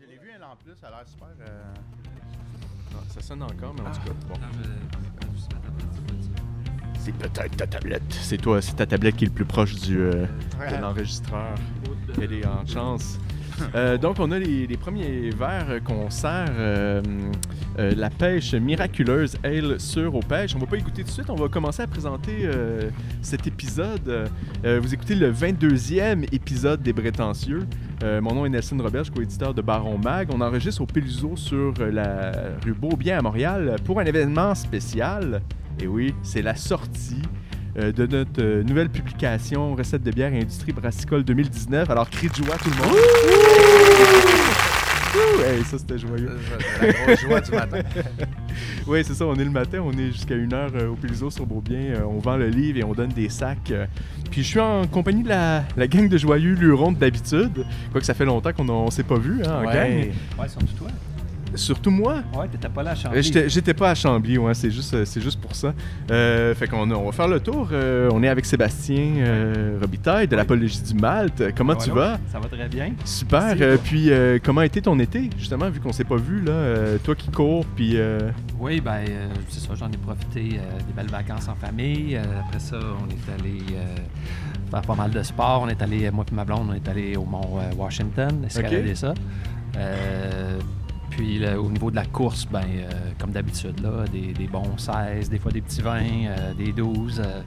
je l'ai vu elle en plus, ça a l'air super. euh, Non, ça sonne encore, mais en tout cas, bon. C'est peut-être ta tablette. C'est toi, c'est ta tablette qui est le plus proche du, euh, Ouais. de l'enregistreur. Elle est en chance. Euh, donc, on a les, premiers verres qu'on sert. euh, euh, la pêche miraculeuse ale sur aux pêches. On va pas y goûter tout de suite. On va commencer à présenter cet épisode. Vous écoutez le 22e épisode des Prétentieux. Euh, mon nom est Nelson Robert, je suis co-éditeur de Baron Mag. On enregistre au Peluso sur la rue Beaubien à Montréal pour un événement spécial. Et oui, c'est la sortie de notre euh, nouvelle publication Recettes de bière et industrie brassicole 2019. Alors, cri de joie tout le monde. Ouh! Hey, ça c'était joyeux. La grosse joie du matin. Oui, c'est ça, on est le matin, on est jusqu'à une heure euh, au Péliso sur Beaubien. Euh, on vend le livre et on donne des sacs. euh. Puis je suis en compagnie de la, la gang de joyeux lurons d'habitude. Quoique ça fait longtemps qu'on ne s'est pas vu hein, en gang. Ouais. Ouais, surtout toi. Surtout moi. Ouais, t'étais pas là à Chambly. J'étais j'étais pas à Chambly, ouais, c'est juste, euh, c'est juste pour ça. Euh, fait qu'on on va faire le tour. Euh, on est avec Sébastien euh, Robitaille de l'Apologie du Malte. Comment tu vas? Ça va très bien. Super. Merci. Puis comment a été ton été, justement, vu qu'on s'est pas vu, là? toi qui cours, puis... euh, Oui, ben, c'est ça, j'en ai profité des belles vacances en famille. Après ça, on est allé faire pas mal de sport. On est allé, moi et ma blonde, on est allé au mont Washington, escalader ça. Puis là, au niveau de la course, ben, euh, comme d'habitude, là, des, des bons 16, des fois des petits 20, euh, des 12. euh,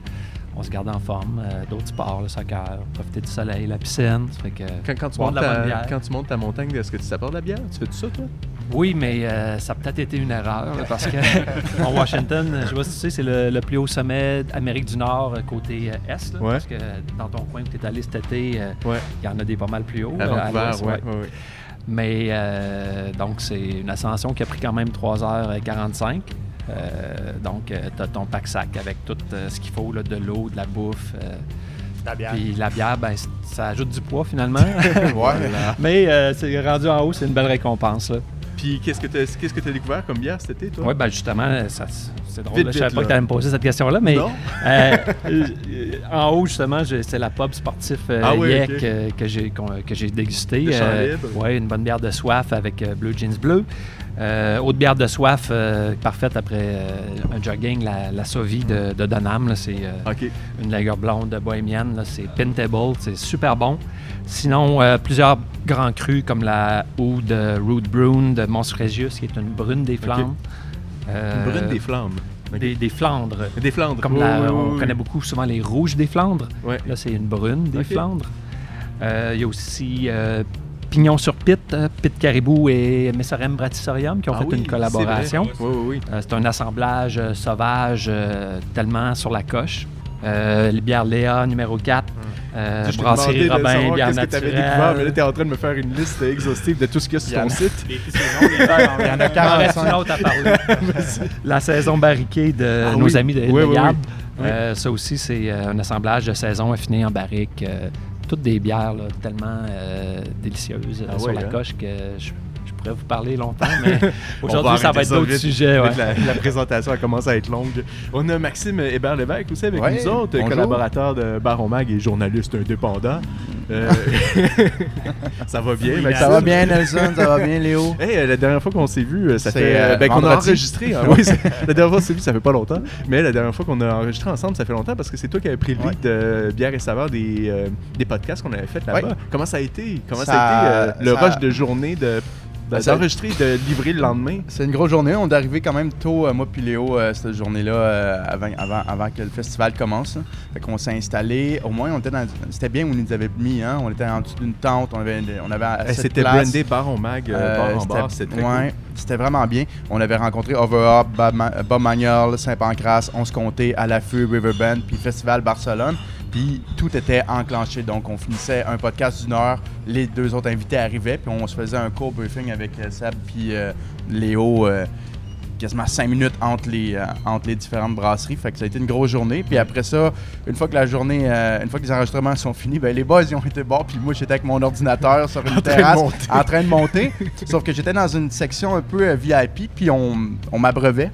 on se garde en forme. Euh, D'autres sports, le soccer, profiter du soleil, la piscine. Ça fait que, Quand, quand tu montes de la ta, bière. quand tu montes ta montagne, est-ce que tu t'apportes de la bière? Tu fais tout ça, toi? Oui, mais euh, ça a peut-être été une erreur là, parce que en Washington, je sais pas si tu sais, c'est le, le plus haut sommet d'Amérique du Nord côté euh, est. là, Ouais. Parce que dans ton coin où tu es allé cet été, euh, Ouais. il y en a des pas mal plus hauts. À euh, ouais. Mais euh, donc, c'est une ascension qui a pris quand même 3h45. Euh, donc, tu as ton pack-sac avec tout euh, ce qu'il faut, là, de l'eau, de la bouffe. euh, Ta bière. puis la bière, ben, ça ajoute du poids finalement. Ouais. Mais euh, c'est rendu en haut, c'est une belle récompense. Là. Puis qu'est-ce que tu as que découvert comme bière cet été, toi? Oui, ben justement, c'est drôle. Vite, je savais vite, pas là. que tu allais me poser cette question-là, mais euh, euh, en haut, justement, c'est la pub sportif euh, Ah oui, Yek euh, que j'ai qu'on- que j'ai dégusté. Libre. ouais, une bonne bière de soif avec euh, Blue Jeans Bleu. Euh, autre bière de soif euh, parfaite après euh, un jogging, la, la Sauvie de, de Donham. C'est euh, une lager blonde bohémienne. C'est Pintable, c'est super bon. Sinon, plusieurs grands crus comme la Oud de Root Brune de Monsregius, qui est une brune des Flandres. Euh, Une brune des flammes. Des, des Flandres. Des Flandres. Comme la- oui, on oui. connaît beaucoup souvent les rouges des Flandres. Ouais. Là, c'est une brune des. Flandres. Il y a aussi Pignon sur Pit, euh, Pit Caribou et Messorem Bratisorium qui ont Ah fait oui, une collaboration. Oui, oui. Euh, c'est un assemblage euh, sauvage euh, tellement sur la coche. Les bières Léa numéro 4, euh, Je brasserie Robin, bière qu'est-ce que t'avais découvert, mais là, naturelle. t'es en train de me faire une liste exhaustive de tout ce qu'il y a sur ton a- site. Il y en a Il m'en reste une 45. autre à parler. la saison barriquée de Ah nos amis de, de Gab. ça aussi, c'est un assemblage de saison affiné en barrique. Euh, toutes des bières là, tellement euh, délicieuses euh, Ah sur ouais, la hein? coche que je pourrais vous parler longtemps, mais On aujourd'hui, ça va être d'autres sujets. ouais. La, la présentation a commencé à être longue. On a Maxime Hébert-Lévesque aussi avec Ouais, nous autres, bonjour. collaborateur de Baron Mag et journaliste indépendant. Euh, ça va bien, Maxime? Ça va bien, Nelson? Ça va bien, Léo? Hey, euh, la dernière fois qu'on s'est vu, euh, ça fait. euh, ben, qu'on a enregistré. hein. Oui, la dernière fois qu'on s'est vu, ça fait pas longtemps. Mais la dernière fois qu'on a enregistré ensemble, ça fait longtemps parce que c'est toi qui avais pris le lead de Bière et Saveur des, euh, des podcasts qu'on avait fait là-bas. Ouais. Comment ça a été? Comment ça, Ça- a été euh, le ça- rush de journée de. Ben, ça- d'enregistrer, de livrer le lendemain. C'est une grosse journée. On est arrivé quand même tôt, euh, moi puis Léo, euh, cette journée-là, euh, avant, avant, avant que le festival commence. hein. Fait qu'on s'est installé. Au moins, on était dans. C'était bien où ils nous avaient mis, hein. On était en dessous d'une tente. On avait, on avait de C'était brandé bar en mag, bar en c'était- bar, c'était ouais, vraiment bien. On avait rencontré Overup, Bob, Ma- Bob Magnol, Saint-Pancras, On se comptait, à l'affût, Riverbend, puis Festival Barcelone. Puis tout était enclenché. Donc on finissait un podcast d'une heure, les deux autres invités arrivaient, puis on se faisait un court briefing avec euh, Seb puis euh, Léo. euh, quasiment cinq minutes entre les, euh, entre les différentes brasseries. Fait que ça a été une grosse journée. Puis après ça, une fois que la journée, une fois que les enregistrements sont finis, ben les boys ils ont été bons. Puis moi j'étais avec mon ordinateur sur une En terrasse en train de monter. Sauf que j'étais dans une section un peu VIP, puis on, on m'abreuvait.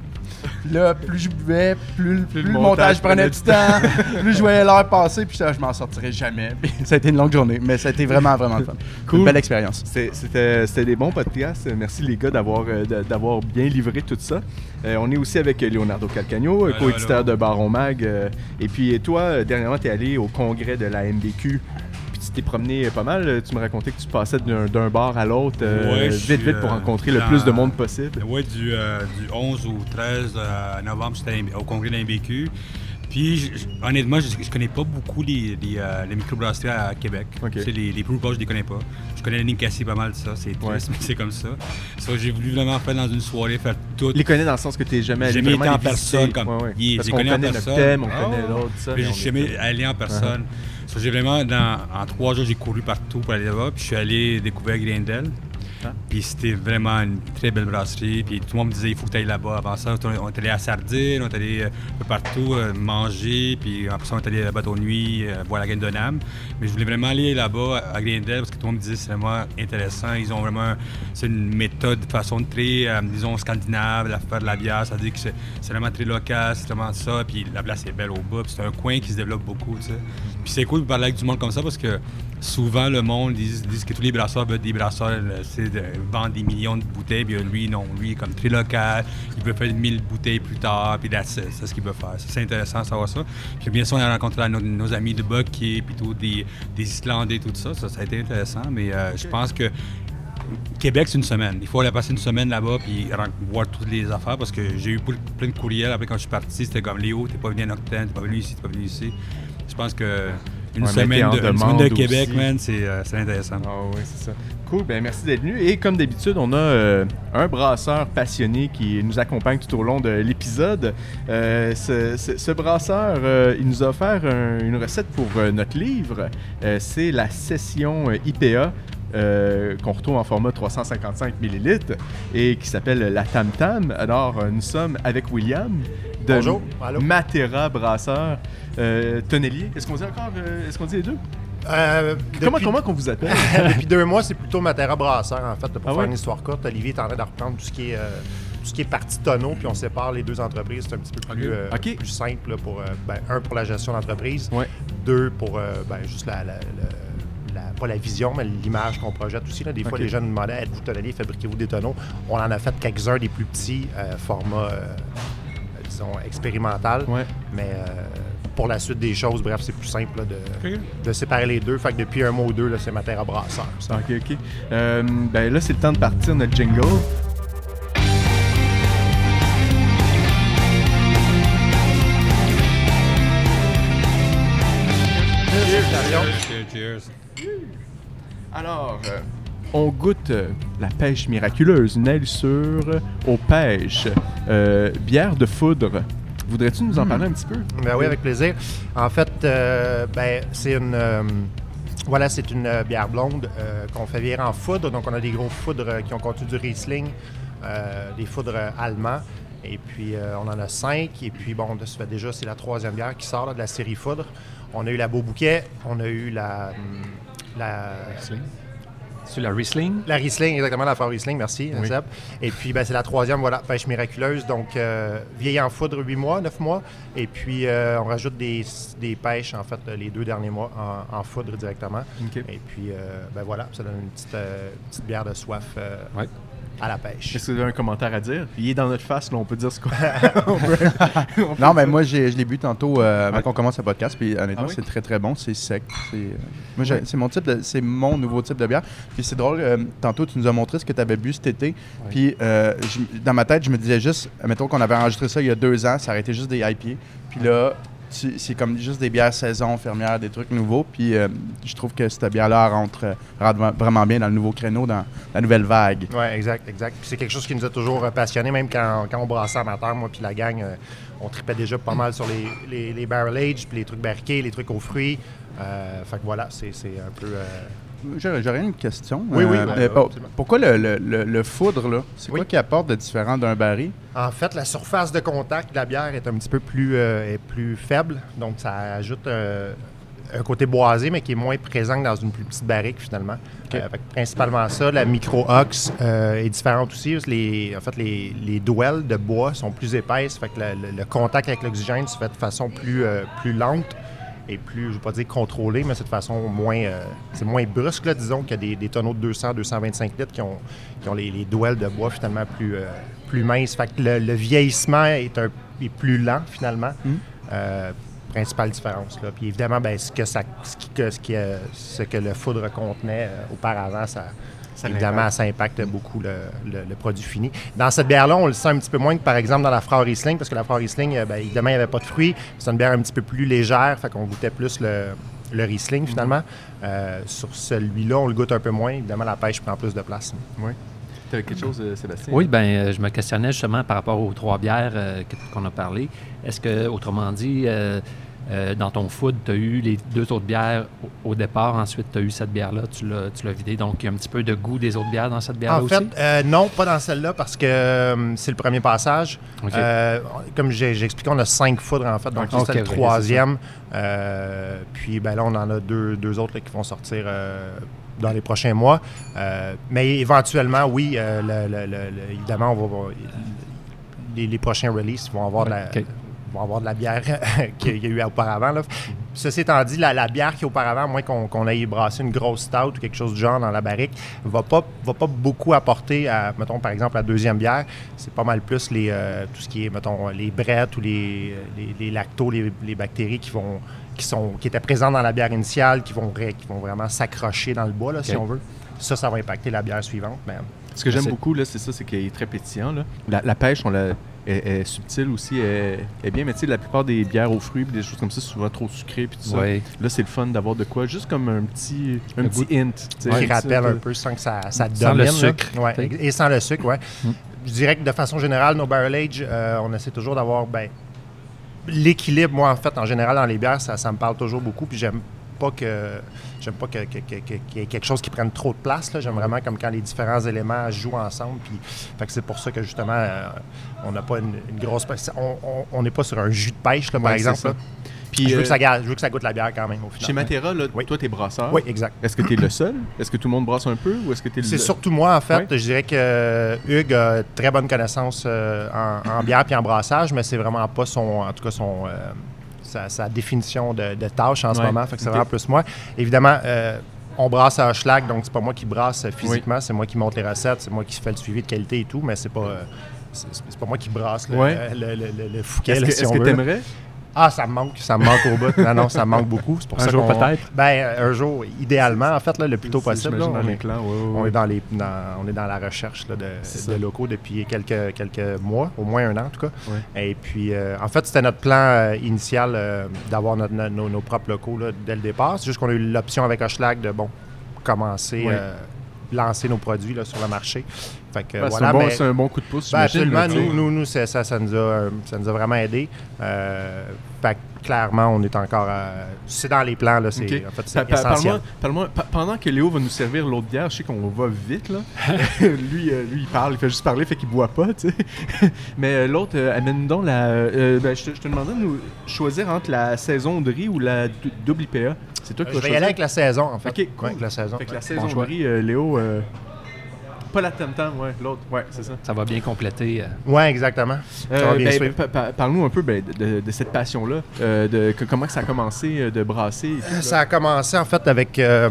Là, plus je buvais, plus, plus le le montage montage prenait du temps, plus je voyais l'heure passer, puis ça, je m'en sortirais jamais. Puis ça a été une longue journée, mais ça a été vraiment, vraiment le fun. Cool. Une belle expérience. C'était des bons podcasts. Merci les gars d'avoir euh, d'avoir bien livré tout ça. Euh, on est aussi avec Leonardo Calcagno, co-éditeur de Baron Mag. euh, et puis toi, dernièrement, tu es allé au congrès de la MBQ. Tu t'es promené pas mal. Euh, Tu me racontais que tu passais d'un bar à l'autre euh, Ouais, vite, vite pour euh, rencontrer le dans- plus de monde possible. Oui, du, euh, du 11 au 13 euh, novembre, j'étais au congrès de l'MBQ. Puis, je- je- honnêtement, je, connais pas beaucoup les, les, euh, les microbrasseries à Québec. Ok. Tu sais, les, les je les connais pas. Je connais les Ninkasi pas mal, ça. C'est triste, Ouais. mais c'est comme ça. Ça, j'ai voulu vraiment faire dans une soirée, faire tout. Les connais dans le sens que tu n'es jamais allé J'ai jamais été en les visiter. personne, comme- Ouais, ouais. Parce j'ai qu'on connu en connaît personne. notre thème, on Ah, connaît ouais. l'autre, ça. Mais est- jamais allé en personne. So, j'ai vraiment, dans, en trois jours, j'ai couru partout pour aller là-bas. Puis je suis allé découvrir Grindel. Ah. Puis c'était vraiment une très belle brasserie. Puis tout le monde me disait, il faut que tu ailles là-bas. Avant ça, on est allé à Sardine, on est allé euh, un peu partout euh, manger. Puis après ça, on est allé à la bateau nuit, euh, voir la gaine de Nam. Mais je voulais vraiment aller là-bas à Grindel parce que tout le monde me disait, c'est vraiment intéressant. Ils ont vraiment, c'est une méthode, de façon très, euh, disons, scandinave, à faire de la bière. Ça veut dire que c'est vraiment très local, c'est vraiment ça. Puis la place est belle au bas. Puis c'est un coin qui se développe beaucoup. Puis c'est cool de parler avec du monde comme ça parce que souvent le monde disent que tous les brasseurs veulent des brasseurs, euh, c'est de vendre des millions de bouteilles. Puis lui, non, lui, il est comme très local. Il veut faire 1000 bouteilles plus tard. Puis c'est ce qu'il veut faire. C'est intéressant de savoir ça. Puis bien sûr, on a rencontré nos, nos amis de Bucky, puis tout, des, des Islandais, tout ça. ça. Ça a été intéressant. Mais euh, je pense que Québec, c'est une semaine. Il faut aller passer une semaine là-bas puis voir toutes les affaires parce que j'ai eu ple- plein de courriels. Après, quand je suis parti, c'était comme Léo, t'es pas venu à Octane, t'es pas venu ici, t'es pas venu ici. Je pense que une Ouais, semaine, de, une semaine de Québec, aussi. man, c'est euh, c'est intéressant. Ah oui, c'est ça. Cool, ben merci d'être venu. Et comme d'habitude, on a euh, un brasseur passionné qui nous accompagne tout au long de l'épisode. Euh, ce, ce- ce brasseur, euh, il nous a offert un- une recette pour euh, notre livre. Euh, c'est la session euh, IPA. euh, qu'on retrouve en format 355 ml et qui s'appelle la Tam Tam. Alors, euh, nous sommes avec William de Bonjour. Matera Brasseur euh, Tonnelier. Est-ce qu'on dit encore, euh, est-ce qu'on dit les deux? Euh, Comment, depuis- comment qu'on vous appelle? depuis deux mois, c'est plutôt Matera Brasseur, en fait, pour Ah faire ouais? une histoire courte. Olivier est en train de reprendre tout ce qui est, euh, tout ce qui est partie tonneau, puis on sépare les deux entreprises. C'est un petit peu plus, euh, simple, là, pour, ben, un, pour la gestion d'entreprise, Ouais. deux, pour ben, juste la, la- la- la- pas la vision, mais l'image qu'on projette aussi. Là. Des fois, les gens nous demandaient êtes-vous tonnelier, fabriquez-vous des tonneaux? On en a fait quelques-uns des plus petits, format, euh, disons, expérimental. Ouais. Mais euh, pour la suite des choses, bref, c'est plus simple là, de, de séparer les deux. Fait que depuis un mois ou deux, là, c'est Matera Brasseur. ça. Ok, ok. Euh, ben là, c'est le temps de partir notre jingle. Cheers, cheers. Alors, euh, on goûte euh, la pêche miraculeuse, une aile sûre aux pêches. Euh, bière de foudre. Voudrais-tu nous en parler un petit peu? Ben oui, avec plaisir. En fait, euh, ben, c'est une. euh, voilà, c'est une euh, bière blonde euh, qu'on fait virer en foudre. Donc, on a des gros foudres qui ont contenu du Riesling, des foudres allemands. Et puis, on en a cinq. Et puis, bon, fait déjà, c'est la troisième bière qui sort là, de la série foudre. On a eu la Beau Bouquet, on a eu la. hum, la Sur la Riesling? La Riesling, exactement, la Fort Riesling, merci, Oui. Et puis, ben, c'est la troisième, voilà, pêche miraculeuse. Donc, euh, vieille en foudre, 8 mois, 9 mois. Et puis, euh, on rajoute des, des pêches, en fait, les deux derniers mois en, en foudre directement. Et puis, euh, ben voilà, ça donne une petite, euh, petite bière de soif Ouais. À la pêche. Est-ce que vous avez un commentaire à dire? Il est dans notre face, là, on peut dire ce qu'on Non, mais moi, j'ai- je l'ai bu tantôt euh, avant qu'on commence le podcast, puis honnêtement, Ah oui? c'est très très bon, c'est sec. C'est euh, moi, j'ai- c'est mon type, de- c'est mon nouveau type de bière. Puis c'est drôle, euh, tantôt tu nous as montré ce que tu avais bu cet été, puis euh, je- dans ma tête, je me disais juste, mettons qu'on avait enregistré ça il y a deux ans, ça aurait été juste des IPA, puis là. C'est comme juste des bières saison, fermières, des trucs nouveaux. Puis euh, je trouve que cette bière-là rentre, euh, vraiment bien dans le nouveau créneau, dans la nouvelle vague. Oui, exact, exact. Puis c'est quelque chose qui nous a toujours euh, passionnés, même quand, quand on brassait amateur, moi puis la gang, on tripait déjà pas mal sur les, les, les barrel puis les trucs barriqués, les trucs aux fruits. Fait que voilà, c'est un peu... J'aurais une question. Oui, oui, ben, euh, absolument. pourquoi le, le- le- le foudre, là, c'est Oui. quoi qui apporte de différent d'un baril? En fait, la surface de contact de la bière est un petit peu plus, euh, est plus faible, donc ça ajoute euh, un côté boisé, mais qui est moins présent que dans une plus petite barrique, finalement. Fait principalement ça. La micro-ox est différente aussi. Les, en fait, les, les douelles de bois sont plus épaisses. Fait que le, contact avec l'oxygène se fait de façon plus, plus lente et plus, je ne veux pas dire contrôlée, mais c'est de façon moins, euh, c'est moins brusque, là, disons, qu'il y a des, des tonneaux de 200, 225 litres qui ont, qui ont les, les douelles de bois finalement plus, euh, plus minces. Fait que le, le vieillissement est, un, est plus lent finalement. Euh, principale différence. Là. Puis évidemment, ben, ce, que ça, ce, qui- que, ce, qui, ce que le foudre contenait auparavant, ça, évidemment, ça impacte beaucoup le, le- le produit fini. Dans cette bière-là, on le sent un petit peu moins que par exemple dans la Frau Riesling, parce que la Frau Riesling, euh, ben, évidemment, il n'y avait pas de fruits. C'est une bière un petit peu plus légère, fait qu'on goûtait plus le, le Riesling finalement. Euh, sur celui-là, on le goûte un peu moins. Évidemment, la pêche prend plus de place. Tu avais quelque chose, euh, Sébastien? Oui, ben, euh, je me questionnais justement par rapport aux trois bières euh, qu'on a parlé. Est-ce que, autrement dit, euh, euh, dans ton food, tu as eu les deux autres bières au, au départ, ensuite tu as eu cette bière-là, tu l'as tu l'as vidée, donc il y a un petit peu de goût des autres bières dans cette bière-là En aussi? fait, euh, non, pas dans celle-là parce que euh, c'est le premier passage. Euh, comme j'ai j'ai expliqué, on a cinq foudres en fait, donc Ok, c'était le troisième. Euh, puis ben, là, on en a deux, deux autres là, qui vont sortir euh, dans les prochains mois. Euh, mais éventuellement, oui, euh, le- le- le- le- évidemment, on va, les, les prochains releases vont avoir de la. Vont avoir de la bière qu'il y a eu auparavant. Là. Ceci étant dit, la, la bière qui auparavant, à moins qu'on qu'on aille brasser une grosse stout ou quelque chose du genre dans la barrique, va pas, va pas beaucoup apporter à, mettons, par exemple, la deuxième bière. C'est pas mal plus les, euh, tout ce qui est, mettons, les brettes ou les, les, les lactos, les, les bactéries qui vont qui sont qui étaient présentes dans la bière initiale, qui vont, ré- qui vont vraiment s'accrocher dans le bois, là, si on veut. Ça, ça va impacter la bière suivante. Mais Ce que j'aime beaucoup, là, c'est ça, c'est qu'il est très pétillant. Là. La, la pêche, on la, est, est subtile aussi, est, est bien. Mais tu sais, la plupart des bières aux fruits des choses comme ça, c'est souvent trop sucré puis tout ça. Là, c'est le fun d'avoir de quoi, juste comme un petit, un petit hint. qui rappelle un peu sans que ça, ça Sans domine. le sucre, Ouais, et sans le sucre, oui. Mm. Je dirais que de façon générale, nos barrel age, euh, on essaie toujours d'avoir ben, l'équilibre. Moi, en fait, en général, dans les bières, ça, ça me parle toujours beaucoup. Puis j'aime pas que j'aime pas que- que- qu'il y ait quelque chose qui prenne trop de place. J'aime vraiment comme quand les différents éléments jouent ensemble. Puis, fait que c'est pour ça que justement, euh, on n'a pas une, une grosse. On n'est pas sur un jus de pêche, là, par Ouais, exemple. ça. Puis, je, veux euh, que ça, ga- je veux que ça goûte la bière quand même, au final. Chez Matera, là, Oui. toi, t'es brasseur. Oui, exact. Est-ce que t'es le seul? Est-ce que tout le monde brasse un peu ou est-ce que t'es le C'est surtout moi, en fait. Je dirais que euh, Hugues a très bonne connaissance euh, en, en bière puis en brassage, mais c'est vraiment pas son, en tout cas, son, euh, sa, sa définition de, de tâche en ce moment. Fait que c'est vraiment plus moi. Évidemment, euh, on brasse à Hochelag, donc c'est pas moi qui brasse physiquement, c'est moi qui monte les recettes, c'est moi qui fais le suivi de qualité et tout, mais c'est pas. euh, c'est c'est pas moi qui brasse le, Ouais. le, le, le- le fouquet, Est-ce là, que si veut. t'aimerais? Ah, ça me manque, ça me manque au bout. Non, non, ça me manque beaucoup. C'est pour Un ça jour qu'on- peut-être? Ben, un jour, idéalement, en fait, là, le plus tôt possible. là, on les est- clans, ouais, ouais, on est dans les dans, on est dans la recherche là, de, locaux depuis quelques, quelques mois, au moins un an en tout cas. Ouais. Et puis euh, en fait, c'était notre plan euh, initial euh, d'avoir notre- notre- nos, nos propres locaux là, dès le départ. C'est juste qu'on a eu l'option avec Hochelag de bon commencer Ouais. euh, lancer nos produits là, sur le marché. Fait que Ben, c'est voilà, un, bon- mais- c'est un bon coup de pouce, ben, absolument, nous, nous, nous, c'est- ça, ça, nous a, ça nous a vraiment aidé. Euh, fait que clairement, on est encore. euh, c'est dans les plans, là, c'est en fait, c'est Pa- pa- essentiel. Parle-moi, parle-moi- pa- pendant que Léo va nous servir l'autre bière, je sais qu'on va vite, là. lui, euh, lui, il parle, il fait juste parler, fait qu'il boit pas. Mais euh, l'autre, amène donc la... ben, je, te, je te demandais de nous choisir entre la saison de riz ou la dou- double IPA. C'est toi qui Euh, Je vas vais y aller avec la saison, en fait. Ok, cool. Ouais, avec la saison. Fait que la saison euh, Léo... euh, pas la tam, ouais, l'autre, ouais, c'est ça. Ça va bien compléter. euh, Ouais, exactement. Euh, ben, suivre. pa- pa- Parle-nous un peu ben, de, de- cette passion-là, euh, de que- comment que ça a commencé de brasser. et tout, là? Ça a commencé en fait avec euh,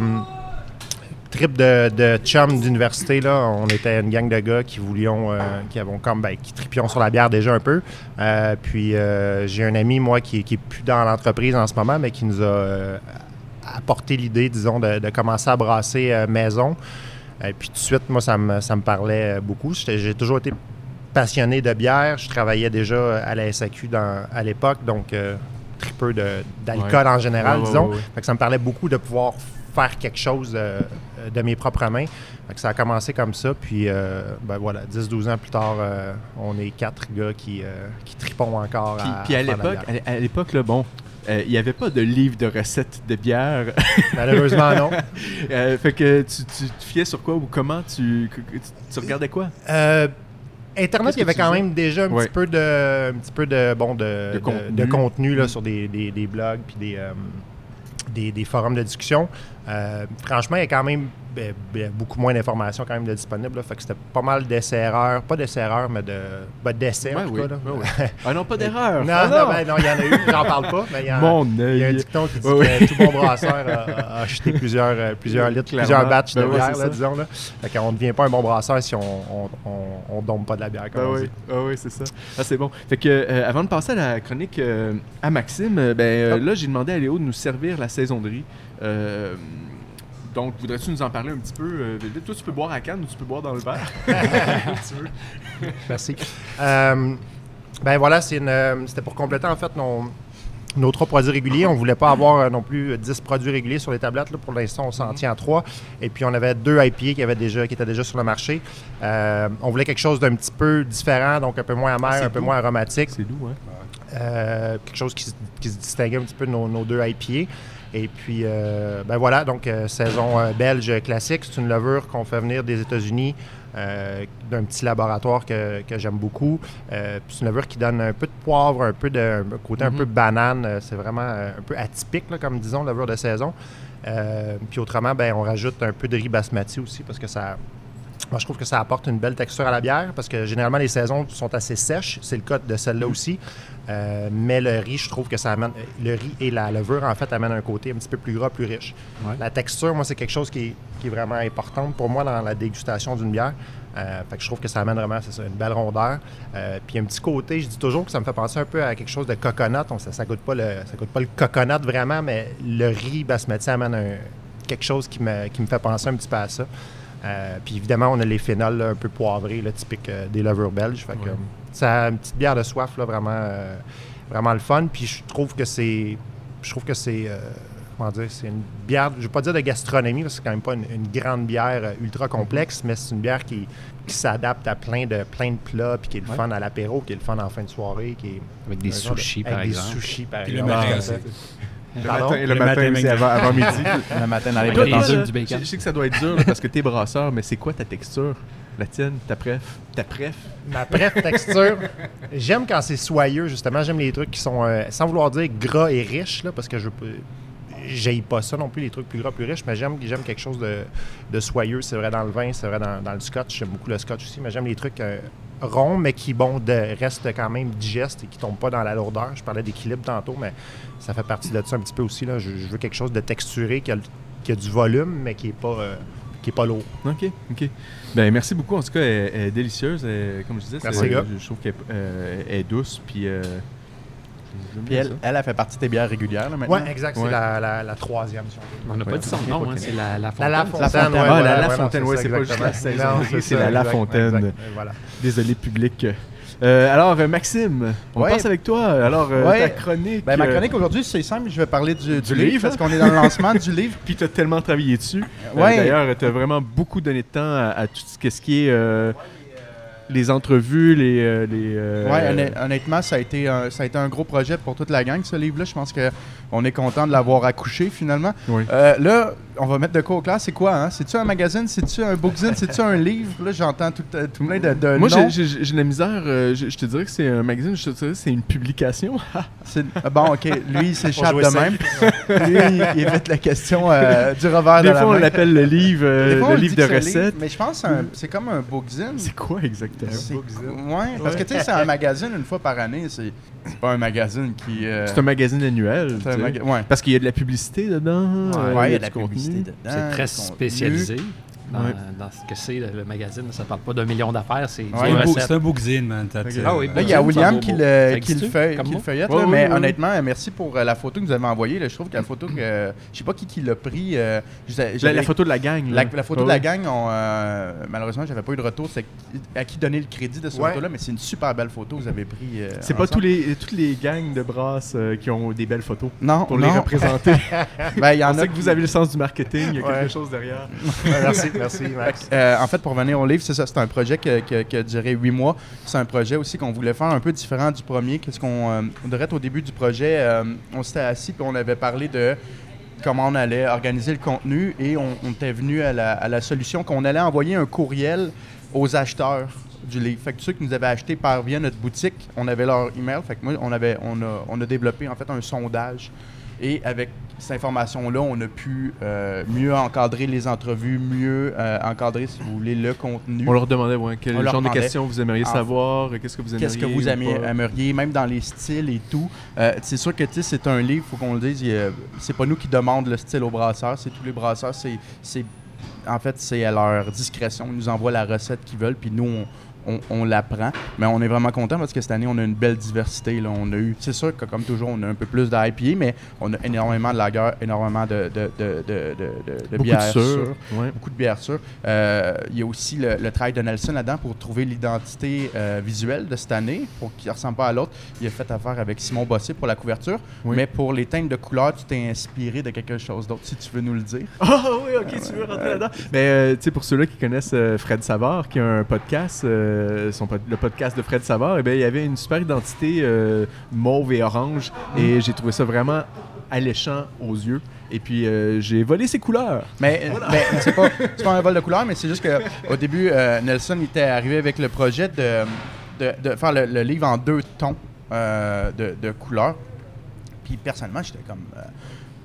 trip de, de chum d'université. Là. On était une gang de gars qui voulions, euh, qui avons comme, ben, qui tripions sur la bière déjà un peu. Euh, puis euh, j'ai un ami, moi, qui, qui est plus dans l'entreprise en ce moment, mais qui nous a euh, apporté l'idée, disons, de, de commencer à brasser euh, maison. Et puis tout de suite, moi, ça me, ça me parlait euh, beaucoup. J'ai toujours été passionné de bière. Je travaillais déjà à la SAQ dans- à l'époque, donc euh, tripeux de- d'alcool en général, Ouais, disons. ouais, ouais. Fait que ça me parlait beaucoup de pouvoir faire quelque chose euh, de mes propres mains. Fait que ça a commencé comme ça. Puis, euh, ben voilà, 10-12 ans plus tard, euh, on est quatre gars qui, euh, qui tripons encore Puis, à, puis à l'époque, à, l'époque, là, euh, il n'y avait pas de livre de recettes de bière. Malheureusement, non. Euh, fait que tu, tu te fiais sur quoi ou comment tu, tu, tu regardais quoi? Euh, Internet, il y avait quand même déjà un Ouais. petit peu de, un petit peu de, bon, de, De de- contenu. de contenu, là, sur des, des- des blogs puis des, des, des forums de discussion. Franchement, il y a quand même ben, ben, beaucoup moins d'informations quand même de disponibles. là. Fait que c'était pas mal d'essais-erreurs. Pas d'essais-erreurs, mais de ben, d'essais Ouais, en tout oui, cas. là. ouais, ouais. Ah non, pas d'erreur. Non, Ah non, ben, non, il y en a eu, j'en parle pas, mais il y, a- Mon il y a un dicton qui dit que tout bon brasseur a, a acheté plusieurs, euh, plusieurs litres, Clairement. plusieurs batchs de Ben bière, là, disons. Là. Fait qu'on ne devient pas un bon brasseur si on on, on, pas de la bière, comme Ah on oui, dit. ah oui c'est ça. Ah, c'est bon. Fait que, euh, avant de passer à la chronique euh, à Maxime, ben, euh, là, j'ai demandé à Léo de nous servir la saison de riz. Donc, voudrais-tu nous en parler un petit peu? euh? Toi, tu peux boire à canne ou tu peux boire dans le verre? Tu veux? Merci. Euh, ben voilà, c'est une, euh, c'était pour compléter en fait nos, nos trois produits réguliers. On voulait pas avoir euh, non plus 10 produits réguliers sur les tablettes. là. Pour l'instant, on s'en tient à trois. Et puis, on avait deux IPA qui, avaient déjà, qui étaient déjà sur le marché. Euh, on voulait quelque chose d'un petit peu différent, donc un peu moins Ah, amer, c'est un peu doux. moins aromatique. C'est doux, hein? Euh, quelque chose qui, se- qui se distinguait un petit peu de nos, nos deux IPA. Et puis, euh, ben voilà, donc euh, saison euh, belge classique. C'est une levure qu'on fait venir des États-Unis d'un petit laboratoire que, que j'aime beaucoup. C'est une levure qui donne un peu de poivre, un peu de un côté un Mhm. peu banane. Euh, C'est vraiment un peu atypique, là, comme disons, levure de saison. Puis autrement, ben, on rajoute un peu de riz basmati aussi parce que ça, moi, je trouve que ça apporte une belle texture à la bière parce que généralement, les saisons sont assez sèches. C'est le cas de celle-là aussi. Euh, mais le riz, je trouve que ça amène. Le riz et la levure, en fait, amènent un côté un petit peu plus gras, plus riche. Ouais. La texture, moi, c'est quelque chose qui est, qui est vraiment importante pour moi dans la dégustation d'une bière. Euh, fait que je trouve que ça amène vraiment, c'est ça, une belle rondeur. Euh, puis un petit côté, je dis toujours que ça me fait penser un peu à quelque chose de coconut. On- ça, ça goûte pas le, ça goûte pas le coconut vraiment, mais le riz basmati amène un- quelque chose qui me, qui me fait penser un petit peu à ça. Euh, puis évidemment, on a les phénols là, un peu poivrés, là, typiques euh, des levures belges. Fait que, Ouais. Ça a une petite bière de soif, là, vraiment, euh, vraiment le fun. Puis je trouve que c'est, je trouve que c'est, euh, comment dire, c'est une bière, je ne veux pas dire de gastronomie, parce que c'est quand même pas une, une grande bière euh, ultra complexe, mais c'est une bière qui, qui s'adapte à plein de, plein de plats, puis qui est le Ouais. fun à l'apéro, qui est le fun en fin de soirée, qui est Avec des un genre de- sushis, avec par des exemple. sushis, par Puis le exemple. matin Le Pardon? matin, le Le matin, matin, aussi, mec. avant, avant midi. Le matin dans les du bacon. je sais que ça doit être dur là, parce que t'es brasseur, mais c'est quoi ta texture? La tienne, ta préf? Ta préf? Ma préf texture, j'aime quand c'est soyeux, justement. J'aime les trucs qui sont, euh, sans vouloir dire gras et riches, là, parce que je j'aille pas ça non plus, les trucs plus gras, plus riches, mais j'aime j'aime quelque chose de, de soyeux. C'est vrai dans le vin, c'est vrai dans, dans le scotch. J'aime beaucoup le scotch aussi, mais j'aime les trucs euh, ronds, mais qui bon, de, restent quand même digestes et qui tombent pas dans la lourdeur. Je parlais d'équilibre tantôt, mais ça fait partie de ça un petit peu aussi. Là. Je, veux quelque chose de texturé, qui a, le- qui a du volume, mais qui est pas, euh, qui est pas lourd. OK, OK. Ben, merci beaucoup. En tout cas, elle, elle est délicieuse. Elle- comme je disais, Merci, c'est- gars. je, je trouve qu'elle euh, est douce. Puis, euh, Puis elle, elle a fait partie de tes bières régulières là, maintenant. Oui, exact. C'est Ouais. la, la, la troisième, si on n'a pas dit son nom, hein, c'est la, la La Fontaine. La Fontaine. Ouais, Ah, ouais, la Fontaine, ouais, ça, c'est pas juste la saison, c'est la La Fontaine. Désolé, public. Euh, alors, euh, Maxime, on Ouais. passe avec toi. Alors, euh, Ouais. ta chronique. Ben, ma euh, chronique aujourd'hui, c'est simple. Je vais parler du, du Du livre livre, parce qu'on est dans le lancement du livre. Puis tu as tellement travaillé dessus. Euh. D'ailleurs, tu as vraiment beaucoup donné de temps à, à tout ce qui est les entrevues, les. les Ouais, honnêtement, ça a, été un, ça a été un gros projet pour toute la gang, ce livre-là. Je pense qu'on est content de l'avoir accouché finalement. Oui. Euh, là, on va mettre de quoi au clair. C'est quoi, hein? C'est-tu un magazine? C'est-tu un bookzine? C'est-tu un livre? Là, j'entends tout, euh, tout plein de, de Moi, j'ai- de la misère. euh, je, je te dirais que c'est un magazine, je te dirais que c'est une publication. Ah, Bon, OK. Lui, il s'échappe de même. Lui, il, évite la question euh, du revers Des de la fois, on main. l'appelle le livre, euh, Des fois, on le livre de recettes. livre, mais je pense que c'est comme un bookzine. C'est quoi exactement? C'est- Ouais, parce que tu sais, c'est un magazine une fois par année. C'est pas un magazine qui. euh, C'est un magazine annuel. c'est un Parce qu'il y a de la publicité dedans. il y a de la contenu. publicité dedans. C'est très spécialisé. Dans, Ouais. dans ce que c'est le, le magazine, ça parle pas d'un million d'affaires, c'est C'est un bookzine, man. Ah oui, Là, il y a William qui le, qui le, existe-tu? fait, comme qui le feuillette, Ouais, là, ouais, mais honnêtement, euh, merci pour euh, la photo que vous avez envoyée. là. Je trouve que la photo que. Je sais pas qui, qui l'a pris. euh, La, photo de la gang. la, la photo Ouais, de la gang, on, euh, malheureusement, j'avais pas eu de retour. C'est à qui donner le crédit de cette Ouais. photo-là, mais c'est une super belle photo que vous avez pris. euh, C'est pas tous les, toutes les gangs de brasses euh, qui ont des belles photos Non, pour non. les représenter. Ben, il y On en a sait que vous avez le sens du marketing, il y a quelque chose derrière. Merci, merci, Max. Euh, en fait, pour revenir au livre, c'est ça. C'est un projet qui a duré huit mois. C'est un projet aussi qu'on voulait faire un peu différent du premier. Qu'est-ce qu'on euh, on dirait au début du projet, euh, on s'était assis et on avait parlé de comment on allait organiser le contenu et on, on était venu à la, à la solution qu'on allait envoyer un courriel aux acheteurs du livre. Fait que ceux qui nous avaient acheté par via notre boutique, on avait leur email. Fait que moi, on avait, on a, on a développé en fait un sondage et avec cette information-là, on a pu euh, mieux encadrer les entrevues, mieux euh, encadrer, si vous voulez, le contenu. On leur demandait ouais, quel On genre de questions vous aimeriez savoir, qu'est-ce que vous aimeriez Qu'est-ce que vous ou aimeriez, même dans les styles et tout. Euh, c'est sûr que c'est un livre, faut qu'on le dise. il C'est pas nous qui demandent le style aux brasseurs, c'est tous les brasseurs. C'est, c'est- en fait, c'est à leur discrétion. Ils nous envoient la recette qu'ils veulent, puis nous, on, on, on la prend. Mais on est vraiment content parce que cette année, on a une belle diversité. Là. On a eu, c'est sûr que comme toujours, on a un peu plus d'IPA, mais on a énormément de lager, énormément de, de, de, de, de, bières sûres Ouais. beaucoup de bières sûres. Euh, Il y a aussi le, le travail de Nelson là-dedans pour trouver l'identité euh, visuelle de cette année, pour qu'il ne ressemble pas à l'autre. Il a fait affaire avec Simon Bossé pour la couverture, Oui. mais pour les teintes de couleurs, tu t'es inspiré de quelque chose d'autre, si tu veux nous le dire. Ah oui, ok, tu veux rentrer là-dedans. Mais euh, tu sais, pour ceux-là qui connaissent Fred Savard, qui a un podcast, euh, son le podcast de Fred Savard, eh bien, il y avait une super identité euh, mauve et orange, et j'ai trouvé ça vraiment alléchant aux yeux. Et puis euh, j'ai volé ses couleurs. Mais, mais c'est pas, un vol de couleurs, mais c'est juste qu'au début, euh, Nelson était arrivé avec le projet de, de, de faire le, le livre en deux tons euh, de, de couleurs. Puis personnellement, j'étais comme.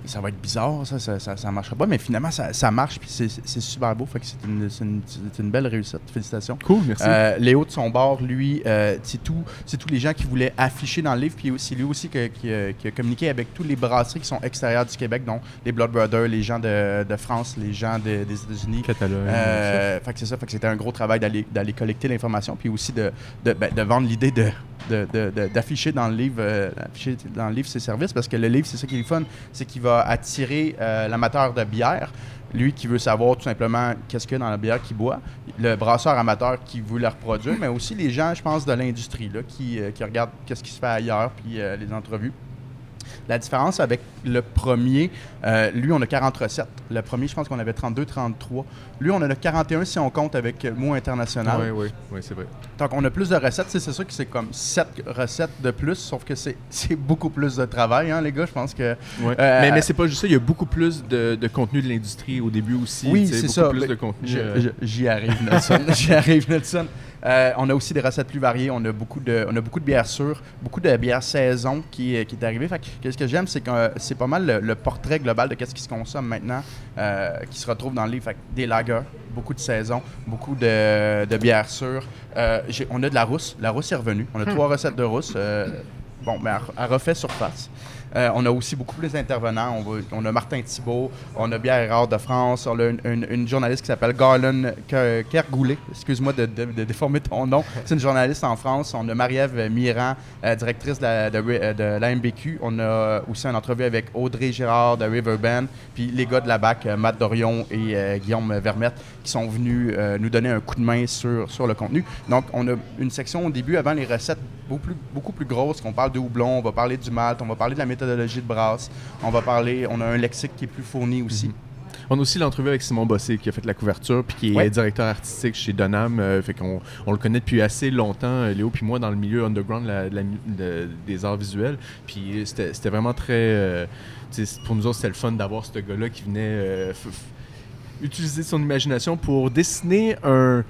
Euh, ça va être bizarre, ça, ça, ça, ça marchera pas, mais finalement, ça, ça marche, puis c'est, super beau, fait que c'est une, une, belle réussite. Félicitations. Cool, merci. Euh, Léo de son bord, lui, euh, c'est tout, c'est tous les gens qui voulaient afficher dans le livre, puis c'est lui aussi que- qui, a- qui a communiqué avec tous les brasseries qui sont extérieures du Québec, donc les Blood Brothers, les gens de, de France, les gens de- des États-Unis. Catalogne. Euh, fait que c'est ça, fait que c'était un gros travail d'aller, d'aller collecter l'information, puis aussi de, de, ben, de vendre l'idée de, d'afficher dans le livre, euh, dans le livre ses services, parce que le livre, c'est ça qui est le fun, c'est qu'il va attirer euh, l'amateur de bière, lui qui veut savoir tout simplement qu'est-ce qu'il y a dans la bière qu'il boit, le brasseur amateur qui veut la reproduire, mais aussi les gens, je pense, de l'industrie, qui, euh, qui regardent qu'est-ce qui se fait ailleurs, puis euh, les entrevues. La différence avec le premier, euh, lui, on a 40 recettes. Le premier, je pense qu'on avait 32, 33. Lui, on en a 41 si on compte avec euh, mot international. Oui, oui, oui, c'est vrai. Donc, on a plus de recettes. C'est sûr que c'est comme 7 recettes de plus, sauf que c'est beaucoup plus de travail, hein, les gars. Je pense que. Ouais. Euh, mais mais c'est pas juste ça, il y a beaucoup plus de, de contenu de l'industrie au début aussi. Oui, c'est ça. plus de contenu. Je- euh, je- J'y arrive, Nelson. J'y arrive, Nelson. Euh, on a aussi des recettes plus variées. On a beaucoup de, on a beaucoup de bières sûres, beaucoup de bières saison qui, euh, qui est arrivé. Fait que, qu'est-ce que j'aime, c'est que euh, c'est pas mal le, le portrait global de qu'est-ce qui se consomme maintenant, euh, qui se retrouve dans le livre. Fait que des lagers, beaucoup de saison, beaucoup de, de bières sûres. Euh, on a de la rousse. La rousse est revenue. On a trois recettes de rousse. bon, mais elle, elle refait surface. Euh, on a aussi beaucoup plus d'intervenants. On, a Martin Thibault, on a Bière Rare de France, on a une, journaliste qui s'appelle Garland Ke- Kergoulet. Excuse-moi de, déformer ton nom. C'est une journaliste en France. On a Marie-Ève Miran, euh, directrice de la. On a aussi une entrevue avec Audrey Girard de Riverbend. Puis les gars de la BAC, euh, Matt Dorion et Guillaume Vermette, qui sont venus euh, nous donner un coup de main sur, sur le contenu. Donc, on a une section au début, avant les recettes, beaucoup plus, beaucoup plus grosse, qu'on parle de houblon, on va parler du malt, on va parler de la méthodologie de brasse, on va parler, on a un lexique qui est plus fourni aussi. On a aussi l'entrevue avec Simon Bossé qui a fait la couverture puis qui est Ouais. directeur artistique chez Donham. euh, fait qu'on on le connaît depuis assez longtemps, euh, Léo puis moi, dans le milieu underground de la- de la mu- de- des arts visuels. Puis c'était c'était vraiment très... euh, pour nous autres, c'était le fun d'avoir ce gars-là qui venait euh, utiliser son imagination pour dessiner un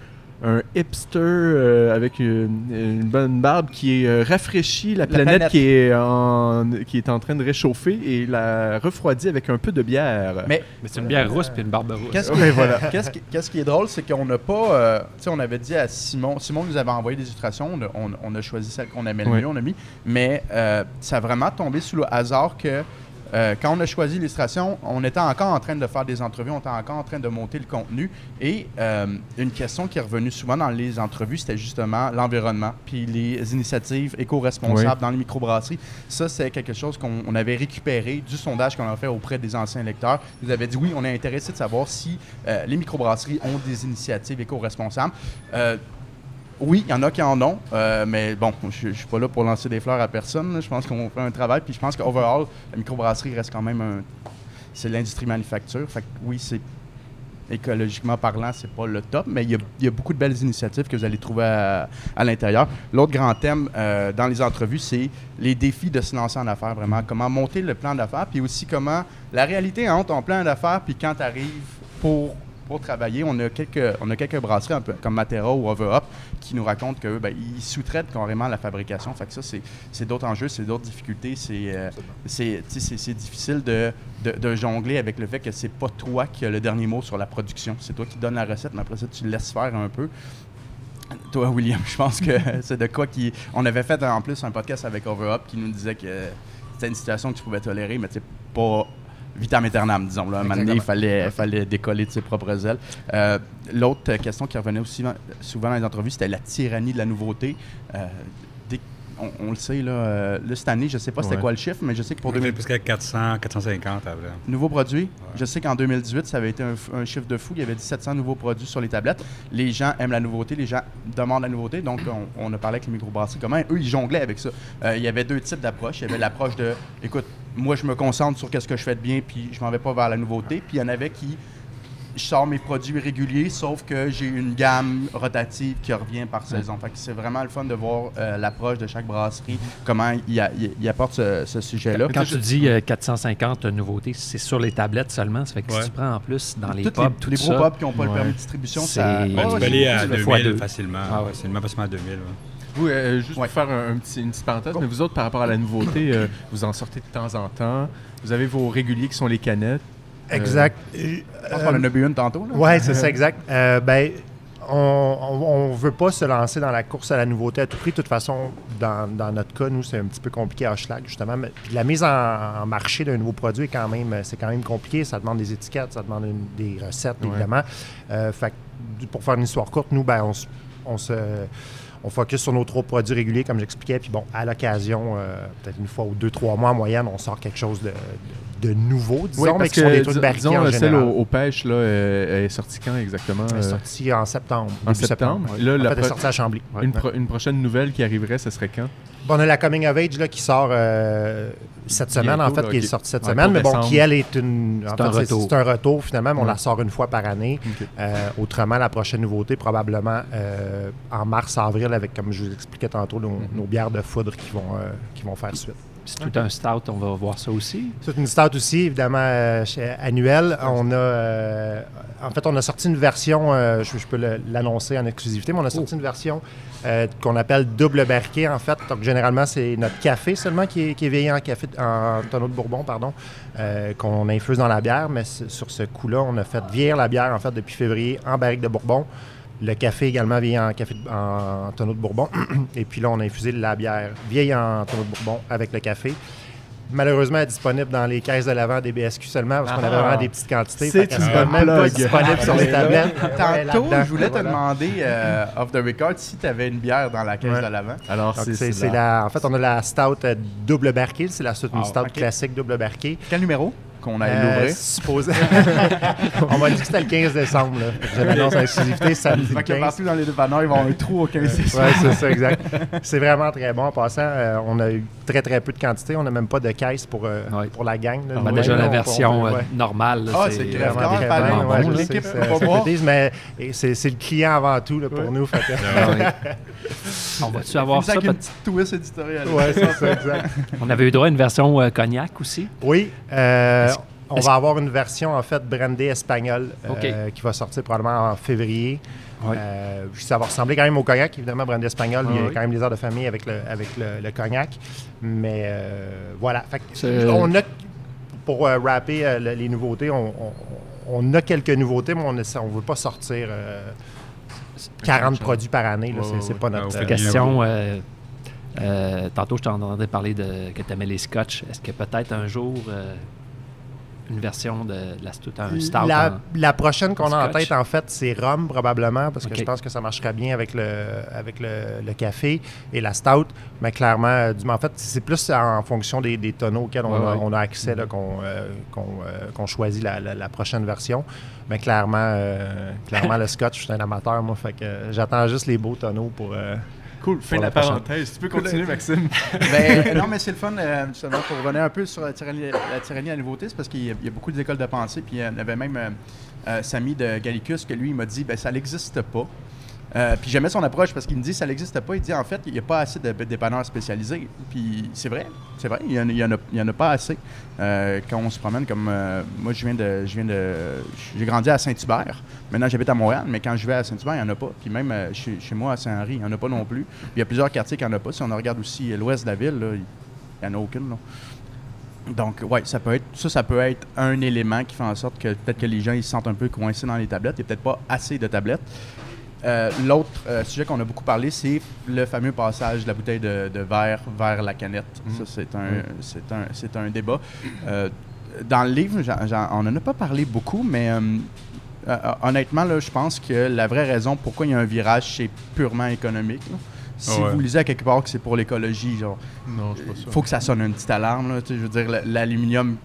un hipster euh, avec une, une bonne barbe qui est, euh, rafraîchit la, planète, planète. Qui, est en, qui est en train de réchauffer et la refroidit avec un peu de bière. Mais Mais c'est une bière rousse puis une barbe rousse. Qu'est-ce Ouais, qui, voilà. qu'est-ce qui- qu'est-ce qui est drôle, c'est qu'on n'a pas. euh, tu sais, on avait dit à Simon. Simon nous avait envoyé des illustrations. On a, on- on a choisi celle qu'on aimait le Ouais. mieux, on a mis. Mais euh, ça a vraiment tombé sous le hasard que. Euh, quand on a choisi l'illustration, on était encore en train de faire des entrevues, on était encore en train de monter le contenu. Et euh, une question qui est revenue souvent dans les entrevues, c'était justement l'environnement, puis les initiatives éco-responsables Oui. dans les microbrasseries. Ça, c'est quelque chose qu'on on avait récupéré du sondage qu'on a fait auprès des anciens lecteurs. Ils nous avaient dit oui, on est intéressé de savoir si euh, les microbrasseries ont des initiatives éco-responsables. Oui, il y en a qui en ont, euh, mais bon, je ne suis pas là pour lancer des fleurs à personne. Je pense qu'on fait un travail, puis je pense qu'overall, la microbrasserie reste quand même un. C'est l'industrie manufacture. Fait que oui, c'est. Écologiquement parlant, c'est pas le top, mais il y, a, beaucoup de belles initiatives que vous allez trouver à, à l'intérieur. L'autre grand thème euh, dans les entrevues, c'est les défis de se lancer en affaires, vraiment. Comment monter le plan d'affaires, puis aussi comment la réalité entre ton plan d'affaires, puis quand tu arrives pour pour travailler, on a quelques, on a quelques brasseries un peu comme Matera ou Over Up qui nous racontent qu'eux, ben, ils sous-traitent carrément la fabrication. Fait que ça, c'est, c'est d'autres enjeux, c'est d'autres difficultés. C'est, euh, c'est, c'est, c'est difficile de, de, de jongler avec le fait que c'est pas toi qui as le dernier mot sur la production. C'est toi qui donnes la recette, mais après ça, tu le laisses faire un peu. Toi, William, je pense que c'est de quoi qui. On avait fait en plus un podcast avec Over Up qui nous disait que c'était une situation que tu pouvais tolérer, mais tu sais, pas vitam aeternam, disons. Là. À un moment donné, il fallait, fallait décoller de ses propres ailes. Euh, L'autre question qui revenait aussi souvent dans les entrevues, c'était la tyrannie de la nouveauté. Euh, dès- on, on le sait, là, euh, là, cette année, je ne sais pas c'était Ouais. quoi le chiffre, mais je sais que pour Pour 2000 plus qu'à 400, 450 avant. nouveaux produits, je sais qu'en 2018, ça avait été un, chiffre de fou. Il y avait 1700 nouveaux produits sur les tablettes. Les gens aiment la nouveauté, les gens demandent la nouveauté. Donc, on, on a parlé avec les microbrasseries. Comment eux, ils jonglaient avec ça. Euh, il y avait deux types d'approches. Il y avait l'approche de, écoute, moi, je me concentre sur qu'est-ce que je fais de bien, puis je m'en vais pas vers la nouveauté. Puis il y en avait qui, je sors mes produits réguliers, sauf que j'ai une gamme rotative qui revient par saison. Fait que c'est vraiment le fun de voir euh, l'approche de chaque brasserie, comment il, apporte ce, ce sujet-là. Quand tu dis euh, 450 nouveautés, c'est sur les tablettes seulement. Ça fait que Ouais. si tu prends en plus dans les Toutes pubs, les, tout les ça, gros pubs qui n'ont pas le permis de distribution, C'est- ça. Ouais, tu peux aller à c'est le 2000 fois deux. facilement. Ah ouais. Facilement, facilement à 2000. Vous, euh, juste Ouais. pour faire un, un petit- une petite parenthèse, mais vous autres, par rapport à la nouveauté, euh, vous en sortez de temps en temps. Vous avez vos réguliers qui sont les canettes. Exact. Je pense qu'on en a bu une tantôt. Oui, c'est ça, exact. Euh, ben, on ne veut pas se lancer dans la course à la nouveauté à tout prix. De toute façon, dans, dans notre cas, nous, c'est un petit peu compliqué à Hochelag, justement. Mais, puis la mise en, en marché d'un nouveau produit, est quand même, c'est quand même compliqué. Ça demande des étiquettes, ça demande une- des recettes, Ouais. évidemment. Euh, fait pour faire une histoire courte, nous, ben, on, se- on se... On focus sur nos trois produits réguliers, comme j'expliquais. Puis bon, à l'occasion, euh, peut-être une fois ou deux, trois mois en moyenne, on sort quelque chose de, de, de nouveau, disons, Oui, mais qui sont des trucs barriqués disons, en celle général. aux, aux pêches, là, elle est sortie quand exactement? Elle est euh, sortie en septembre. en septembre. ouais. Là, en la fait, elle est sortie à Chambly. une, pro- une prochaine nouvelle qui arriverait, ce serait quand? Bon, on a la Coming of Age là, qui sort euh, cette semaine, en fait, là, qui est sortie cette Ouais, semaine, mais bon, décembre. qui elle est une. en C'est fait, un un retour finalement, mais on Ouais. la sort une fois par année. Euh, autrement, la prochaine nouveauté, probablement euh, en mars-avril, avec, comme je vous expliquais tantôt, nos, Mhm. nos bières de foudre qui vont, euh, qui vont faire suite. C'est tout un stout, on va voir ça aussi. C'est une stout aussi, évidemment, euh, annuelle. On a, euh, en fait, on a sorti une version, euh, je, je peux l'annoncer en exclusivité, mais on a sorti Oh. une version euh, qu'on appelle double barriquet, en fait. Donc, généralement, c'est notre café seulement qui est, qui est vieilli en, café, en tonneau de bourbon, pardon, qu'on infuse dans la bière. Mais sur ce coup-là, on a fait vieillir la bière, en fait, depuis février en barrique de bourbon. Le café également vieilli en, café de- en tonneau de bourbon. Et puis là, on a infusé la bière vieille en tonneau de bourbon avec le café. Malheureusement, elle est disponible dans les caisses de l'avant des BSQ seulement parce qu'on avait Ah. vraiment des petites quantités. C'est une bonne même pas disponible sur les tablettes. Tantôt, je voulais te Voilà. demander, euh, off the record, si tu avais une bière dans la caisse Ouais. de l'avant. Alors, c'est la- la, en fait, on a la stout euh, double barquée. C'est la c'est une Ah, stout classique double barquée. Quel numéro? Qu'on aille Euh, l'ouvrir? supposé- on m'a dit que c'était le 15 décembre. Là. Je l'annonce en exclusivité samedi le Fait que 15. partout dans les dépanneurs, ils vont avoir un trou au 15 c'est sûr. Oui, c'est ça, exact. C'est vraiment très bon. En passant, euh, on a eu très, très peu de quantité. On n'a même pas de caisse pour, euh, Ouais. pour la gang. là. Ben, ouais, déjà, la on- version on- euh, ouais. normale, là, Ah, c'est vraiment très bien, bon, ouais, L'équipe mais c'est c'est le client avant tout là, pour nous. Ah. On va-tu avoir ça? une petite twist éditoriale. Ouais, c'est ça, exact. On avait eu droit à une version euh, cognac aussi? Oui, euh, on va avoir une version en fait brandée espagnole euh, qui va sortir probablement en février. Euh, ça va ressembler quand même au cognac, évidemment, brandé espagnol. Ah il y a oui. quand même des heures de famille avec le, avec le, le cognac. Mais euh, voilà. Fait que on a, pour euh, rapper euh, le- les nouveautés, on, on- on a quelques nouveautés, mais on ne veut pas sortir euh, 40 produits par année. c'est pas notre. euh, Question, euh, euh, tantôt je t'entendais parler de que tu aimais les scotch. Est-ce que peut-être un jour euh, une version de, de la stout, un stout La, en- la prochaine qu'on a en tête, en fait, c'est rhum, probablement, parce que je pense que ça marcherait bien avec le, avec le, le café et la stout. Mais clairement, euh, du, en fait, c'est plus en fonction des, des tonneaux auxquels on, Ouais, a, ouais. on a accès qu'on euh, euh, qu'on choisit la, la- la prochaine version. Mais clairement, euh, clairement le scotch, je suis un amateur, moi, fait que j'attends juste les beaux tonneaux pour. Euh, Cool, fin de la la parenthèse. Tu peux continuer, Maxime. Ben, non, mais c'est le fun, euh, justement, pour revenir un peu sur la tyrannie, la tyrannie à la nouveauté, c'est parce qu'il y, a- il y a beaucoup d'écoles de pensée, puis il y en avait même euh, euh, Samy de Gallicus, que lui, il m'a dit, ben ça n'existe pas. Euh, puis j'aimais son approche parce qu'il me dit ça n'existe pas. Il dit en fait, il n'y a pas assez de dépanneurs spécialisés. Puis c'est vrai, c'est vrai, il n'y en, en, a- en pas assez. Euh, quand on se promène comme. euh, moi, je viens de. je viens de J'ai grandi à Saint-Hubert. Maintenant, j'habite à Montréal, mais quand je vais à Saint-Hubert, il n'y en a pas. Puis même chez, moi, à Saint-Henri, il n'y en a pas non plus. Il y a plusieurs quartiers qui n'en a pas. Si on regarde aussi l'ouest de la ville, il n'y en a aucune. Donc, ouais, ça peut être ça, ça peut être un élément qui fait en sorte que peut-être que les gens ils se sentent un peu coincés dans les tablettes. Il n'y a peut-être pas assez de tablettes. Euh, L'autre euh, sujet qu'on a beaucoup parlé, c'est le fameux passage de la bouteille de, de verre vers la canette. Ça, c'est un, c'est un, c'est un débat. Euh, dans le livre, j'en- j'en- on n'en a pas parlé beaucoup, mais honnêtement, là, je pense que la vraie raison pourquoi il y a un virage, c'est purement économique. là. Si Ah ouais. vous lisez à quelque part que c'est pour l'écologie, genre, Non, pas sûr. faut que ça sonne une petite alarme. là. Je veux dire, l'aluminium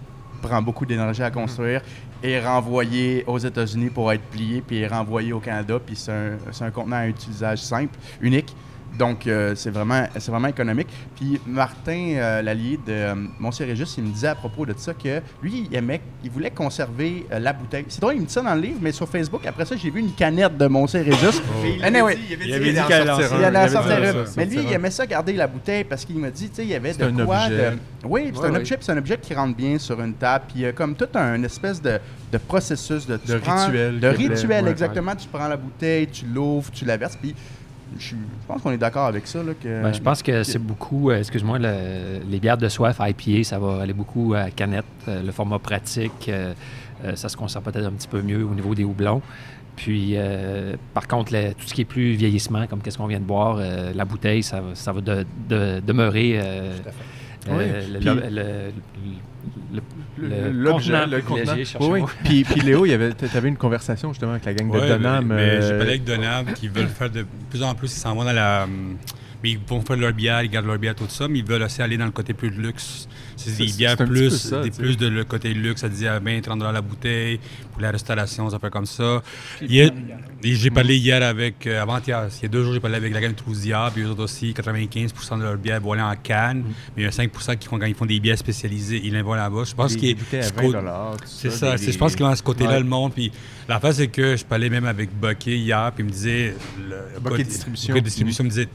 prend beaucoup d'énergie à construire est renvoyé aux États-Unis pour être plié, puis renvoyé au Canada, puis c'est un, un contenant à utilisage simple, unique. Donc, euh, c'est vraiment, c'est vraiment économique. Puis Martin euh, Lallier de euh, Montsérégus, il me disait à propos de ça que lui, il aimait, il voulait conserver euh, la bouteille. C'est drôle, il me dit ça dans le livre, mais sur Facebook, après ça, j'ai vu une canette de Montsérégus. Anyway, il avait dit il avait un. ça, Mais lui, il aimait ça garder la bouteille parce qu'il m'a dit, tu sais, il y avait de un quoi objet. de. Oui, c'est Ouais, un objet, c'est un objet qui rentre bien sur une table. Puis il y a comme tout un une espèce de, de processus de, De prends- rituel De rituel, ouais, exactement. Tu prends la bouteille, tu l'ouvres, tu la verses. Puis je, suis- je pense qu'on est d'accord avec ça. Là, que, Ben, je pense que c'est beaucoup, euh, excuse-moi, le- les bières de soif IPA, ça va aller beaucoup à canette. Euh, le format pratique, euh, euh, ça se conserve peut-être un petit peu mieux au niveau des houblons. Puis, euh, par contre, le- tout ce qui est plus vieillissement, comme qu'est-ce qu'on vient de boire, euh, la bouteille, ça, va- ça va de- de- demeurer euh, euh, Oui, le- puis- le- le- le- contenant le contenant. privilégié, Oui. Puis, puis Léo, il y avait, t'avais une conversation justement avec la gang de Ouais, Donham. mais, mais j'ai euh, parlé avec Donham qui veulent faire de plus en plus, ils s'en vont dans la. Ils vont faire leur bière, ils gardent leur bière, tout ça, mais ils veulent aussi aller dans le côté plus de luxe. C'est des bières plus, ça, des plus de le côté luxe, ça disait à 20, 30 dollars la bouteille, pour la restauration, ça fait comme ça. J'ai parlé hier avec, euh, avant-hier, il y a deux jours, j'ai parlé avec la gang Trousia, puis eux autres aussi, 95% de leur bière vont aller en canne, Mm. mais il y a 5% qui, font- quand ils font des bières spécialisées, ils les vont là-bas. Je pense des qu'il bouteilles à ce 20 côté- dollars, tout c'est ça, ça. des- c'est- Je pense qu'il y a ce côté-là, Ouais. le monde. Puis l'affaire, c'est que je parlais même avec Bucky hier, puis il me disait. Le, Bucky Distribution. Bucky Distribution me disait.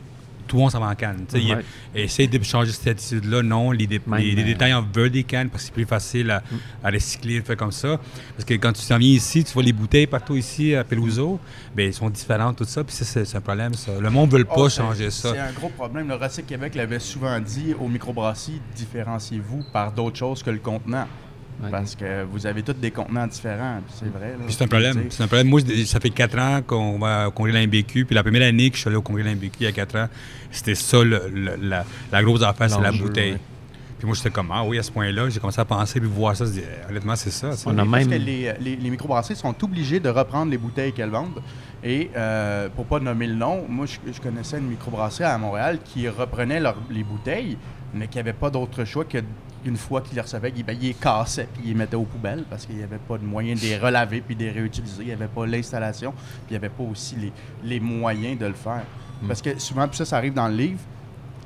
Tout le monde s'en va en canne. Tu sais, il- Ouais. Essaye de changer cette attitude-là. Non, les, dé- Même, les, les détaillants veulent des cannes parce que c'est plus facile à, à recycler, fait comme ça. Parce que quand tu t'en viens ici, tu vois les bouteilles partout ici à Peluso, ben, elles sont différentes, tout ça. Puis ça, c'est un problème, ça. Le monde ne veut pas Oh, changer ça. C'est un gros problème. Le Recyc Québec l'avait souvent dit au microbrasserie différenciez-vous par d'autres choses que le contenant. Ouais. Parce que vous avez tous des contenants différents. puis C'est vrai. là. Puis c'est un problème. C'est un problème. Moi, ça fait 4 ans qu'on va au congrès de l'MBQ. Puis la première année que je suis allé au congrès de l'MBQ, il y a 4 ans, c'était ça, le- le- la, la grosse affaire, c'est la bouteille. ouais. Puis moi, j'étais comme, ah oui, à ce point-là, j'ai commencé à penser, puis voir ça, je dis, eh, honnêtement, c'est ça. On a parce même- que les, les, les microbrasseries sont obligées de reprendre les bouteilles qu'elles vendent. Et euh, pour pas nommer le nom, moi, je, je connaissais une microbrasserie à Montréal qui reprenait leurs- les bouteilles, mais qui n'avait pas d'autre choix que une fois qu'ils les recevaient, ils, ben, ils les cassaient puis ils les mettaient aux poubelles parce qu'il n'y avait pas de moyen de les relaver puis de les réutiliser. Il n'y avait pas l'installation puis il n'y avait pas aussi les, les moyens de le faire. Parce que souvent, puis ça, ça arrive dans le livre,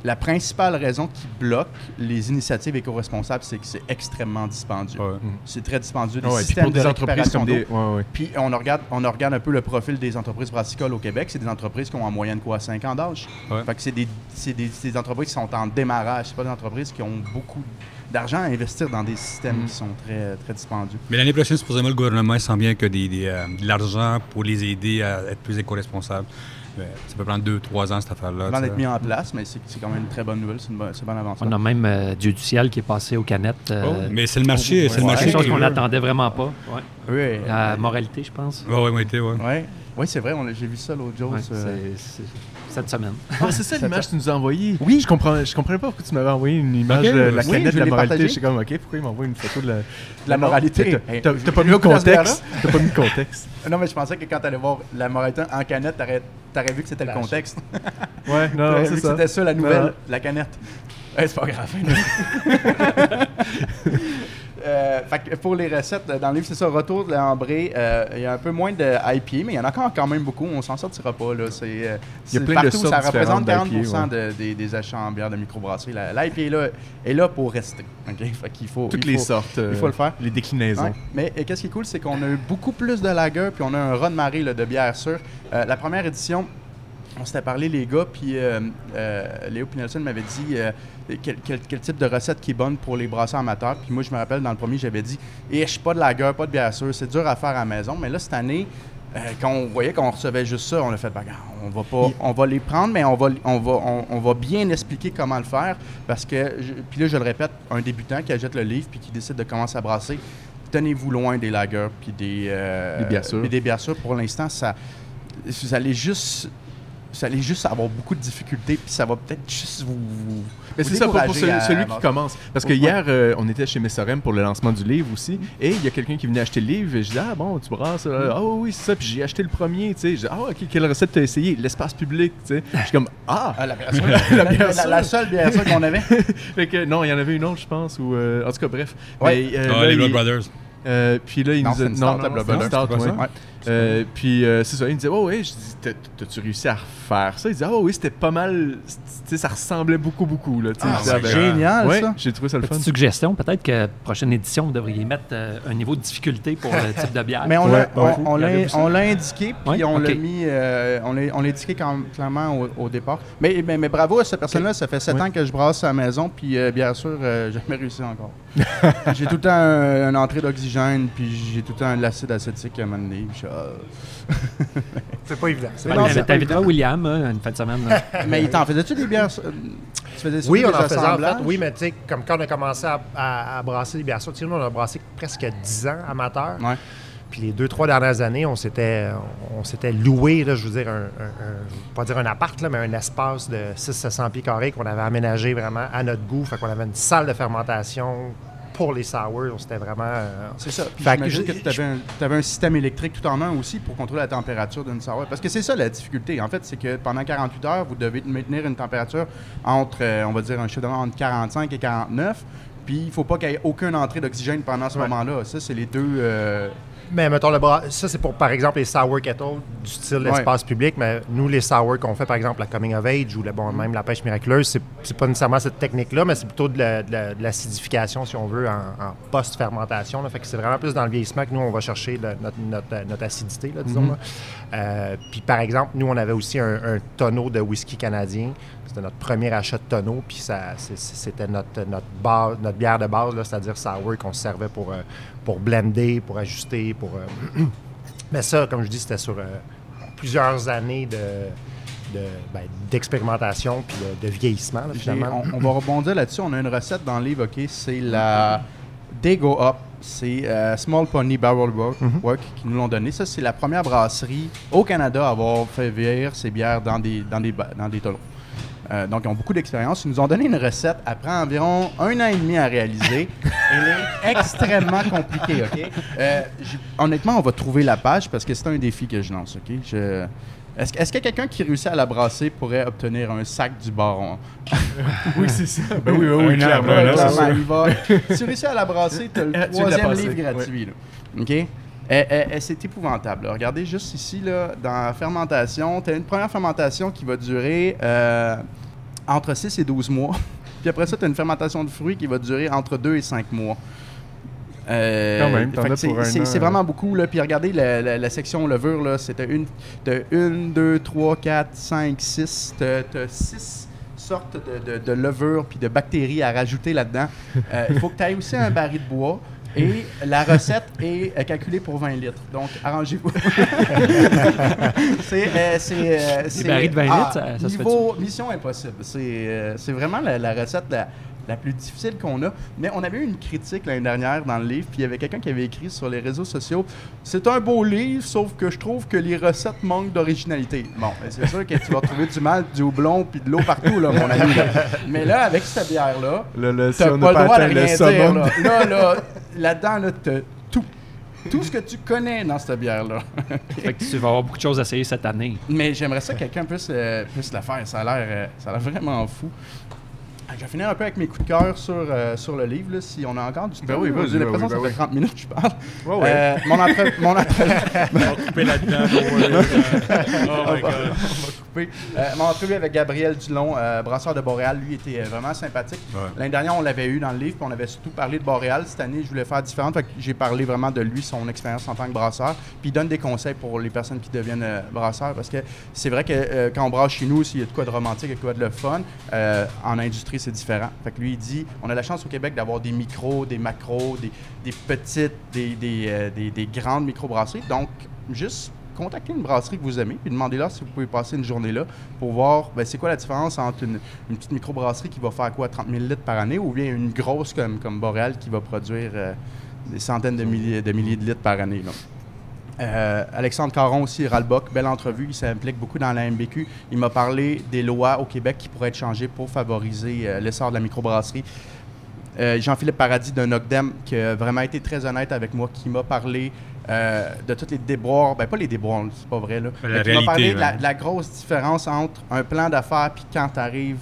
la principale raison qui bloque les initiatives éco-responsables, c'est que c'est extrêmement dispendieux. Ouais. C'est très dispendieux. Ah ouais, systèmes pour des de entreprises récupération comme des. d'eau. Ouais, ouais. Puis on regarde, on regarde un peu le profil des entreprises brassicoles au Québec. C'est des entreprises qui ont en moyenne quoi, 5 ans d'âge. Ouais. Fait que c'est des, c'est des, c'est des entreprises qui sont en démarrage. C'est pas des entreprises qui ont beaucoup d'argent à investir dans des systèmes qui sont très, très dispendieux. Mais l'année prochaine, supposément, le gouvernement sent bien que des, euh, de l'argent pour les aider à être plus éco-responsables. Ça peut prendre 2-3 ans, cette affaire-là. Avant tu d'être mis en place, mais c'est quand même une très bonne nouvelle. C'est une, bonne- bonne avancée. On a même euh, Dieu du ciel qui est passé aux canettes. euh, Oh, mais c'est le marché, c'est le Ouais. marché. quelque chose qu'on n'attendait vraiment pas. Ouais. Oui, La moralité, je pense. Ouais, été, ouais. ouais. Oui, c'est vrai. J'ai vu ça l'autre jour. Ouais, ça. cette semaine. Ah, c'est ça l'image que tu nous as envoyée? Oui. Je comprends, je comprenais pas pourquoi tu m'avais envoyé une image Ok, de la oui, canette je de la moralité. partagée. Je suis comme, OK, pourquoi il m'envoie une photo de la, de la moralité. T'as- Hey, T'as pas tu mis ce contexte. T'as pas mis le contexte. Non, mais je pensais que quand tu allais voir la moralité en canette, t'aurais aurais vu que c'était le Flash. contexte. Ouais, non, c'est ça. c'était ça la nouvelle, Non. la canette. Ouais, c'est pas grave. Euh, fait que pour les recettes, euh, dans le livre, c'est ça, retour de l'ambré. euh, Il y a un peu moins de IPA, mais il y en a encore quand même beaucoup. On s'en sortira pas. Là. C'est, euh, Il y a plein de partout, sortes Ça représente différentes 40 d'IPA, de- des, des achats en bière de microbrasserie. L'IPA là, est là pour rester. Fait qu'il faut, Toutes il les faut- sortes. il faut le faire. Les déclinaisons. Ouais. Mais qu'est-ce qui est cool, c'est qu'on a eu beaucoup plus de lager, puis on a un run marée là, de bière sûre. La première édition, on s'était parlé, les gars, puis euh, euh, Léo Pinelson m'avait dit euh, quel, quel- quel type de recette qui est bonne pour les brasseurs amateurs. Puis moi, je me rappelle, dans le premier, j'avais dit Et je suis pas de la gueule, pas de bière sûre, c'est dur à faire à la maison. Mais là, cette année, quand on voyait qu'on recevait juste ça, on a fait, regarde, on va pas, on va les prendre, mais on va, on va, on, on va bien expliquer comment le faire. Parce que, puis là, je le répète, un débutant qui achète le livre puis qui décide de commencer à brasser, tenez-vous loin des lagers puis des, Des bières sûres. puis des bières sûres. Pour l'instant, ça, vous allez juste vous allez juste avoir beaucoup de difficultés, puis ça va peut-être juste vous. vous- Mais c'est ça pour, celui, à- celui à- qui commence. Parce que Ouais. hier, euh, on était chez Messorem pour le lancement du livre aussi. Et il y a quelqu'un qui venait acheter le livre. Et je dis Ah bon, tu brasses. euh, Ah oui, c'est ça. Puis j'ai acheté le premier. Tu sais. Je dis Ah, ok, quelle recette t'as essayé L'espace public. Tu sais. Je suis comme Ah Ah, la bière sûre. la, bière la- sûre. la seule bière sûre qu'on avait. Fait que non, il y en avait une autre, je pense. Ou, euh, en tout cas, bref. Ouais. Mais, euh, Ah, là, les Blood Brothers. euh, puis là, il Non, nous a non, stout, la non, Ouais. Ouais. Euh, puis euh, c'est ça, il me disait, oh oui, je dis, T'as- t'as-tu réussi à refaire ça? Il disait, oh oui, c'était pas mal, tu sais, ça ressemblait beaucoup, beaucoup. Là. Ah, c'est ben, génial, ouais, ça. j'ai trouvé ça le fun. Petite suggestion, peut-être que prochaine édition, vous devriez mettre euh, un niveau de difficulté pour le type de bière. Mais on Ouais, l'a on- ouais. on l'a- Regardez-vous ça. on l'a indiqué, puis Ouais, on l'a mis, euh, on l'a on l'a indiqué quand- clairement au, au départ. Mais, mais, mais bravo à cette personne-là, ça fait sept Ouais. ans que je brasse à la maison, puis euh, bien sûr, euh, j'ai jamais réussi encore. j'ai tout le temps un- une entrée d'oxygène, puis j'ai tout le temps de l'acide acétique à un moment ah. C'est pas évident. C'est pas évident. William hein, une fin de semaine. Mais t'en faisais-tu des bières? euh, Tu faisais Oui, des on en faisait en fait. Oui, mais tu sais, comme quand on a commencé à, à- à brasser des bières tu sais, nous, on a brassé presque 10 ans amateur. Ouais. Puis les deux, trois dernières années, on s'était, on s'était loué, là, je veux dire, un, pas dire un appart, là, mais un espace de 600-700 pieds carrés qu'on avait aménagé vraiment à notre goût. Fait qu'on avait une salle de fermentation pour les sours. C'était vraiment... euh, C'est ça. Puis Fait que j'imagine que je- tu avais, un, système électrique tout en un aussi pour contrôler la température d'une sour. Parce que c'est ça la difficulté. En fait, c'est que pendant 48 heures, vous devez maintenir une température entre, euh, on va dire, un chiffre d'avant entre 45 et 49. Puis il ne faut pas qu'il y ait aucune entrée d'oxygène pendant ce Ouais. moment-là. Ça, c'est les deux. euh, Mais mettons, le bras, ça c'est pour par exemple les sour kettle du style Ouais. espace public, mais nous les sour qu'on fait par exemple la coming of age ou le, bon, même la pêche miraculeuse, c'est, pas nécessairement cette technique-là, mais c'est plutôt de, la- de la- de l'acidification si on veut en, en post-fermentation. Fait que c'est vraiment plus dans le vieillissement que nous on va chercher le- notre, notre- notre acidité, là, disons. là. Euh, puis par exemple, nous on avait aussi un, un tonneau de whisky canadien. C'était notre premier achat de tonneau, puis c'était notre, notre, base, notre bière de base, c'est-à-dire sour qu'on se servait pour, euh, pour blender, pour ajuster, pour... euh, Mais ça, comme je dis, c'était sur euh, plusieurs années de, de, ben, d'expérimentation puis de, de vieillissement, là, finalement. on, on va rebondir là-dessus. On a une recette dans le livre, OK? C'est la They Go Up. C'est euh, Small Pony Barrel Work, Mhm. Work qui nous l'ont donné. Ça, c'est la première brasserie au Canada à avoir fait vieillir ses bières dans des, dans des, dans des tonneaux. Euh, donc, ils ont beaucoup d'expérience. Ils nous ont donné une recette. Elle prend environ un an et demi à réaliser. Elle est extrêmement compliquée, OK? Euh, honnêtement, on va trouver la page parce que c'est un défi que je lance, OK? Je- Est-ce, est-ce que quelqu'un qui réussit à la brasser pourrait obtenir un sac du baron? Oui, c'est ça. Ben oui, oui, oui, clairement. là, ça. il va? si tu réussis à la brasser, tu as le Euh, troisième livre gratuit. là. OK? Elle- elle- elle- c'est épouvantable. là. Regardez juste ici, là, dans la fermentation, tu as une première fermentation qui va durer euh, entre 6 et 12 mois. Puis après ça, tu as une fermentation de fruits qui va durer entre 2 et 5 mois. Euh, as c'est, euh. vraiment beaucoup. Là. Puis regardez la, la- la section levure, là, c'était une, t'as une, deux, trois, quatre, cinq, six. T'as, t'as six sortes de, de, de levures puis de bactéries à rajouter là-dedans. Euh, il faut que tu aies aussi un baril de bois. Et la recette est euh, calculée pour 20 litres. Donc, arrangez-vous. c'est, euh, c'est, euh, c'est- barils de 20 ah, litres, ça- ça se niveau mission impossible. C'est, euh, c'est vraiment la, la recette la, la plus difficile qu'on a. Mais on avait eu une critique l'année dernière dans le livre, puis il y avait quelqu'un qui avait écrit sur les réseaux sociaux C'est un beau livre, sauf que je trouve que les recettes manquent d'originalité. Bon, ben, c'est sûr que tu vas trouver du mal, du houblon, puis de l'eau partout, là, mon ami. là. Mais là, avec cette bière-là, Là, là, si pas n'a le droit de rien le dire. Là, là, là, là-dedans, là, tout. Tout ce que tu connais dans cette bière-là. Fait que tu vas avoir beaucoup de choses à essayer cette année. Mais j'aimerais ça que quelqu'un puisse, euh, puisse la faire. Ça a l'air euh, ça a l'air vraiment fou. Je vais finir un peu avec mes coups de cœur sur, euh, sur le livre, là, si on a encore du temps. Ben oui, vas-y, ben oui, ben ça fait 30 minutes je parle. Ouais, ouais. Euh, mon entre- mon On va couper là-dedans. Oh my god. Euh, mon entrevue avec Gabriel Dulon, brasseur de Boréal, lui était vraiment sympathique. Ouais. L'année dernière, on l'avait eu dans le livre, puis on avait surtout parlé de Boréal. Cette année, je voulais faire différent. Fait que j'ai parlé vraiment de lui, son expérience en tant que brasseur. Puis il donne des conseils pour les personnes qui deviennent brasseurs. Parce que c'est vrai que quand on brasse chez nous, s'il y a de quoi de romantique, il y a de quoi de le fun, en industrie, c'est différent. Fait que lui, il dit on a la chance au Québec d'avoir des micros, des macros, des, petites, des, des, euh, des- des grandes microbrasseries. Donc, juste contactez une brasserie que vous aimez puis demandez-leur si vous pouvez passer une journée là pour voir ben, c'est quoi la différence entre une, une petite microbrasserie qui va faire quoi 30 000 litres par année ou bien une grosse comme, comme qui va produire euh, des centaines de milliers, de milliers de litres par année. là. Euh, Alexandre Caron aussi, Ralbock, belle entrevue. Il s'implique beaucoup dans la MBQ. Il m'a parlé des lois au Québec qui pourraient être changées pour favoriser euh, l'essor de la microbrasserie. Euh, Jean-Philippe Paradis d'un Nocdem qui a vraiment été très honnête avec moi, qui m'a parlé euh, de tous les déboires, ben pas les déboires, c'est pas vrai là, mais qui m'a parlé de la, de grosse différence entre un plan d'affaires puis quand tu arrives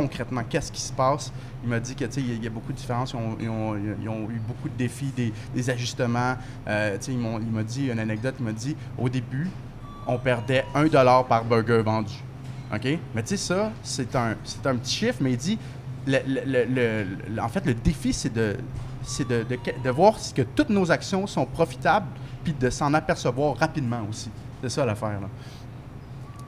concrètement, qu'est-ce qui se passe? Il m'a dit que il y a- beaucoup de différences. Ils ont, eu beaucoup de défis, des, ajustements. Euh, il m'a dit une anecdote. Il m'a dit au début, on perdait un dollar par burger vendu. OK? Mais tu sais, ça, c'est un, petit chiffre, mais il dit en fait, le défi, c'est de, voir si toutes nos actions sont profitables puis de s'en apercevoir rapidement aussi. C'est ça l'affaire. Là.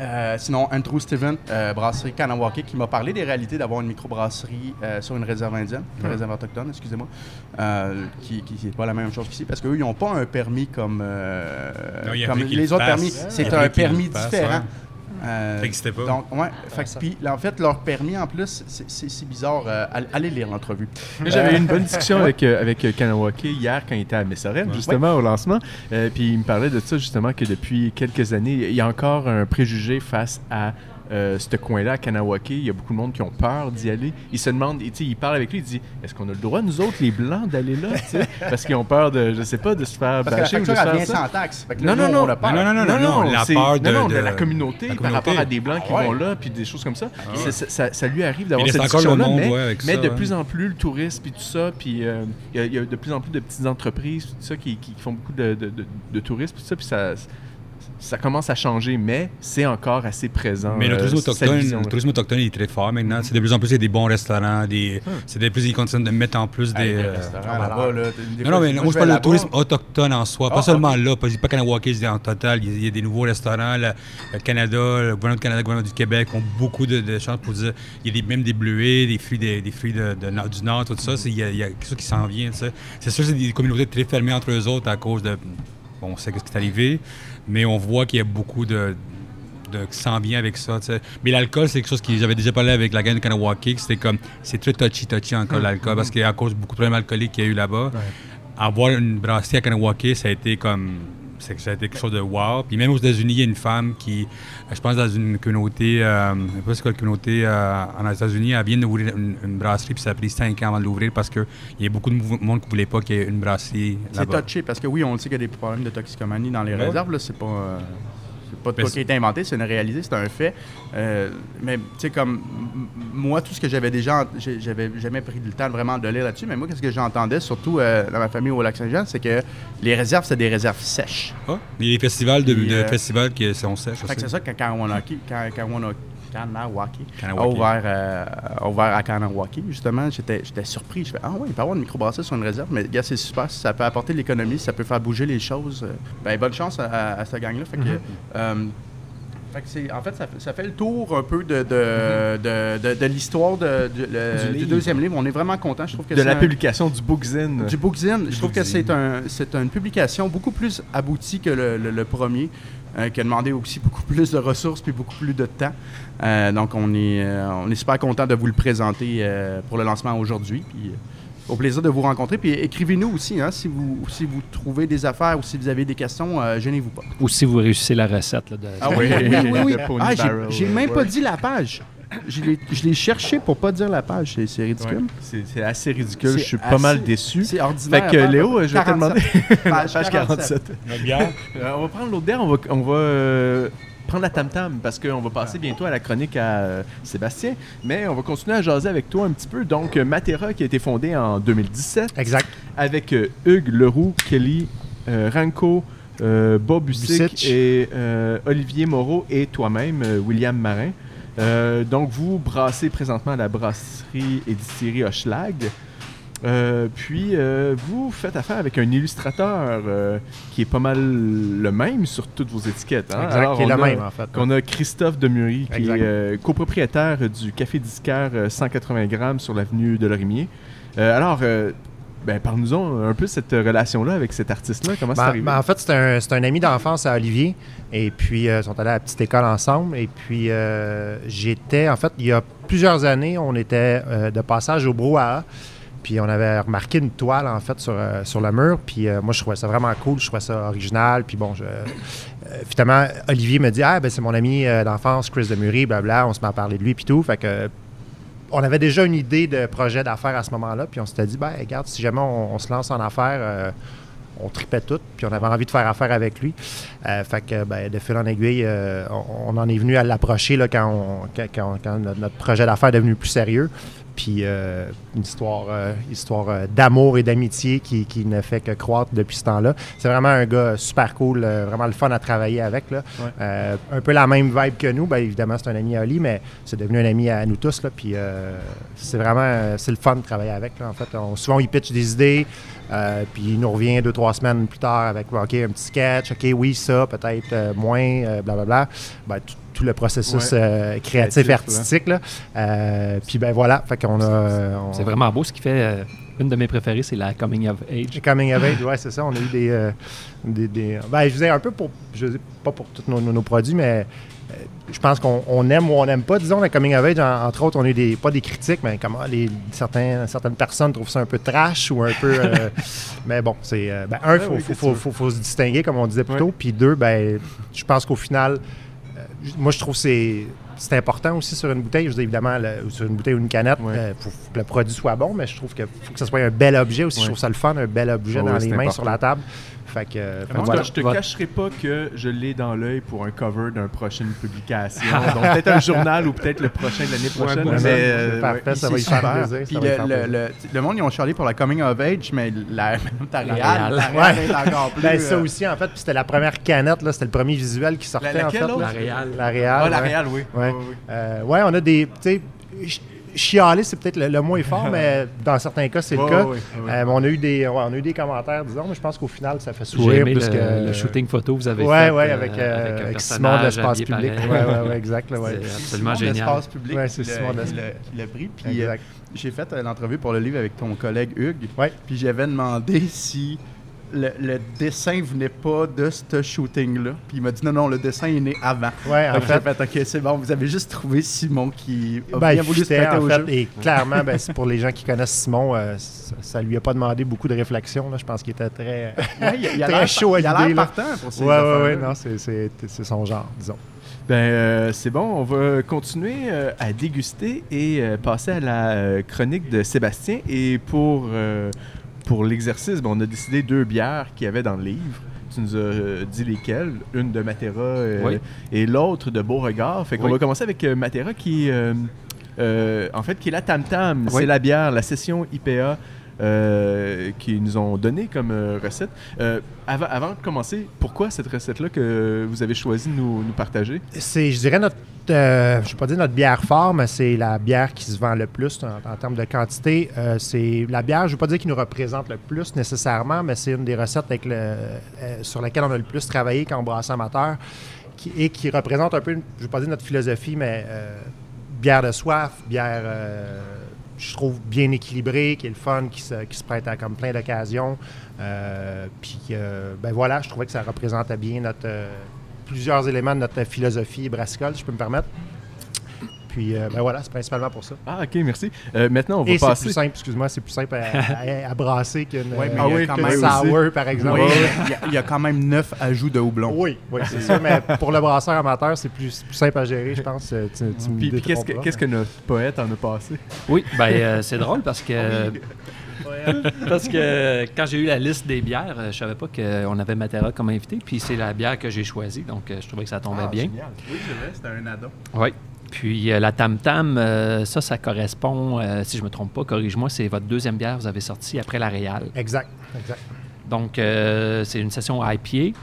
Euh, sinon, Andrew Steven, euh, brasserie Kanawake, qui m'a parlé des réalités d'avoir une microbrasserie euh, sur une réserve indienne, une réserve autochtone, excusez-moi, qui n'est pas la même chose qu'ici, parce qu'eux, ils n'ont pas un permis comme, Non, les le autres permis. C'est un permis différent. ouais. Euh, Ça existait pas. Donc, ouais. Fait que, ça- puis, là, en fait, leur permis, en plus, c'est- bizarre. euh, allez- lire l'entrevue. J'avais Euh, eu une bonne discussion avec, euh, avec euh, Kanawake hier quand il était à Messorel, justement, au lancement. Euh, puis il me parlait de ça, justement, que depuis quelques années, il y a encore un préjugé face à euh, ce coin-là, à Kanawake. Il y a beaucoup de monde qui ont peur d'y aller. Ils se demandent, et tu sais, il parle avec lui, il dit Est-ce qu'on a le droit, nous autres, les Blancs, d'aller là? Parce qu'ils ont peur de, je sais pas, de se faire Parce que la bâcher ou de se elle faire vient ça. sans taxe. Fait que là, Non, non, non. on l'a peur. Non, non, non, non, non, la peur de- non, non, de- la communauté, la par rapport à des blancs qui Ah ouais. vont là, puis des choses comme ça. C'est- ça, ça- ça lui arrive d'avoir cette discussion-là, monde, mais, ouais, avec mais ça, de ouais. plus en plus, le tourisme puis tout ça, puis euh, il y, a- il y a de plus en plus de petites entreprises, tout ça, qui, qui font beaucoup de, de, de, de tourisme, tout ça, puis ça, ça commence à changer, mais c'est encore assez présent. Mais le euh, tourisme autochtone, le tourisme autochtone il est très fort maintenant. C'est de plus en plus il y a des bons restaurants, des, c'est de plus ils continuent de mettre en plus des. Euh, là-bas, là, des non, non, mais moi, moi, je je parle de là-bas. tourisme autochtone en soi, Ah, pas seulement ok. là, pas, pas Kanawake, je dis en total. Il y a- des nouveaux restaurants, le, le Canada, le gouvernement du Canada, le gouvernement du Québec ont beaucoup de, de chances pour dire. Il y a des, même des bleuets, des fruits, des, des fruits de, de nord- du Nord, tout ça. c'est- Il y, a, il y a quelque chose qui s'en vient. C'est sûr, c'est des communautés très fermées entre eux autres à cause de. Bon, on sait ce qui est arrivé, mais on voit qu'il y a beaucoup de, de, qui s'en vient avec ça. Mais l'alcool, c'est quelque chose que j'avais déjà parlé avec la gang de Kanawake, que c'était comme, c'est très touchy-touchy encore l'alcool, parce qu'à cause de beaucoup de problèmes alcooliques qu'il y a eu là-bas, avoir une brasserie à Kanawake, ça a été comme, c'est que ça a été quelque chose de wow. Puis même aux États-Unis, il y a une femme qui, euh, je pense dans une communauté, euh, je sais pas c'est quoi la communauté euh, en États-Unis, elle vient d'ouvrir une, une brasserie, puis ça a pris 5 ans avant de l'ouvrir parce qu'il y a beaucoup de monde qui voulait pas qu'il y ait une brasserie C'est touché parce que oui, on le sait qu'il y a des problèmes de toxicomanie dans les Ouais. réserves. Là, c'est pas. euh, pas de quoi qui a été inventé, c'est une réalité, c'est un fait. Euh, mais tu sais, comme moi, tout ce que j'avais déjà, j'avais jamais pris le temps vraiment de lire là-dessus, mais moi, qu'est-ce que j'entendais, surtout euh, dans ma famille au Lac-Saint-Jean, c'est que les réserves, c'est des réserves sèches. Ah, il y a des festivals de, euh, festivals qui sont sèches Fait que aussi. c'est ça quand Kanawake, Kanawake a Kanawake. ouvert, euh, a ouvert à Kanawake, justement, j'étais j'étais surpris. Je fais Ah oui, il peut y avoir une microbrasserie sur une réserve, mais gars, c'est super. Si ça peut apporter de l'économie, si ça peut faire bouger les choses, euh, ben, bonne chance à, à, à cette gang-là. Fait que, Mm-hmm. euh, fait que c'est- en fait, ça, fait- ça fait le tour un peu de, de, Mm-hmm. de, de- de l'histoire le- Du du, deuxième livre. On est vraiment content. Je trouve que de c'est la un- publication du Bookzine. du Bookzine. Je trouve que c'est un, c'est une publication beaucoup plus aboutie que le, le- le premier, euh, qui a demandé aussi beaucoup plus de ressources puis beaucoup plus de temps. Euh, donc, on est, euh, on est super content de vous le présenter euh, pour le lancement aujourd'hui. Puis, euh, au plaisir de vous rencontrer. Puis écrivez-nous aussi, hein, si, vous, si vous trouvez des affaires ou si vous avez des questions, euh, gênez-vous pas. Ou si vous réussissez la recette. Là, de... Ah oui, oui, oui, Ah, j'ai- même pas dit la page. Je l'ai- cherché pour pas dire la page. C'est Ouais. ridicule. C'est assez ridicule. Je suis pas mal déçu. C'est Fait ordinaire. que Page Léo, je vais te 47. demander. Page Page 47. Notre bière? Euh, on va prendre l'autre bière, on va, on va euh, prendre la tam-tam parce qu'on va passer bientôt à la chronique à euh, Sébastien. Mais on va continuer à jaser avec toi un petit peu. Donc, Matera qui a été fondé en 2017 Exact. avec euh, Hugues Leroux, Kelly, euh, Ranko, euh, Bob Bussic Busic. et euh, Olivier Moreau et toi-même, euh, William Marin. Euh, donc, vous brassez présentement à la brasserie et distillerie Hochelag. Euh, puis, euh, vous faites affaire avec un illustrateur qui est pas mal le même sur toutes vos étiquettes. hein. Exact, Alors, qui est on le a- même, en fait. qu'on a Christophe Demury, qui Exact. est copropriétaire du Café Disquaire euh, 180 grammes sur l'avenue de Lorimier. Alors, ben, parle-nous-en un peu cette relation-là avec cet artiste-là. Comment c'est Ben, arrivé? ben, en fait, c'est un, c'est un ami d'enfance à Olivier. Et puis, euh, ils sont allés à la petite école ensemble. Et puis, euh, j'étais, en fait, il y a plusieurs années, on était euh, de passage au Brouhaha. Puis, on avait remarqué une toile, en fait, sur, sur le mur. Puis, moi, je trouvais ça vraiment cool. Je trouvais ça original. Puis, bon, je, finalement, Olivier me dit Ah, ben, c'est mon ami d'enfance, Chris Demury, blabla. On se met à parler de lui, puis tout. Fait que on avait déjà une idée de projet d'affaires à ce moment-là, puis on s'était dit, ben regarde, si jamais on, on se lance en affaires, euh, on tripait tout, puis on avait envie de faire affaire avec lui. Euh, fait que, ben, de fil en aiguille, euh, on, on en est venu à l'approcher là, quand, on- quand, quand- quand notre, projet d'affaires est devenu plus sérieux. Puis euh, une histoire, histoire d'amour et d'amitié qui, qui ne fait que croître depuis ce temps-là. C'est vraiment un gars super cool, vraiment le fun à travailler avec. Là. Ouais. Un peu la même vibe que nous. Ben, évidemment, c'est un ami à Oli, mais c'est devenu un ami à nous tous. Là, puis c'est vraiment c'est le fun de travailler avec. Là, en fait, on, souvent, il pitch des idées, euh, puis il nous revient deux, trois semaines plus tard avec OK, un petit sketch, OK, oui, ça, peut-être euh, moins, euh, blablabla. Ben, tout, le processus Ouais. euh, Créatif, créatif artistique. Là. Puis ben voilà, fait qu'on a. C'est vraiment beau. Ce qui fait. Une de mes préférées, c'est la Coming of Age. Coming of Age, ouais, c'est ça. On a eu des. euh, des, des- ben, je disais un peu pour. Je sais pas pour tous nos, nos- nos produits, mais euh, je pense qu'on on aime ou on n'aime pas. Disons, la Coming of Age, en- entre autres, on a eu des. Pas des critiques, mais comment les, certains, certaines personnes trouvent ça un peu trash ou un peu. euh, mais bon, c'est. euh, ben, un, il Ouais, faut, oui, faut, faut, faut- faut se distinguer, comme on disait plus Ouais. tôt. Puis deux, ben, je pense qu'au final. euh, moi, je trouve que c'est. C'est important aussi sur une bouteille, je dis évidemment, le- sur une bouteille ou une canette, faut, faut que le produit soit bon, mais je trouve qu'il faut que ce soit un bel objet aussi. Je trouve ça le fun, un bel objet Ouais, dans les mains important. sur la table. Fait que, fait que En tout voilà. cas, je te Votre- cacherai pas que je l'ai dans l'œil pour un cover d'une prochaine publication. Donc peut-être un journal ou peut-être le prochain de l'année prochaine. Ouais, mais, euh, parfait, ouais, ça va y faire super. plaisir. Puis le, le, le, le monde, ils ont charlé pour la coming of age, mais la, ta La réal, la est encore plus... Ben, ça euh, aussi, en fait, puis c'était la première canette, là, c'était le premier visuel qui sortait, La- en fait. La Réal. La Réal. Ah, la ouais. réal, oui. Ouais. Ouais, ouais, ouais. Euh, ouais, on a des. Tu sais, ch- chialer, c'est peut-être le, le moins fort, mais dans certains cas, c'est le cas. Euh, on, a eu des, ouais, on a eu des commentaires, disons, mais je pense qu'au final, ça fait J'ai sourire aimé plus le, que. le shooting photo que vous avez Ouais, fait. ouais, euh, avec, euh, un avec Simon de l'espace public. ouais, ouais, exact. C'est absolument Simon de génial. l'espace public Ouais, c'est qui Simon l'a pris. Puis euh, j'ai fait euh, l'entrevue pour le livre avec ton collègue Hugues. Ouais. Puis j'avais demandé si le, le dessin venait pas de ce shooting-là. Puis il m'a dit non, non, le dessin est né avant. Ouais, en Fait ok, c'est bon, vous avez juste trouvé Simon qui a Ben, bien voulu se fitait, prêter en au fait, jeu. et clairement, ben, c'est pour les gens qui connaissent Simon, euh, ça, ça lui a pas demandé beaucoup de réflexion. Là. Je pense qu'il était très, Ouais, il, il a très chaud à il a l'idée, l'air là. partant pour ces Ouais, ouais, ouais, non, c'est, son genre, disons. Ben, euh, c'est bon, on va continuer euh, à déguster et euh, passer à la euh, chronique de Sébastien. Et pour, euh, pour l'exercice, ben, on a décidé deux bières qu'il y avait dans le livre. Tu nous as euh, dit lesquelles, une de Matera euh, Oui. et l'autre de Beauregard. Fait qu'on Oui. va commencer avec euh, Matera qui, euh, en fait, qui est la Tam Tam. C'est la bière, la session IPA euh, qu'ils nous ont donné comme euh, recette. Euh, avant, de commencer, pourquoi cette recette-là que vous avez choisi de nous, partager? C'est, je dirais, notre, je ne pas dire notre bière fort, mais c'est la bière qui se vend le plus en, termes de quantité. C'est la bière, je ne veux pas dire qui nous représente le plus nécessairement, mais c'est une des recettes avec le, sur laquelle on a le plus travaillé quand on brasse amateur qui, et qui représente un peu, je ne veux pas dire notre philosophie, mais bière de soif, bière, je trouve, bien équilibrée, qui est le fun, qui se, qui se prête à comme plein d'occasions. Euh, puis, euh, ben voilà, je trouvais que ça représentait bien euh, plusieurs éléments de notre philosophie brassicole, si je peux me permettre. Puis, euh, ben voilà, c'est principalement pour ça. Ah, ok, merci. Euh, maintenant, on va Et c'est passer. plus simple, excuse-moi, c'est plus simple à, à- à brasser qu'une Ouais, mais euh, sour, par exemple. Oui, il y a- il y, a quand même neuf ajouts de houblon. Oui, oui, c'est ça, mais pour le brasseur amateur, c'est plus, c'est plus simple à gérer, je pense. Tu, tu me Puis, puis qu'est-ce que, que notre poète en a passé? Oui, ben euh, c'est drôle parce que parce que quand j'ai eu la liste des bières, je savais pas qu'on avait Matera comme invité, puis c'est la bière que j'ai choisie, donc je trouvais que ça tombait Ah, bien. génial. Oui, c'est vrai, c'était un addon. Oui. Puis euh, la Tam Tam, euh, ça, ça correspond, euh, si je me trompe pas, corrige-moi, c'est votre deuxième bière que vous avez sortie après la Réal. Exact, exact. Donc, c'est une session IPA.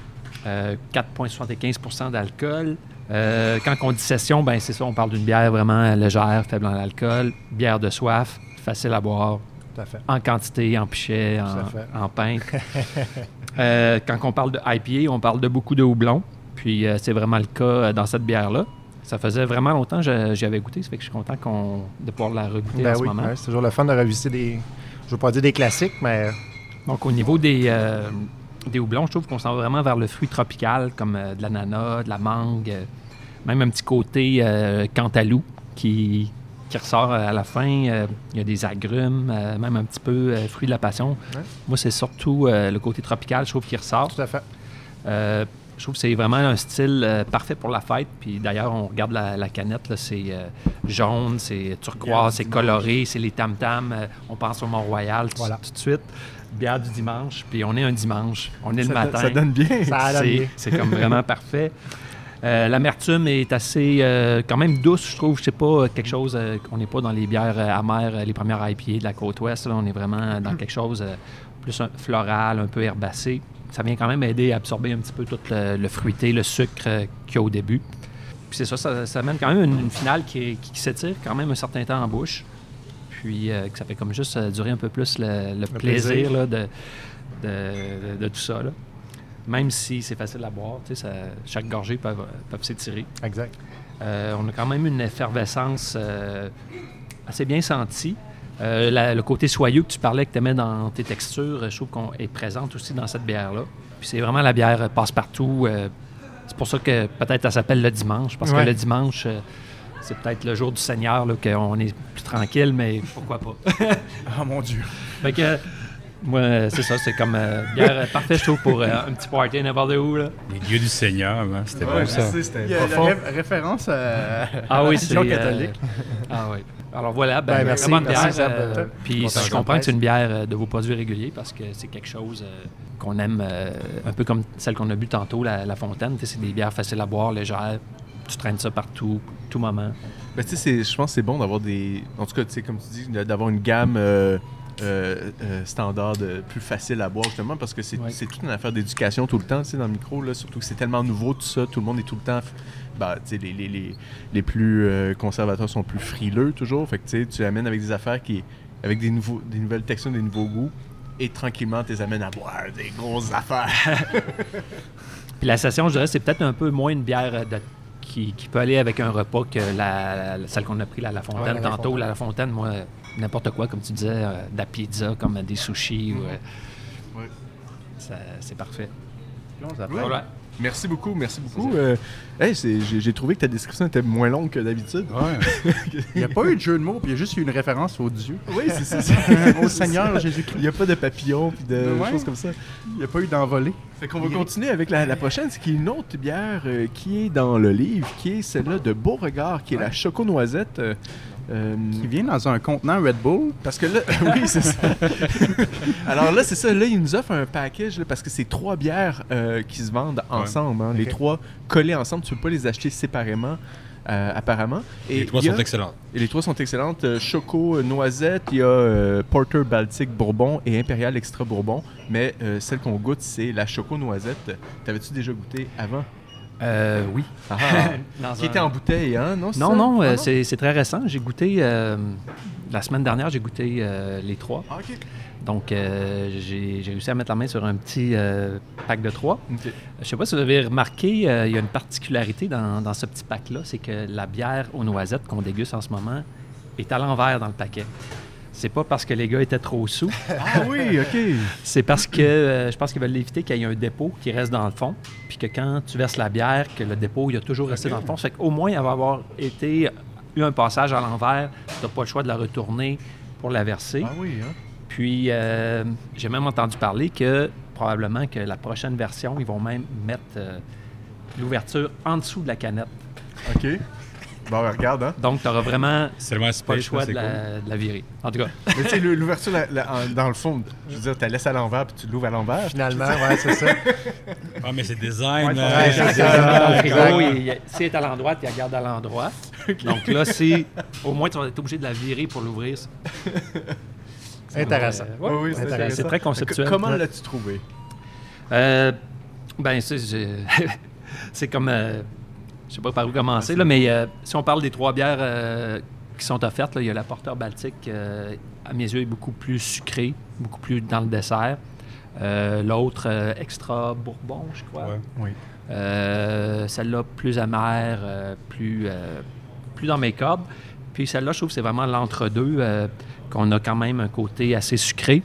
euh, 4,75% d'alcool. Quand on dit session, ben c'est ça, on parle d'une bière vraiment légère, faible en alcool, bière de soif, facile à boire, Tout à fait. en quantité, en pichet, en, en. Euh, quand on parle de IPA, on parle de beaucoup de houblon. Puis c'est vraiment le cas dans cette bière-là. Ça faisait vraiment longtemps que j'y avais goûté, ça fait que je suis content qu'on, de pouvoir la regoûter Ben en ce moment. ouais, c'est toujours le fun de revisiter des. Je veux pas dire des classiques, mais Donc, au niveau des, euh, des houblons, je trouve qu'on s'en va vraiment vers le fruit tropical, comme euh, de l'ananas, de la mangue, euh, même un petit côté cantalou qui, qui ressort à la fin. Il y a des agrumes, même un petit peu fruit de la passion. Ouais. Moi, c'est surtout le côté tropical, je trouve, qui ressort. tout à fait. Je trouve que c'est vraiment un style euh, parfait pour la fête. Puis d'ailleurs, on regarde la, la canette, c'est euh, jaune, c'est turquoise, c'est coloré, c'est les tam-tams. euh, on pense au Mont-Royal tout, Voilà. tout de suite. Bière du dimanche, puis on est un dimanche, on est le matin. ça donne bien. C'est- comme vraiment parfait. L'amertume est assez, quand même douce, je trouve. Je sais pas, quelque chose, on n'est pas dans les bières amères, les premières IPA de la côte ouest. là. on est vraiment dans quelque chose plus un- floral, un peu herbacé. Ça vient quand même aider à absorber un petit peu tout le, le fruité, le sucre euh, qu'il y a au début. Puis c'est ça, ça, ça amène quand même une, une finale qui, est- qui- qui s'étire quand même un certain temps en bouche. Puis euh, que ça fait comme juste euh, durer un peu plus le, le plaisir, plaisir. là, de, de, de- de tout ça. là. Même si c'est facile à boire, ça- chaque gorgée peut, peut s'étirer. Exact. Euh, on a quand même une effervescence euh, assez bien sentie. Euh, la- le côté soyeux que tu parlais, que tu aimais dans tes textures, je trouve qu'on est présente aussi dans cette bière-là. Puis c'est vraiment la bière euh, passe-partout. euh, c'est pour ça que peut-être elle s'appelle le dimanche, parce Ouais. que le dimanche, euh, c'est peut-être le jour du Seigneur, qu'on est plus tranquille, mais pourquoi pas. Oh mon Dieu. fait que, moi, c'est ça, c'est comme euh, bière parfaite, je trouve, pour euh, un petit party n'importe où. Là. Les dieux du Seigneur, hein, c'était Ouais, bon ça. c'était Il y a la profond. ré- référence à, Ah à la oui, religion euh, catholique. ah oui. Alors voilà, ben, Ben, merci, une merci, bière. Euh, puis je ça comprends que c'est une bière euh, de vos produits réguliers parce que c'est quelque chose euh, qu'on aime, euh, un peu comme celle qu'on a bu tantôt, la, la Fontaine. C'est des bières faciles à boire, légères. Tu traînes ça partout, tout moment. Ben, tu sais, c'est- je pense que c'est bon d'avoir des. En tout cas, tu sais, comme tu dis, d'avoir une gamme euh, euh, euh, standard de- plus facile à boire, justement, parce que c'est Ouais. c'est toute une affaire d'éducation tout le temps, tu sais, dans le micro, là, surtout que c'est tellement nouveau, tout ça. Tout le monde est tout le temps. Tu sais, les, les, les, les plus euh, conservateurs sont plus frileux, toujours. Fait que, tu sais, tu amènes avec des affaires qui. avec des, nouveaux, des nouvelles textures, des nouveaux goûts. Et tranquillement, tu les amènes à boire des grosses affaires. Puis la session, je dirais, c'est peut-être un peu moins une bière euh, de- qui, qui peut aller avec un repas que la, la- celle qu'on a pris, la La Fontaine, Ouais, la La tantôt. Fontaine. La La Fontaine, moi, n'importe quoi, comme tu disais, euh, de la pizza, comme des sushis. ou, euh, Ouais. C'est parfait. Ouais. Merci beaucoup, merci beaucoup. Euh, hey, j'ai trouvé que ta description était moins longue que d'habitude. Ouais. Il n'y a pas eu de jeu de mots, puis il y a juste eu une référence au Dieu. Oui, c'est ça. Au Seigneur Jésus-Christ. Il n'y a pas de papillons puis de Ouais. choses comme ça. Il n'y a pas eu d'envolée. Fait qu'on va continuer avec la, la prochaine, c'est qui est une autre bière euh, qui est dans le livre, qui est celle-là de Beauregard, qui est la Choco Noisette. euh, euh, Qui vient dans un contenant Red Bull. parce que là, oui, c'est ça. Alors là, c'est ça. Là, il nous offre un package là, parce que c'est trois bières euh, qui se vendent ensemble. hein. Les trois collées ensemble. Tu peux pas les acheter séparément, euh, apparemment. Et Les trois a- sont excellentes. Et les trois sont excellentes. Euh, Choco, Noisette, il y a euh, Porter Baltic Bourbon et Impérial Extra Bourbon. Mais euh, celle qu'on goûte, c'est la Choco Noisette. T'avais-tu déjà goûté avant? Euh, oui. Ah, qui un- était en bouteille, hein? Non, Non, non, euh, Ah, c'est c'est très récent. J'ai goûté, euh, la semaine dernière, j'ai goûté euh, les trois. Ah. Donc, euh, j'ai réussi à mettre la main sur un petit euh, pack de trois. Je sais pas si vous avez remarqué, euh, il y a une particularité dans, dans ce petit pack-là, c'est que la bière aux noisettes qu'on déguste en ce moment est à l'envers dans le paquet. C'est pas parce que les gars étaient trop sous, Ah oui, ok. c'est parce que euh, je pense qu'ils veulent éviter qu'il y ait un dépôt qui reste dans le fond, puis que quand tu verses la bière, que le dépôt il a toujours resté dans le fond. Ça fait qu'au moins, elle va avoir été eu un passage à l'envers, tu n'as pas le choix de la retourner pour la verser. Ah oui, hein? Puis, euh, j'ai même entendu parler que probablement que la prochaine version, ils vont même mettre euh, l'ouverture en dessous de la canette. Ok. Bon, ben, regarde, hein. Donc, tu n'auras vraiment C'est vraiment pas le choix de cool. la, de la virer. En tout cas, Mais tu sais, l'ouverture dans le fond, je veux dire, tu la laisses à l'envers puis tu l'ouvres à l'envers. Finalement, ouais, c'est ça. Ah, mais c'est design. Ouais, c'est il ça. regarde dans le Exact. frigo, il- il- s'il est à l'endroit, tu la gardes à l'endroit. Donc là, c'est au moins, tu vas être obligé de la virer pour l'ouvrir. Intéressant. Euh, ouais. Oui, oui, c'est C'est- intéressant. c'est très conceptuel. Comment l'as-tu trouvé? Euh, Ben, c'est, c'est- c'est comme. Je sais pas par où commencer, là, mais euh, si on parle des trois bières euh, qui sont offertes, là, il y a la Porteur Baltique, euh, à mes yeux, est beaucoup plus sucrée, beaucoup plus dans le dessert. Euh, L'autre, euh, Extra Bourbon, je crois. Ouais. Oui. Euh, celle-là, plus amère, euh, plus, euh, plus dans mes cordes. Puis celle-là, je trouve que c'est vraiment l'entre-deux, euh, qu'on a quand même un côté assez sucré.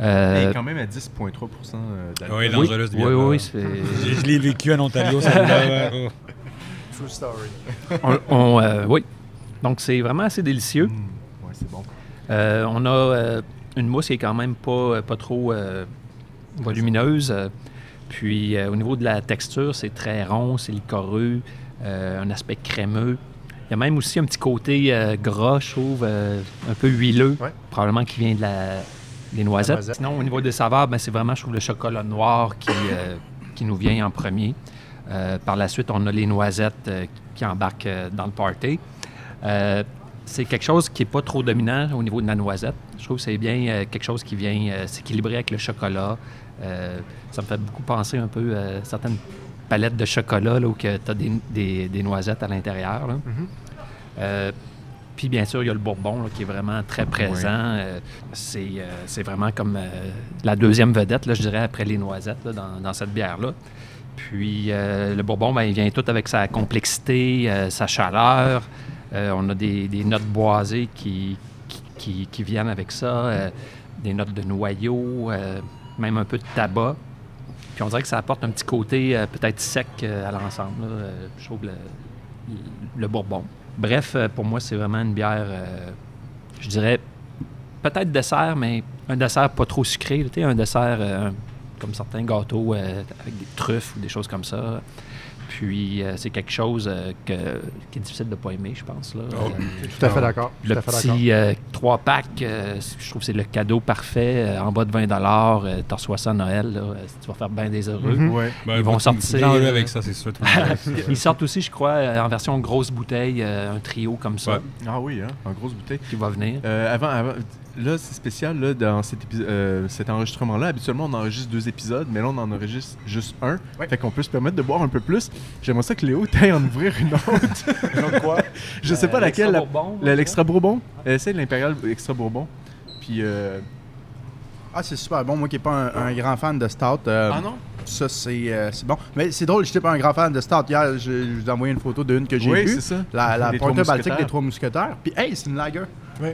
Euh, Elle est quand même à 10,3 euh, d'alcool. Oui, oui, oui, oui, oui, c'est- Je, je l'ai vécu en Ontario, celle-là. Ouais. True story. on- on, euh, oui. Donc, c'est vraiment assez délicieux. Mm. Ouais, c'est bon. Euh, on a euh, une mousse qui est quand même pas, pas trop volumineuse. Puis, au niveau de la texture, c'est très rond, c'est licoreux, un aspect crémeux. Il y a même aussi un petit côté gras, je trouve, un peu huileux, Ouais. probablement qui vient de la, des noisettes. noisette. Sinon, au niveau des saveurs, ben, c'est vraiment, je trouve, le chocolat noir qui, qui nous vient en premier. Euh, par la suite, on a les noisettes euh, qui embarquent euh, dans le party. C'est quelque chose qui n'est pas trop dominant au niveau de la noisette. Je trouve que c'est bien quelque chose qui vient s'équilibrer avec le chocolat. Ça me fait beaucoup penser un peu à certaines palettes de chocolat là, où tu as des, des- des noisettes à l'intérieur. Euh, puis bien sûr, il y a le bourbon là, qui est vraiment très présent. C'est, vraiment comme la deuxième vedette, là, je dirais, après les noisettes dans cette bière-là. Puis euh, le bourbon, ben, il vient tout avec sa complexité, euh, sa chaleur. Euh, on a des, notes boisées qui, qui, viennent avec ça, des notes de noyau, même un peu de tabac. Puis on dirait que ça apporte un petit côté peut-être sec à l'ensemble. je trouve le, le bourbon. Bref, pour moi, c'est vraiment une bière, je dirais, peut-être dessert, mais un dessert pas trop sucré. un dessert comme certains gâteaux euh, avec des truffes ou des choses comme ça. Puis euh, c'est quelque chose euh, que- qui est difficile de ne pas aimer, je pense. Là. Oh. Euh, Tout à fait d'accord. Le petit euh, 3 pack, euh, je trouve que c'est le cadeau parfait. euh, en bas de 20 euh, tu reçois ça à Noël. là, euh, tu vas faire bien des heureux. Mhm. Ouais. Ben, Ils vont sortir, euh, avec ça, c'est sûr. Ils sortent aussi, je crois, euh, en version grosse bouteille, euh, un trio comme ça Ouais. Ah oui, hein, en grosse bouteille. qui va venir. Euh, avant, avant- là, c'est spécial là, dans cet, euh, cet enregistrement-là. Habituellement, on enregistre deux épisodes, mais là, on en enregistre juste un. Ouais. Fait qu'on peut se permettre de boire un peu plus. J'aimerais ça que Léo t'aille en ouvrir une autre. Donc quoi? Je sais pas Euh, laquelle. l'extra la- bourbon. Essaye l'impérial extra bourbon. Puis. euh, Ah, c'est super bon. Moi qui n'ai pas un, un grand fan de Stout, euh, Ah non? Ça, c'est euh, c'est bon. Mais c'est drôle, je n'étais pas un grand fan de Stout. Hier, je, je vous ai envoyé une photo d'une que j'ai Oui, vue. c'est ça. La, la Baltique des Trois Mousquetaires. Puis, hey, c'est une lager. Oui.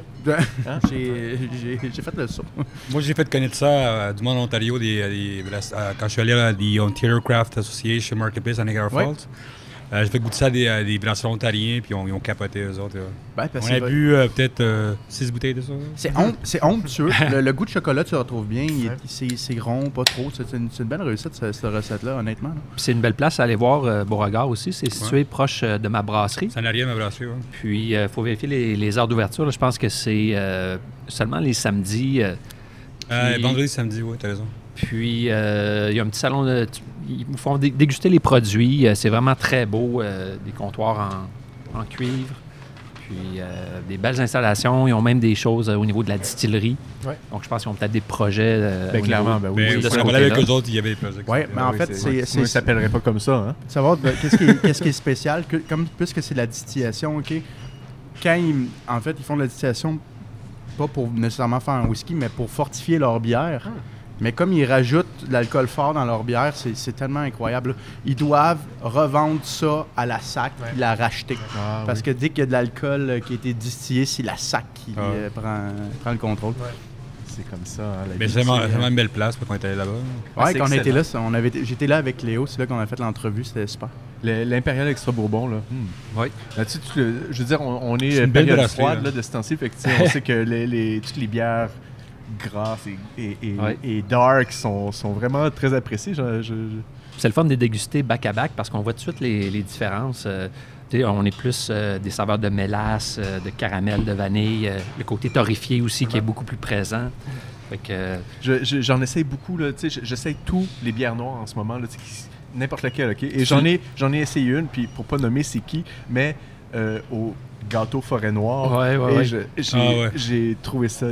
Hein? J'ai j'ai- j'ai fait le saut. Moi, j'ai fait connaître ça euh, du monde en Ontario des, des- euh, quand je suis allé à the Ontario Craft Association Marketplace à Niagara. Falls. Euh, j'ai fait goûter ça à des, à des brasseurs ontariens, puis on- ils ont capoté eux autres. euh. Ben, On a bu euh, peut-être 6 bouteilles de ça. C'est onctueux. le, le goût de chocolat, tu le retrouves bien. Il C'est c'est rond, pas trop. C'est une, c'est une belle réussite, ce- cette recette-là, honnêtement. c'est une belle place à aller voir euh, Beauregard aussi. C'est situé proche euh, de ma brasserie. Ça n'a rien à brasser, ouais. Puis il faut vérifier les, les heures d'ouverture. Je pense que c'est euh, seulement les samedis. euh, Euh, Puis- vendredi, samedi, oui, t'as raison. Puis, euh, il y a un petit salon de. Ils vous font dé- déguster les produits. Euh, C'est vraiment très beau. euh, des comptoirs en, en cuivre. Puis, euh, des belles installations. Ils ont même des choses euh, au niveau de la distillerie. Ouais. Donc, je pense qu'ils ont peut-être des projets. euh, Ben, clairement, niveau- ben oui. Mais de on ce avec eux autres, il y avait des projets. s'étaient- mais en Oui, fait, c'est- c'est- il s'appellerait pas comme ça, hein. savoir de- qu'est-ce qui, est- qu'est-ce qui est spécial, que- comme, puisque c'est la distillation, OK? Quand ils, en fait, ils font de la distillation, pas pour nécessairement faire un whisky, mais pour fortifier leur bière. Mais comme ils rajoutent de l'alcool fort dans leur bière, c'est c'est tellement incroyable. là. Ils doivent revendre ça à la SAC, Ouais. puis la racheter. Ah, Parce que dès qu'il y a de l'alcool euh, qui a été distillé, c'est la SAC qui Ah. euh, prend, prend le contrôle. c'est comme ça. hein, la Mais vie, c'est vraiment, euh, une belle place pour qu'on est allé là-bas. Ouais, c'est quand on était là, on avait j'étais là avec Léo, c'est là qu'on a fait l'entrevue, c'était super. L'impérial extra bourbon, là. hmm. Oui. Là-dessus, tu le- je veux dire, on, on est, une belle période froide là. de ce temps-ci. Fait que, on sait que les, les- toutes les bières grasses et, et, et- Ouais. et dark sont, sont vraiment très appréciées. Je- je- je- C'est le fun de les déguster back-à-back parce qu'on voit tout de suite les, les différences. Euh, on est plus euh, des saveurs de mélasse, euh, de caramel, de vanille. euh, le côté torréfié aussi qui est beaucoup plus présent. Fait que, euh, je- je- J'en essaye beaucoup. J'essaye tous les bières noires en ce moment. N'importe laquelle? Et j'en ai, j'en ai essayé une, puis pour pas nommer c'est qui, mais euh, au gâteau forêt noire. Ouais, ouais, et ouais. je- j'ai Ah ouais. j'ai trouvé ça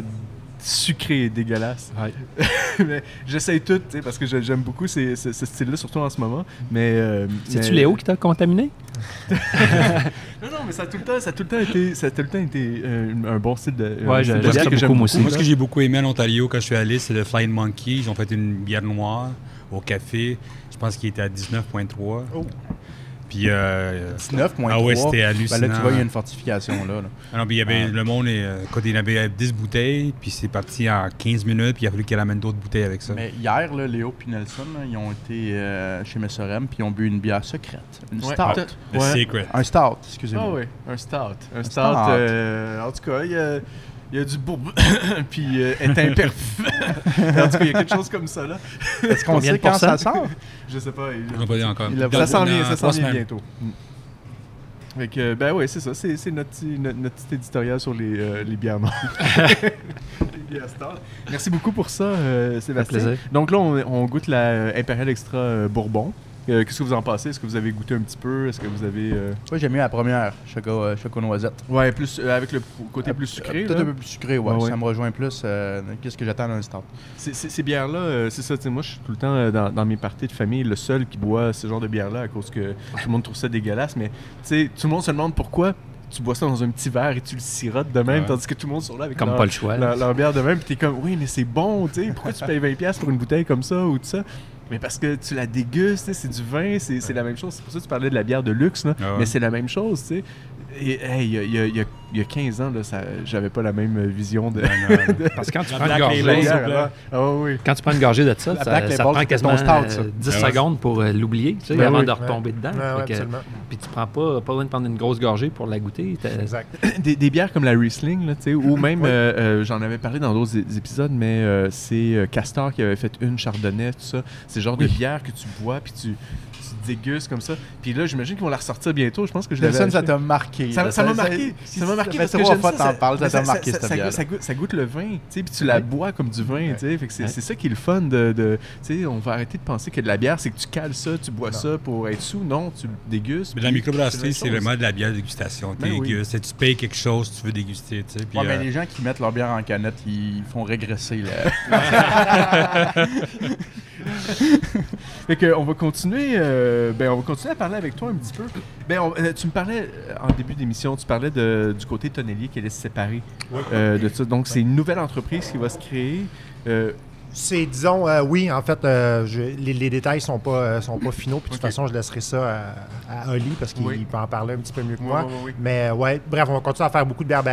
sucrée et dégueulasse. mais j'essaye tout, parce que j'aime beaucoup ces- ce, ce style-là, surtout en ce moment. Mais. euh, C'est-tu mais- Léo qui t'a contaminé? Non, non, mais ça a tout le temps, ça a tout le temps été, ça a tout le temps été euh, un bon style de. Ouais, j'aime beaucoup, moi aussi. Moi, ce que j'ai beaucoup aimé en Ontario quand je suis allé, c'est le Flying Monkey. Ils ont fait une bière noire au café. Je pense qu'il était à 19,3. Puis, euh, 19.3. Ah ouais, c'était Ben hallucinant. là, tu vois, il y a une fortification là. là. ah non, puis il y avait Ah. le monde, euh, quand il y avait 10 bouteilles, puis c'est parti en 15 minutes, puis il a fallu qu'il amène d'autres bouteilles avec ça. Mais hier, là, Léo et Nelson, là, ils ont été euh, chez Messorem puis ils ont bu une bière secrète. Une Ouais. stout. Ouais. Secret. Un stout, excusez-moi. Ah oui, un stout. Un stout. stout. euh, en tout cas, il y a, il y a du bourbon, puis euh, est imperfect. en tout cas, il y a quelque chose comme ça, là. Est-ce qu'on sait quand ça sort? Je sais pas. il- On l'a pas dit encore. Il a- Ça s'en vient, Dans ça s'en trois vient semaines. bientôt. Mm. Fait que, ben oui, c'est ça. C'est notre, petit- notre, notre petit éditorial sur les, euh, les bières noires. les bières stars. Merci beaucoup pour ça, euh, Sébastien. plaisir. Donc là, on, on goûte la euh, Imperial Extra euh, Bourbon. Euh, Qu'est-ce que vous en pensez? Est-ce que vous avez goûté un petit peu? Est-ce que vous avez... euh, Moi, j'aime mieux la première, choco, euh, choco noisette. Ouais, plus, euh, avec le côté plus sucré. Peut-être là. un peu plus sucré, ouais. Ça me rejoint plus. euh, Qu'est-ce que j'attends? C'est- c'est- Ces bières-là, euh, c'est ça, tu sais, moi je suis tout le temps euh, dans, dans mes parties de famille le seul qui boit ce genre de bière-là à cause que tout le monde trouve ça dégueulasse, mais tu sais, tout le monde se demande pourquoi tu bois ça dans un petit verre et tu le sirotes de même, Ouais. tandis que tout le monde sont là avec Comme leur, pas le choix. leur- leur bière de même, puis t'es comme, oui, mais c'est bon, tu sais, pourquoi tu payes 20$ pour une bouteille comme ça ou tout ça? Mais parce que tu la dégustes, c'est du vin, c'est la même chose. C'est pour ça que tu parlais de la bière de luxe, là, Ah ouais. mais c'est la même chose, tu sais. Et hey, y, a- y a- il y a- il y a 15 ans, j'avais pas la même vision de. Parce que quand tu prends une gorgée. Ah oui. quand tu prends une gorgée de ça, La ça, Black ça prend quasiment ton stout, ça. euh, 10 Ah ouais. secondes pour euh, l'oublier. Tu sais, Ben avant oui. de retomber dedans. Ouais, que- puis tu prends pas, pas besoin de prendre une grosse gorgée pour la goûter. Exact. des, des bières comme la Riesling, là, tu sais, ou même, euh, euh, j'en avais parlé dans d'autres épisodes, mais euh, c'est euh, Castor qui avait fait une chardonnay, tout ça. C'est le genre de bière que tu bois puis tu, tu dégustes comme ça. Puis là, j'imagine qu'ils vont la ressortir bientôt. Je pense que je l'avais ça t'a marqué. Ça m'a marqué. Ça m'a marqué fait parce que trois j'aime fois ça, t'en ça- parles, ça mais t'a marqué, ça, cette ça, bière ça goûte, ça goûte le vin, tu sais, puis tu la bois comme du vin, tu sais. Fait que c'est ça qui est le fun de, de- tu sais, on va arrêter de penser que de la bière, c'est que tu cales ça, tu bois Non. ça pour être sous. Non, tu dégustes. Mais la microbrasserie, c'est vraiment de la bière de dégustation. Tu Ben dégustes, tu payes quelque chose, tu veux déguster. Tu sais, Ouais, mais euh, les gens qui mettent leur bière en canette, ils font régresser. Là. Fait que on va continuer, euh, ben on va continuer à parler avec toi un petit peu. Ben on- euh, tu me parlais euh, en début d'émission, tu parlais de, du côté tonnelier qui allait se séparer euh, de ça. Donc c'est une nouvelle entreprise qui va se créer. C'est, disons, euh, oui, en fait, euh, je- les, les détails sont pas, euh, sont pas finaux. Puis de toute façon, je laisserai ça à, à Oli parce qu'il Oui. peut en parler un petit peu mieux que moi. Mais ouais, bref, on va continuer à faire beaucoup de bières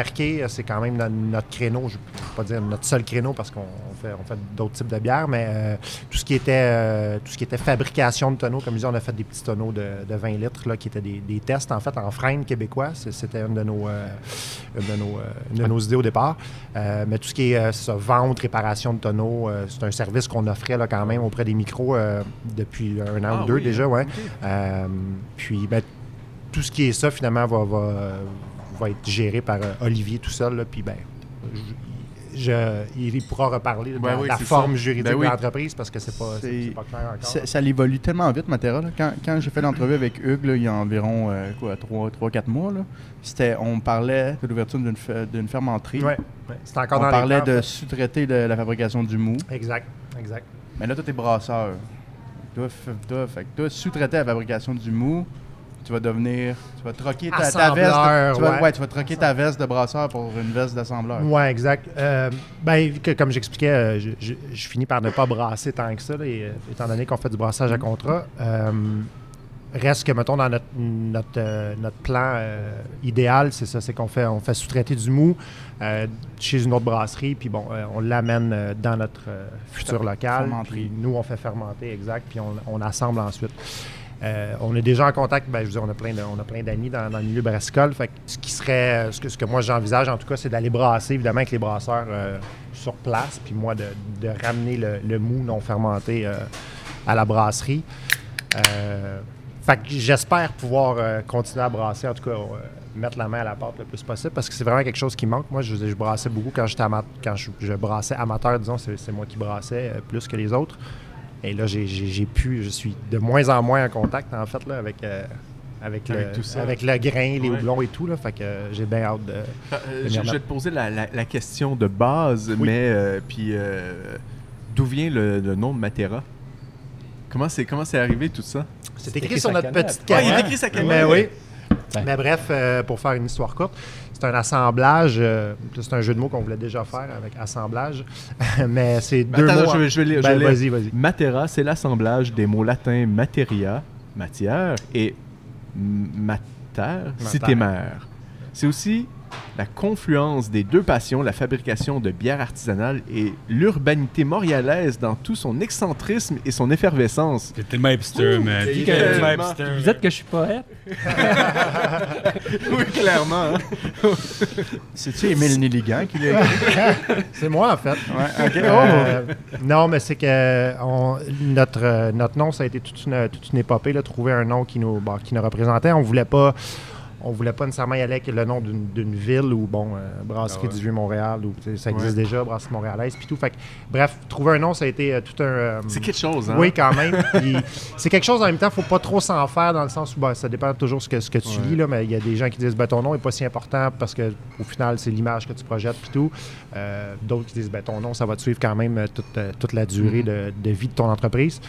C'est quand même no- notre créneau. Je ne peux pas dire notre seul créneau parce qu'on on fait, on fait d'autres types de bières. Mais tout, ce qui était, tout ce qui était fabrication de tonneaux, comme je disais, on a fait des petits tonneaux de, de 20 litres là, qui étaient des, des tests en fait en freine québécois. C'était une de nos, une de nos, une de nos idées au départ. Mais tout ce qui est ça, vente, réparation de tonneaux, c'est un service qu'on offrait là, quand même auprès des micros euh, depuis un an Ah ou deux oui, déjà. Ouais. Euh, puis ben, tout ce qui est ça, finalement, va, va, va être géré par euh, Olivier tout seul. là, puis ben, je- il pourra reparler de Ben la, oui, la c'est forme ça. juridique Ben oui. de l'entreprise parce que c'est pas, clair encore. Ça, ça évolue tellement vite, Matera. là. Quand, quand j'ai fait l'entrevue avec Hugues, là, il y a environ euh, quoi, 3-4 mois, là, c'était, on parlait de l'ouverture d'une, d'une fermenterie. Ouais, ouais, c'est encore On dans parlait de en sous-traiter la fabrication du mou. Exact, exact. Mais là, toi, t'es brasseur. Toi, toi, toi, sous-traiter la fabrication du mou, tu vas devenir. Tu vas troquer ta, ta veste. Assembleur, Tu vas, ouais. ouais, tu vas troquer ta veste de brasseur pour une veste d'assembleur. Oui, exact. Euh, ben, que- comme j'expliquais, euh, je, je- je finis par ne pas brasser tant que ça, là, et, euh, étant donné qu'on fait du brassage à contrat. Euh, reste que, mettons, dans notre, notre, notre plan idéal, c'est ça, c'est qu'on fait, on fait sous-traiter du mou chez une autre brasserie, puis bon, on l'amène dans notre futur local. Puis nous, on fait fermenter, exact, puis on, on assemble ensuite. Euh, on est déjà en contact, ben, je veux dire, on a plein d'amis dans, le milieu brassicole. Ce qui serait, ce que, ce que moi j'envisage en tout cas, c'est d'aller brasser évidemment avec les brasseurs euh, sur place, puis moi de, ramener le, mou non fermenté euh, à la brasserie. Euh, fait que j'espère pouvoir euh, continuer à brasser, en tout cas euh, mettre la main à la pâte le plus possible, parce que c'est vraiment quelque chose qui manque. Moi, je, brassais beaucoup quand j'étais je, brassais amateur, disons, c'est moi qui brassais euh, plus que les autres. Et là, j'ai- j'ai j'ai pu, je suis de moins en moins en contact, en fait, là, avec, euh, avec, Avec le, tout ça. avec le grain, les Ouais. houblons et tout. Là, fait que euh, j'ai bien hâte de. Euh, je, vais te poser la, la- la question de base, Oui. mais euh, puis euh, d'où vient le, le nom de Matera? Comment c'est comment c'est arrivé tout ça? C'est écrit écrit sur notre canette. petite Ah, il est écrit sa canette. Mais oui. Ben. Mais bref, euh, pour faire une histoire courte, c'est un assemblage. euh, c'est un jeu de mots qu'on voulait déjà faire avec assemblage. Mais c'est deux Attends, mots. je je vais Ben, vas-y, vas-y. Matera, c'est l'assemblage des mots latins materia, matière, et mater, cité mère. C'est aussi la confluence des deux passions, la fabrication de bières artisanales et l'urbanité montréalaise dans tout son excentrisme et son effervescence. C'est tellement hipster, man. tellement hipster. Vous dites que je suis poète? oui, clairement. hein. C'est-tu Émile Nelligan qui l'a écrit? C'est moi, en fait. Ouais. Euh, non, mais c'est que on- notre, euh, notre nom, ça a été toute une, toute une épopée, là, trouver un nom qui nous, bon, qui nous représentait. On voulait pas. On voulait pas nécessairement y aller avec le nom d'une ville ou, bon, euh, Brasserie Ah ouais. du Vieux-Montréal, ou ça existe Ouais. déjà, Brasserie montréalaise, puis tout. Fait que, bref, trouver un nom, ça a été euh, tout un. euh, C'est quelque chose, hein? Oui, quand même. C'est quelque chose en même temps, faut pas trop s'en faire dans le sens où ben, ça dépend toujours ce que, ce que tu Ouais. lis, là, mais il y a des gens qui disent ben, ton nom est pas si important parce que au final, c'est l'image que tu projettes puis tout. Euh, D'autres qui disent ben, ton nom, ça va te suivre quand même toute, toute la durée de, de vie de ton entreprise.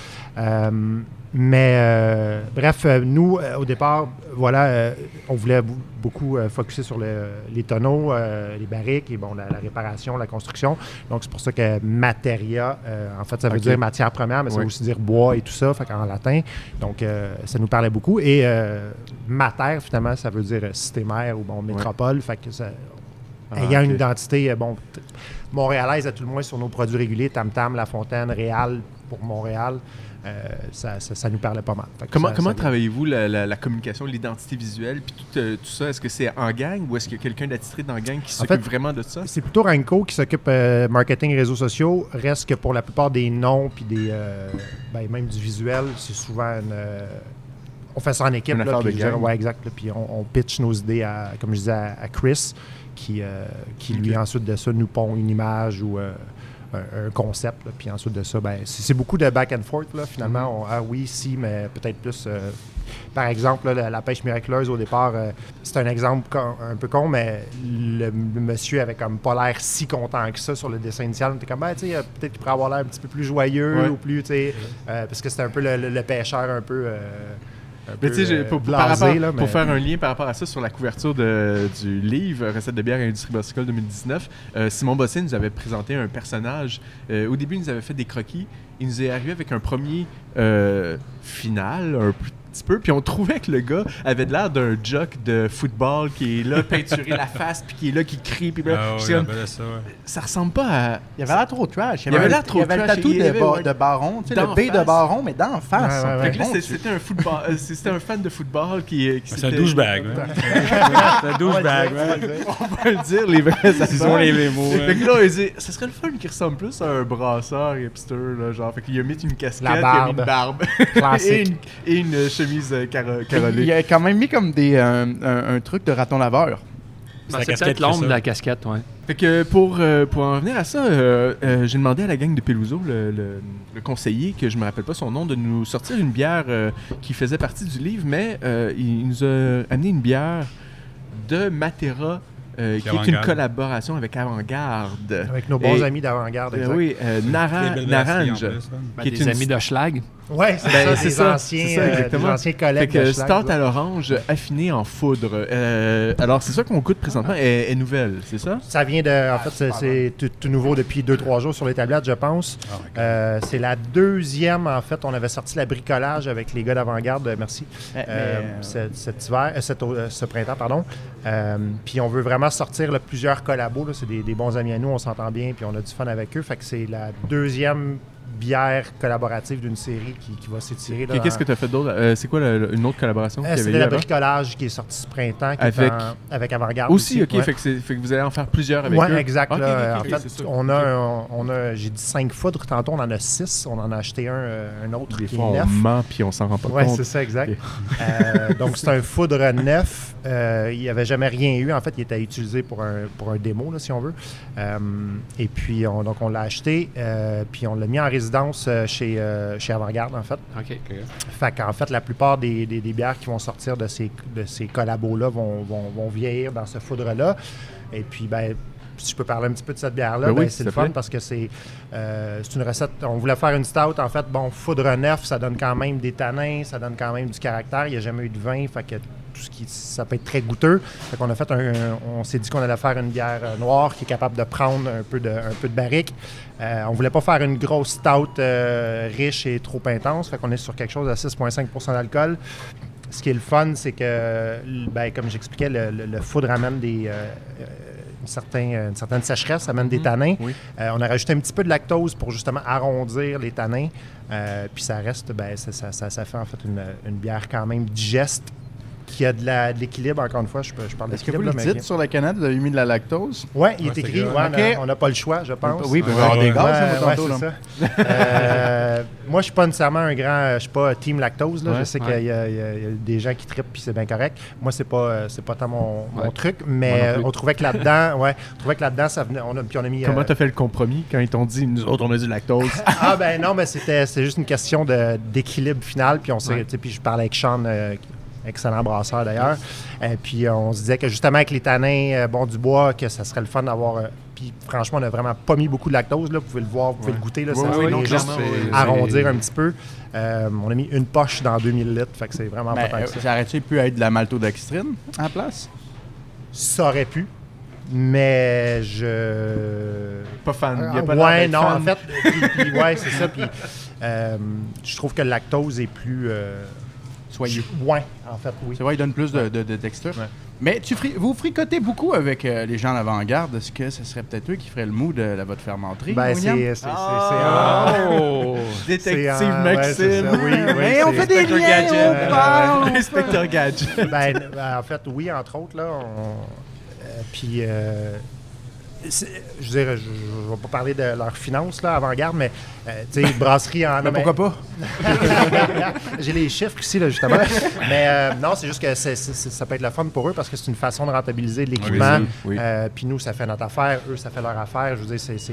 Mais bref, nous, au départ, voilà, on voulait beaucoup euh, focuser sur le- les tonneaux, euh, les barriques et bon, la, la réparation, la construction. Donc, c'est pour ça que materia, euh, en fait, ça veut dire matière première, mais ça veut aussi dire bois et tout ça, fait en latin. Donc, ça nous parlait beaucoup. Et mater, finalement, ça veut dire euh, cité-mère ou bon, métropole. Fait que ça, Ah, ayant une identité, bon, montréalaise à tout le moins sur nos produits réguliers, Tam Tam, La Fontaine, Réal pour Montréal, euh, ça, ça- ça nous parlait pas mal. Comment, ça- comment ça- travaillez-vous la, la- la communication, l'identité visuelle, puis tout, euh, tout ça? Est-ce que c'est en gang ou est-ce qu'il y a quelqu'un d'attitré dans la gang qui s'occupe vraiment de ça? C'est plutôt Ranco qui s'occupe euh, marketing et réseaux sociaux. Reste que pour la plupart des noms puis des euh, ben, même du visuel, c'est souvent une, on fait ça en équipe. Une là, puis de gang. ouais, exact. puis on, on pitch nos idées à, comme je disais, à, à Chris, qui, qui lui ensuite de ça nous pond une image ou un, un concept. là. puis ensuite de ça, ben, c'est beaucoup de back and forth. Là, finalement, Mhm. On- ah oui, si, mais peut-être plus. euh, par exemple, là, la, la pêche miraculeuse, au départ, euh, c'est un exemple con- un peu con, mais le, le monsieur avait comme pas l'air si content que ça sur le dessin initial. On était comme, ben, euh, peut-être qu'il pourrait avoir l'air un petit peu plus joyeux Ouais. ou plus, tu sais, euh, parce que c'était un peu le, le- le pêcheur un peu. Mais tu sais, pour, faire un lien par rapport à ça sur la couverture de- du livre Recette de bière et industrie brassicole 2019, euh, Simon Bossé nous avait présenté un personnage. Euh, au début, il nous avait fait des croquis. Il nous est arrivé avec un premier euh, final, un petit peu, puis on trouvait que le gars avait de l'air d'un jock de football qui est là, peinturé la face, puis qui est là, qui crie, puis Ah ouais, comme, ça, ouais. ça ressemble pas à... Il avait l'air trop trash. Il avait un- l'air trop Il avait trash, le tatou il de, avait, ba- de baron, tu sais, le B de baron, mais d'en face. Ouais, ouais, en ouais. Fait que là, Bon c'était- un football, euh, c'était un fan de football qui, qui C'est un douchebag, man. C'est un douchebag. On va le dire, les vrais Ils ont les, les mots. Fait que là, il dit, ce serait le fun qui ressemble plus à un brasseur hipster, là, genre. Fait qu'il a mis une casquette, il a mis une barbe. et, une, et une chemise euh, Il a quand même mis comme des, euh, un, un truc de raton laveur. C'est Ben, la c'est casquette peut-être qui fait l'ombre de la casquette, ouais. Fait que pour, euh, pour en revenir à ça, euh, euh, j'ai demandé à la gang de Peluso, le, le- le conseiller, que je me rappelle pas son nom, de nous sortir une bière euh, qui faisait partie du livre, mais euh, il nous a amené une bière de Matera, euh, qui est une collaboration avec Avant-Garde. Avec nos bons Et- amis d'avant-garde. Euh, oui, euh, Nara- Très belle brasserie, en Narange. plus, hein. Ben, Qui est des une- amis de Schlag. Ouais, c'est Ben, ça, c'est des ça, anciens, c'est ça, euh, exactement. des anciens Fait collègues que de à l'orange affiné en foudre. Euh, alors, c'est ça qu'on goûte présentement. est, est nouvelle, c'est ça? Ça vient de. En fait, c'est- tout, tout nouveau depuis 2-3 jours sur les tablettes, je pense. Ah. Euh, c'est la deuxième, en fait. On avait sorti la bricolage avec les gars d'avant-garde, euh, merci, Mais- euh, mais, cet, cet hiver, euh, cet euh, ce printemps, pardon. Euh, puis on veut vraiment sortir là, plusieurs collabos. là. C'est des, des bons amis à nous, on s'entend bien, puis on a du fun avec eux. Fait que c'est la deuxième bière collaborative d'une série qui, qui va s'étirer. Qu'est-ce que tu as fait d'autre? Euh, c'est quoi le- le- une autre collaboration Euh, C'était avant? bricolage qui est sorti ce printemps, qui Avec- en- avec Avant-Garde. Aussi, ok. ouais. Fait, que c'est- fait que vous allez en faire plusieurs avec Oui, eux. exact. Là. en fait, on a, on a j'ai dit cinq foudres, tantôt on en a six. On en a acheté un, euh, un autre Des qui fois, est on neuf. ment puis on s'en rend pas Oui, compte. c'est ça, exact. Euh, donc, c'est un foudre neuf. Il n'y avait jamais rien eu. En fait, il était utilisé pour un, pour un démo, là, si on veut. Et puis, on, donc, on l'a acheté, puis on l'a mis en résidence résidence euh, chez, euh, chez Avant-Garde, en fait. OK. Fait qu'en fait, la plupart des, des- des bières qui vont sortir de ces, de ces collabos-là vont, vont- vont vieillir dans ce foudre-là. Et puis, ben, si je peux parler un petit peu de cette bière-là, Ben oui, ben, c'est s'il le fun parce que c'est euh, c'est une recette. On voulait faire une stout. En fait, bon, foudre neuf, ça donne quand même des tanins, ça donne quand même du caractère. Il n'y a jamais eu de vin, fait que tout ce qui, ça peut être très goûteux. Fait qu'on a fait un, on s'est dit qu'on allait faire une bière euh, noire qui est capable de prendre un peu de, un peu de barrique. Euh, on voulait pas faire une grosse stout euh, riche et trop intense. Fait qu'on est sur quelque chose à 6,5% d'alcool. Ce qui est le fun, c'est que, ben, comme j'expliquais, le, le- le foudre amène des, euh, une, certain- une certaine sécheresse, amène des tanins. Oui. Euh, on a rajouté un petit peu de lactose pour justement arrondir les tanins. Puis ça reste, ben, ça, ça- ça- ça fait en fait une, une bière quand même digeste qui a de la- de l'équilibre, encore une fois. Je, peux- je parle Est-ce que vous le dites mais- sur la canette? Vous avez mis de la lactose? Oui, il Ouais, est écrit. ouais. On n'a pas le choix, je pense. Oui, Ouais, avoir des gaz, Ouais, moi, ouais, tantôt, c'est là. ça. Euh, moi, je suis pas nécessairement un grand, je suis pas team lactose. Là. Ouais, je sais ouais. qu'il y, a y des gens qui trippent puis c'est bien correct. Moi, c'est pas, euh, c'est pas tant mon, truc, mais euh, on trouvait que là-dedans, ouais, on trouvait que là-dedans, ça venait, on a, puis on a mis. Comment euh, t'as fait le compromis quand ils t'ont dit, nous autres, on a du lactose? ah ben non, mais c'était, c'est juste une question de, d'équilibre final. Puis on s'est, tu puis je parlais avec Sean, euh, excellent brasseur d'ailleurs. Et puis euh, on se disait que justement avec les tanins, euh, bon du bois, que ça serait le fun d'avoir. euh, puis franchement, on n'a vraiment pas mis beaucoup de lactose. Là, vous pouvez le voir, vous pouvez Ouais. le goûter. Là, Ouais, ça fait non, juste arrondir un petit peu. Euh, on a mis une poche dans 2000 litres, fait que c'est vraiment Mais, pas tant euh, que ça. ça aurait-tu pu être de la maltodextrine en place? Ça aurait pu, mais je. Pas fan. Il y a pas ouais, non, fan. en fait, puis, puis, ouais, c'est ça. Puis, euh, je trouve que le lactose est plus. euh, Soyez. Ouais, en fait, oui. C'est vrai, il donne plus de, de- de texture. Ouais. Mais tu fri- vous fricotez beaucoup avec euh, les gens d'avant-garde. Est-ce que ce serait peut-être eux qui feraient le mou de, la- votre fermenterie? Ben, c'est. Oh! Détective en- ouais, Maxime! oui, oui, Mais on fait des Inspecteur liens, Gadget. on parle, on Inspecteur Gadget. Ben, ben, en fait, oui, entre autres, là. on- euh, puis, euh, je veux dire, je ne vais pas parler de leurs finances, là, avant-garde, mais, euh, tu sais, brasserie en... Mais pourquoi pas? J'ai les chiffres ici, là, justement. mais euh, non, c'est juste que c'est- c'est- c'est- ça peut être le fun pour eux parce que c'est une façon de rentabiliser l'équipement. Oui, oui. Euh, Puis nous, ça fait notre affaire. Eux, ça fait leur affaire. Je veux dire, c'est c'est,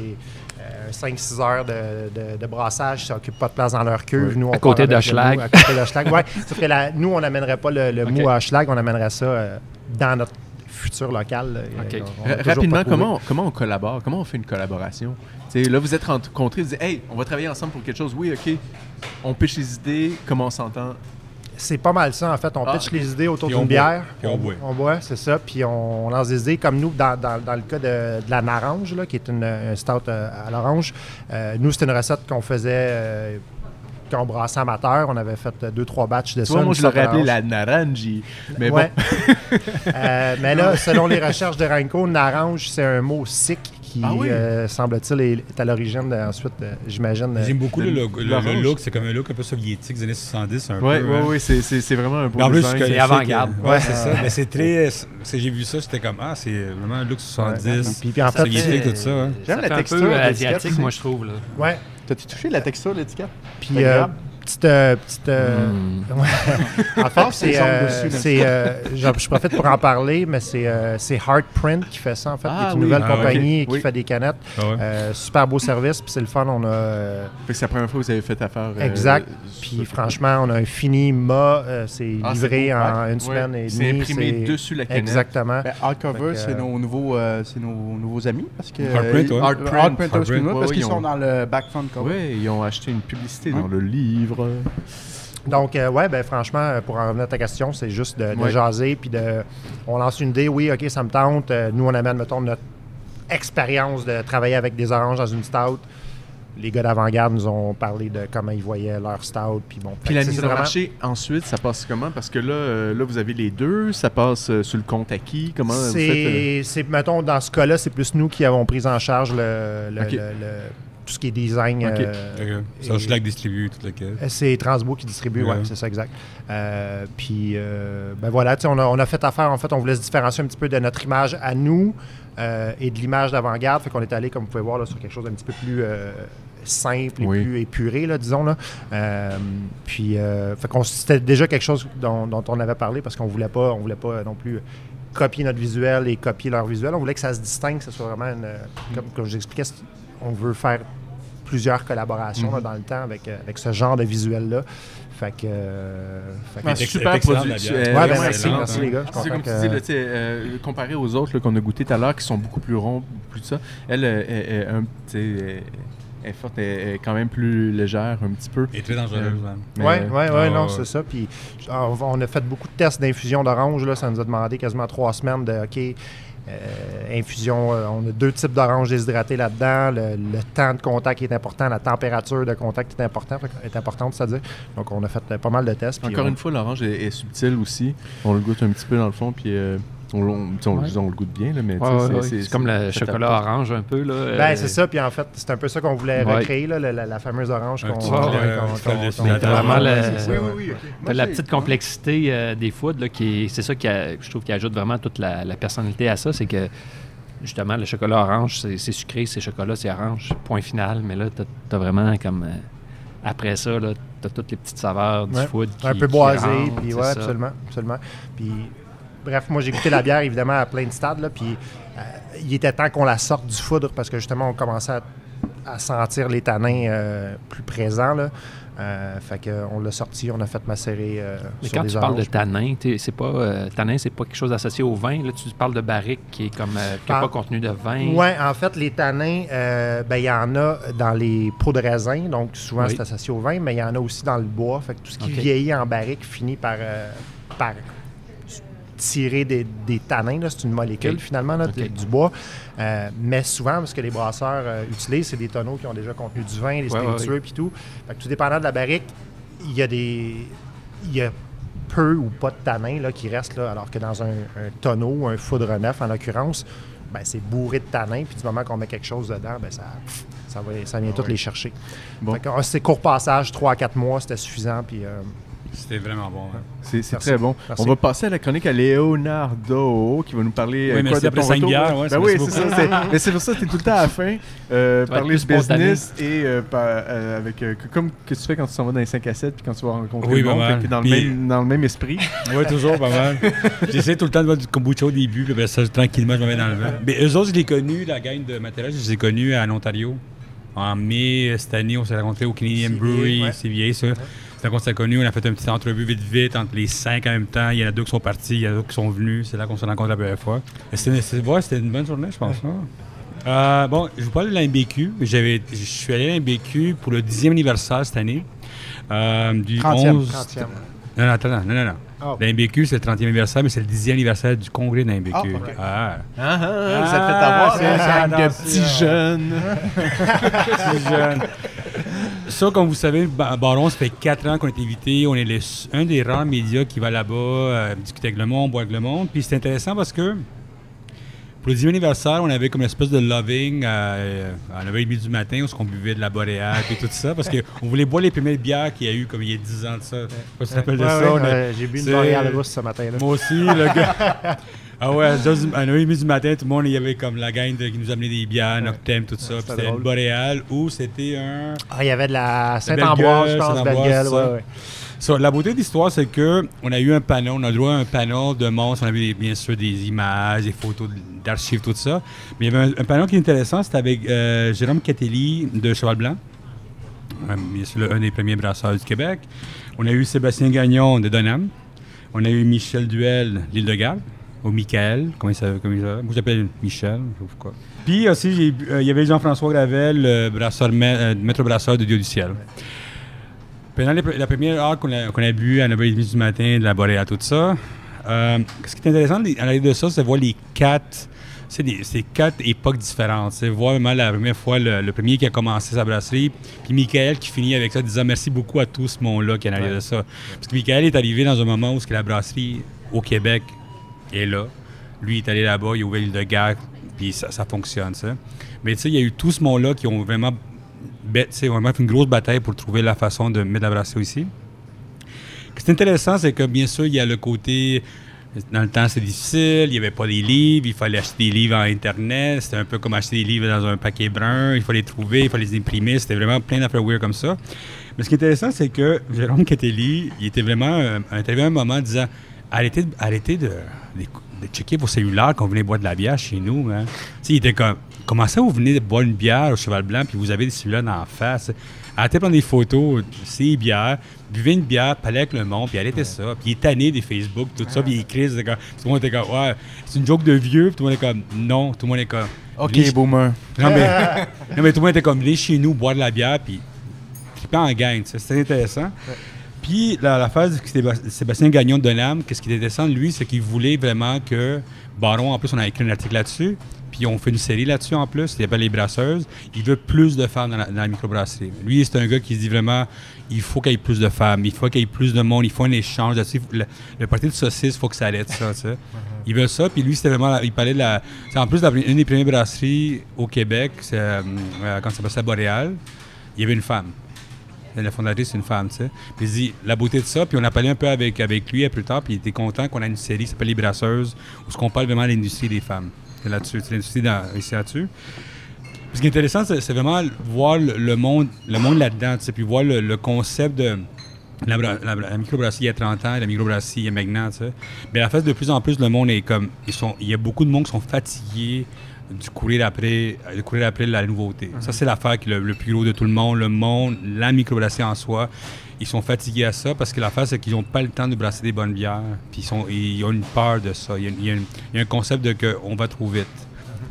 euh, 5-6 heures de, de- de brassage. Ça occupe pas de place dans leur cuve. Nous, on À côté d'Hochelag. mou, À côté d'Hochelag, ouais. Sauf que la- nous, on n'amènerait pas le, mou à Hochelag. On amènerait ça euh, dans notre futur local. là. Ok. On- Rapidement, comment, comment on collabore? Comment on fait une collaboration? T'sais, là, vous êtes rencontrés, vous dites, hey, on va travailler ensemble pour quelque chose. Oui, OK. On pitch les idées. Comment on s'entend? C'est pas mal ça, en fait. On Ah, pitch les idées autour d'une bière. Puis on boit. On boit, c'est ça. Puis on, lance des idées. Comme nous, dans, dans- dans le cas de, de la narange, là, qui est une, un stout euh, à l'orange, euh, nous, c'était une recette qu'on faisait euh, quand on brassait amateur. On avait fait euh, deux, trois batchs de Tu ça. moi, je l'aurais appelé la naranji. Mais Ouais. bon. Euh, mais là, selon les recherches de Ranco, narange, c'est un mot sikh qui, Ah oui? euh, semble-t-il, est, est à l'origine, de- ensuite, euh, j'imagine. J'aime beaucoup le, le- logo- le- l'orange. le look, c'est comme un look un peu soviétique des années 70, un Oui, peu. oui, hein. oui, c'est- c'est c'est vraiment un beau Mais en plus, c'est avant-garde. Ouais, c'est ça. Mais c'est très. c'est- J'ai vu ça, j'étais comme, ah, c'est vraiment un look 70. Puis, puis en fait, soviétique, c'est- tout ça. hein. J'aime la texture un peu asiatique, moi, je trouve. Là. ouais. T'as-tu touché la texture l'étiquette? Puis, euh. Petite. euh, petite euh, Mm. En fait, c'est. euh, euh, je, je profite pour en parler, mais c'est euh, Heartprint qui fait ça, en fait, qui Ah est une oui. nouvelle Ah, compagnie qui Oui. fait des canettes. Ah ouais. Euh, super beau service, puis c'est le fun. On a. euh, Fait que c'est la première fois que vous avez fait affaire. euh, exact. Puis franchement, on a un fini mât. euh, c'est Ah, c'est livré en Ouais. une semaine Ouais. et C'est demie. imprimé c'est- dessus la canette. Exactement. Ben, Hardcover, c'est nos nouveaux, c'est nos nouveaux amis. Parce que, Hardprint, ouais. Hardprint. Hardprint, Hardprint. excuse-moi, Ouais, parce ouais, qu'ils ils sont ont- dans le back cover. Oui, ils ont acheté une publicité Ouais. dans le livre. Donc, euh, ouais, ben franchement, euh, pour en revenir à ta question, c'est juste de, de Ouais. jaser, puis de, on lance une idée, oui, ok, ça me tente. Euh, nous, on amène, mettons, notre expérience de travailler avec des oranges dans une stout. Les gars d'avant-garde nous ont parlé de comment ils voyaient leur stout, puis bon. Puis la mise en vraiment- marché, ensuite, ça passe comment? Parce que là, euh, là vous avez les deux. Ça passe euh, sur le compte acquis. Comment vous faites? euh? C'est, c'est, mettons, dans ce cas-là, c'est plus nous qui avons pris en charge le, le- Ok. le- le- tout ce qui est design. Ok. euh, Ok. Ça, je l'ai distribue, tout le cas. C'est Transbo qui distribue, ouais, Ouais. c'est ça, exact. Euh, puis, euh, ben voilà, tu sais, on a, on a fait affaire, en fait, on voulait se différencier un petit peu de notre image à nous euh, et de l'image d'avant-garde. Fait qu'on est allé, comme vous pouvez voir, là, sur quelque chose d'un petit peu plus euh, simple et Oui. plus épuré, là, disons. Là. Euh, puis, euh, fait qu'on, c'était déjà quelque chose dont, dont on avait parlé parce qu'on voulait pas, on voulait pas non plus copier notre visuel et copier leur visuel. On voulait que ça se distingue, que ce soit vraiment une, comme, comme je l'expliquais, c'est- on veut faire plusieurs collaborations là, Mhm. dans le temps avec, euh, avec ce genre de visuel-là. Fait que. euh, fait que- Ah, super produit. Euh, ouais, ben, ouais, merci, hein. les gars. C'est comme tu dis, là, euh, comparé aux autres qu'on a goûté tout à l'heure, qui sont beaucoup plus ronds, plus de ça, elle est, est un- sais, est- est forte, elle est quand même plus légère un petit peu. Et très dangereuse, Euh, Oui, oui, ah, ouais, non, ouais. c'est ça. Puis on, on a fait beaucoup de tests d'infusion d'orange. Là, ça nous a demandé quasiment trois semaines de OK. Euh, infusion, euh, on a deux types d'orange déshydratées là-dedans. Le, le temps de contact est important, la température de contact est, important, est importante, c'est-à-dire. Donc, on a fait euh, pas mal de tests. Encore on- une fois, l'orange est, est subtil aussi. On le goûte un petit peu dans le fond, puis on, on- tu sais, on- Ouais. on le goûte bien, là, mais Ouais, ouais, c'est comme le chocolat orange un peu. Là, Ben, euh, c'est ça. Puis en fait, c'est un peu ça qu'on voulait Ouais. recréer, là, la, la- la fameuse orange qu'on euh, qu'on- vraiment la petite complexité euh, des food, là, qui est- c'est ça qui a- je trouve qui ajoute vraiment toute la, la personnalité à ça, c'est que justement le chocolat orange, c'est c'est sucré, c'est chocolat, c'est orange, point final. Mais là, t'as as vraiment comme euh, après ça, là, t'as toutes les petites saveurs du Ouais. food qui, un peu boisé, puis ouais, absolument, absolument. Puis bref, moi j'ai goûté la bière évidemment à plein de stades là, puis euh, il était temps qu'on la sorte du foudre parce que justement on commençait à, à sentir les tanins euh, plus présents là. Euh, fait que on l'a sorti, on a fait macérer euh, Mais sur quand des tu parles de tanin, c'est pas euh, tanin, c'est pas quelque chose associé au vin. Là, tu parles de barrique qui est comme qui n'a Ah. pas contenu de vin. Ouais, en fait, les tanins, ben, il y en a dans les pots de raisin, donc souvent Oui. c'est associé au vin, mais il y en a aussi dans le bois. Fait que tout ce qui vieillit en barrique finit par, par tirer des, des tanins. C'est une molécule finalement là, de- du bois. Euh, mais souvent, ce que les brasseurs euh, utilisent, c'est des tonneaux qui ont déjà contenu du vin, des spiritueux puis tout. Fait que tout dépendant de la barrique, il y a des. Il y a peu ou pas de tanins là, qui restent, là, alors que dans un, un tonneau, un foudre neuf en l'occurrence, ben, c'est bourré de tanins, puis du moment qu'on met quelque chose dedans, ben, ça, ça, va, ça vient toutes les chercher. Bon. Ah, c'est court passage, 3 à 4 mois, c'était suffisant. Puis, euh, C'était vraiment bon. hein. C'est c'est très bon. Merci. On va passer à la chronique à Leonardo qui va nous parler Oui, euh, quoi de après ton cinq retour? bières, ouais, ben ça, oui, c'est ça. c'est- Mais c'est pour ça que tu es tout le temps à la fin. Euh, parler business et euh, par- euh, avec euh, comme que tu fais quand tu s'en vas dans les 5 à 7 puis quand tu vas rencontrer Oui, le monde, pas mal. dans, le Puis- même, dans le même esprit. Oui, toujours pas mal. J'essaie tout le temps de boire du kombucha au début, puis après ça, tranquillement, je me mets dans le vin. Mais eux autres, je les ai connus, la gang de Matera, je les ai connus en Ontario. En mai, cette année, on s'est rencontrés au Canadian Brewery, ouais. CVA, ça. C'est là qu'on s'est connus, on a fait une petite entrevue vite vite entre les cinq en même temps. Il y en a deux qui sont partis, il y en a d'autres qui sont venus. C'est là qu'on s'est rencontrés la première fois. C'était ouais, c'était une bonne journée, je pense. hein. Euh, bon, je vous parle de l'AMBQ. J'avais- Je suis allé à l'AMBQ pour le 10e anniversaire cette année. Euh, du 30e. 11 30e. non, non, attends, non, non, non. L'AMBQ, c'est le 30e anniversaire, mais c'est le 10e anniversaire du congrès de l'AMBQ. Ah. Ah, Ah, Ah, ça fait avoir c'est une petits c'est, jeunes. petit jeune. Ça, comme vous savez, Ba- Baron, ça fait 4 ans qu'on est invité. On est les- un des rares médias qui va là-bas euh, discuter avec le monde, boire avec le monde. Puis c'est intéressant parce que pour le 10e anniversaire, on avait comme une espèce de loving à, à 9h30 du matin où on buvait de la boréale et tout ça. Parce qu'on voulait boire les premières bières qu'il y a eu comme il y a 10 ans de ça. Je sais pas si tu te rappelles de Ouais, ça. ouais, euh, J'ai bu une Montréal rousse ce matin-là. Moi aussi, le gars. Ah ouais, à 9h30 du matin, tout le monde, il y avait comme la gang de- qui nous amenait des bières, Noctem, tout ça. Puis c'était une boréale ou c'était un. Ah, il y avait de la Saint-Ambroise, je pense, belle gueule. Ouais, ouais. La beauté de l'histoire, c'est que on a eu un panneau, on a droit à un panneau de monstres, on avait bien sûr des images, des photos d'archives, tout ça. Mais il y avait un, un panneau qui est intéressant, c'était avec euh, Jérôme Catelli de Cheval Blanc, euh, bien sûr le- un des premiers brasseurs du Québec. On a eu Sébastien Gagnon de Donham. On a eu Michel Duel, l'île de Galles, ou Michael, comment il s'appelle? Moi j'appelle Michel, je sais pas pourquoi. Puis aussi, euh, il y avait Jean-François Gravel, le brasseur, euh, maître brasseur de Dieu du ciel. Pendant les la première heure qu'on a, a bu à 9h30 du matin, de la boréale, tout ça, euh, ce qui est intéressant à l'arrière de ça, c'est de voir les quatre, c'est quatre époques différentes. C'est voir vraiment la première fois le, le premier qui a commencé sa brasserie, puis Michael qui finit avec ça, disant merci beaucoup à tout ce monde-là qui est en arrière de ça. Parce que Michael est arrivé dans un moment où ce que la brasserie au Québec est là. Lui, il est allé là-bas, il a ouvert l'île de Gare, puis ça, fonctionne, ça. Mais tu sais, il y a eu tout ce monde-là qui ont vraiment, vraiment fait une grosse bataille pour trouver la façon de mettre la brasserie ici. Ce qui est intéressant, c'est que bien sûr, il y a le côté. Dans le temps, c'est difficile, il n'y avait pas des livres, il fallait acheter des livres en Internet, c'était un peu comme acheter des livres dans un paquet brun, il fallait les trouver, il fallait les imprimer, c'était vraiment plein d'affaires comme ça. Mais ce qui est intéressant, c'est que Jérôme Catelli, il était vraiment euh, à un moment disant arrêtez, de- arrêtez de, checker vos cellulaires quand vous venez boire de la bière chez nous, il était comme, comment ça vous venez de boire une bière au Cheval Blanc puis vous avez des cellulaires la face? Arrêtez de prendre des photos, c'est bière, buvez une bière, parlez avec le monde, puis arrêtez ça. Puis il est tanné des Facebook, tout ça, puis il comme- tout le monde était comme, ouais, c'est une joke de vieux, puis tout le monde est comme, non, tout le monde est comme, Ok, boomer. non, mais, non, mais tout le monde était comme, venez chez nous boire de la bière, puis triper en gang, c'était intéressant. Puis la, la phase de Séba- Sébastien Gagnon de Donham, qu'est-ce qui était intéressant de lui, c'est qu'il voulait vraiment que Baron, en plus, on a écrit un article là-dessus, puis on fait une série là-dessus en plus, il s'appelle Les Brasseuses. Il veut plus de femmes dans la, dans la microbrasserie. Lui, c'est un gars qui se dit vraiment, il faut qu'il y ait plus de femmes, il faut qu'il y ait plus de monde, il faut un échange là-dessus. Le, le parti de saucisse, il faut que ça arrête ça, sais. Il veut ça, puis lui, c'était vraiment, il parlait de la... En plus une des premières brasseries au Québec, c'est, euh, euh, quand ça passait à Boréal, il y avait une femme. La fondatrice, c'est une femme, tu sais. Puis il dit la beauté de ça. Puis on a parlé un peu avec, avec lui plus tard. Puis il était content qu'on a une série qui s'appelle Les Brasseuses, où qu'on parle vraiment de l'industrie des femmes. C'est là-dessus. C'est l'industrie ici là-dessus. Ce qui est intéressant, c'est, vraiment voir le, monde, le monde là-dedans, tu sais. Puis voir le, concept de. La, la, il y a 30 ans, la microbrasserie il y a maintenant, tu sais. Mais la face, de plus en plus, le monde est comme. Ils sont, il y a beaucoup de monde qui sont fatigués du courir après, de courir après la nouveauté. Ça, c'est l'affaire qui est le, plus gros de tout le monde. Le monde, la microbrasserie en soi, ils sont fatigués à ça parce que l'affaire, c'est qu'ils n'ont pas le temps de brasser des bonnes bières. Puis ils, sont, ils ont une peur de ça. Il y a, un concept de qu'on va trop vite.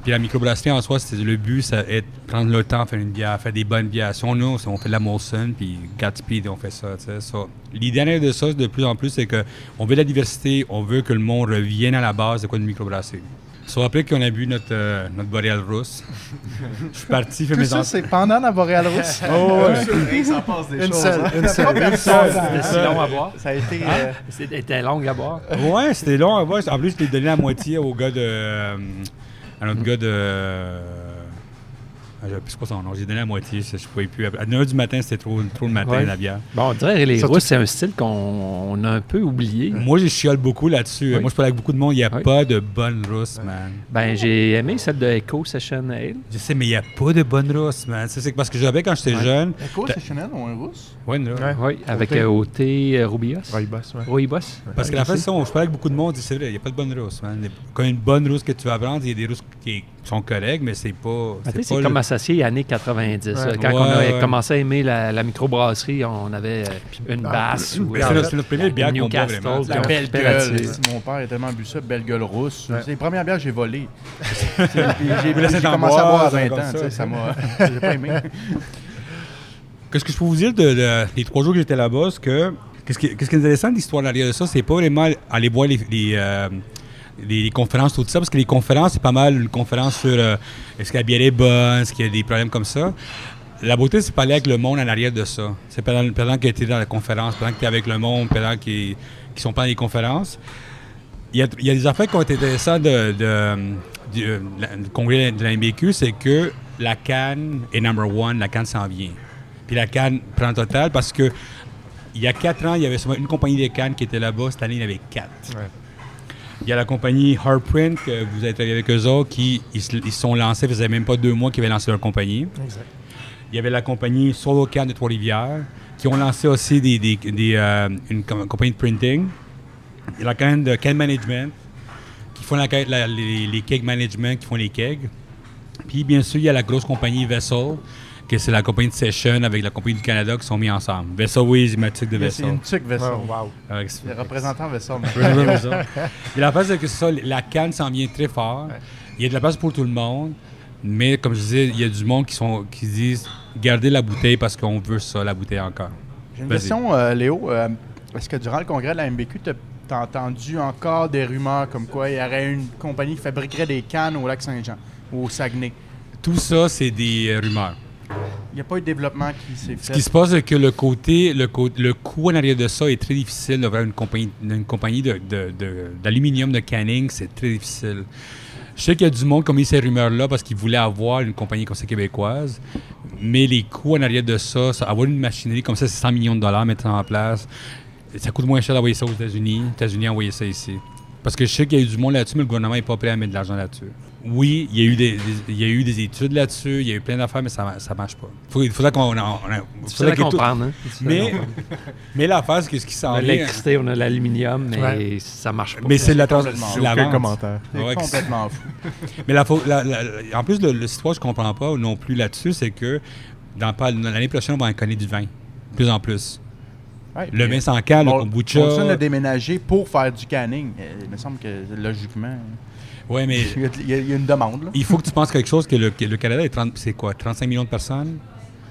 Puis la microbrasserie en soi, c'est le but, ça est prendre le temps faire une bière, faire des bonnes bières. Si on a, on fait de la Molson, puis Gatsby, on fait ça. ça. L'idée de ça, de plus en plus, c'est qu'on veut la diversité, on veut que le monde revienne à la base de quoi une microbrasserie. Soit après qu'on a bu notre, euh, notre boréal rousse, je suis parti faire Tout mes ça, c'est pendant la Boréal Rousse. Oh, ouais. ça passe des Une choses. seule, hein. une seule. Une seule. C'était si long à boire. Ça a été. euh, C'était long à boire. Ouais, c'était long à voir. En plus, je l'ai donné la moitié au gars de. euh, à notre gars de. Ah, je sais plus quoi son nom. J'ai donné la moitié. Je ne pouvais plus. À 9h du matin, c'était trop, trop le matin, Ouais. la bière. Bon, on dirait les Surtout- Russes, c'est un style qu'on on a un peu oublié. Moi, je chiale beaucoup là-dessus. Oui. Moi, je parle avec beaucoup de monde. Il n'y a Oui. pas de bonne rousse, man. Ben, j'ai aimé celle de Echo Session Ale. Je sais, mais il n'y a pas de bonne rousse, man. C'est parce que j'avais quand j'étais jeune. Echo, c'est Chanel ou un? Ouais, rousse. Ouais. Oui, avec Côté. euh, OT euh, Rubios. Rooibos, ouais. Rooibos. Parce que la fait, ça, on- je parle avec beaucoup de monde, c'est vrai, il n'y a pas de bonne rousse, man. Quand une bonne rousse que tu vas prendre, il y a des rousses qui sont correctes, mais c'est pas. Ben, tu sais, C'est comme associé années 90. là. Ouais. Quand on a commencé à aimer la, la microbrasserie, on avait euh, une Ah, basse. ou, euh, c'est notre- notre première bière qu'on boit vraiment. La belle gueule. Mon père a tellement bu ça, belle gueule rousse. Ouais. C'est les premières bières que j'ai volées. J'ai commencé à boire, boire à ça, 20 comme ans. ça. m'a. J'ai pas aimé. Qu'est-ce que je peux vous dire de, de- des trois jours que j'étais là-bas, c'est que qu'est-ce qui, est intéressant de l'histoire derrière de ça, c'est pas vraiment aller voir les, les, euh, les- conférences, tout ça, parce que les conférences, c'est pas mal une conférence sur euh, est-ce que la bière est bonne, est-ce qu'il y a des problèmes comme ça. La beauté, c'est parler avec le monde en arrière de ça. C'est pendant, pendant que tu es dans la conférence, pendant que tu es avec le monde, pendant qu'ils qui sont pendant les conférences. Il y, a, des affaires qui ont été intéressantes de, euh, congrès de la MBQ, c'est que la canne est number one, la canne s'en vient. Puis la canne prend total parce que il y a quatre ans, il y avait seulement une compagnie de cannes qui était là-bas. Cette année, il y en avait quatre. Il y a la compagnie Hardprint, que vous avez travaillé avec eux autres, qui ils sont lancés, ça faisait même pas deux mois qu'ils avaient lancé leur compagnie. Exact. Il y avait la compagnie Solo Can de Trois-Rivières, qui ont lancé aussi des, des- des, euh, une com- compagnie de printing. Il y a la can de Can Management, qui font la, la- les, les cake management, qui font les kegs. Puis, bien sûr, il y a la grosse compagnie Vessel, que c'est la compagnie de Session avec la compagnie du Canada qui sont mis ensemble. Vessel, oui, thématique de C'est Vessel. une tuque vaisseau. Oh, wow. Avec- Le représentant vaisseau. Et la face, c'est que ça, la canne s'en vient très fort. Il y a de la place pour tout le monde. Mais comme je disais, il y a du monde qui, sont, qui disent gardez la bouteille parce qu'on veut ça, la bouteille encore. J'ai une question, euh, Léo. Euh, Est-ce que durant le congrès de la MBQ, tu as entendu encore des rumeurs comme quoi il y aurait une compagnie qui fabriquerait des cannes au lac Saint-Jean ou au Saguenay? Tout ça, c'est des euh, rumeurs. Il n'y a pas eu de développement qui s'est Ce fait. qui se passe, c'est que le côté, le, le coût en arrière de ça est très difficile. D'avoir une compagnie, une compagnie de- de- de- d'aluminium de, canning, c'est très difficile. Je sais qu'il y a du monde qui a mis ces rumeurs-là parce qu'ils voulaient avoir une compagnie comme ça québécoise. Mais les coûts en arrière de ça, ça- avoir une machinerie comme ça, c'est 100 millions de dollars mettre ça en place. Ça coûte moins cher d'envoyer ça aux États-Unis. Les États-Unis envoyé ça ici. Parce que je sais qu'il y a eu du monde là-dessus, mais le gouvernement n'est pas prêt à mettre de l'argent là-dessus. Oui, il y, a eu des, des- il y a eu des études là-dessus, il y a eu plein d'affaires, mais ça ne marche pas. Faut- il faudrait qu'on. on- on- il faudrait tout- comprendre. Hein? Mais, mais l'affaire, c'est que ce qui On s'en a vient. l'électricité, on a l'aluminium, mais Ouais. ça marche pas. Mais c'est de la c'est la vente. commentaire. C'est Ouais, complètement fou. Mais la, la- la- la- en plus, le, le histoire, je comprends pas non plus là-dessus, c'est que dans, l'année prochaine, on va en connaître du vin. De plus en plus. Ouais, Le vin sans canne, le kombucha. Molson a déménagé pour faire du canning. Euh, Il me semble que logiquement, Ouais, mais il y, a, il y une demande. Là. il faut que tu penses quelque chose que le, que le Canada est 30 c'est quoi 35 millions de personnes?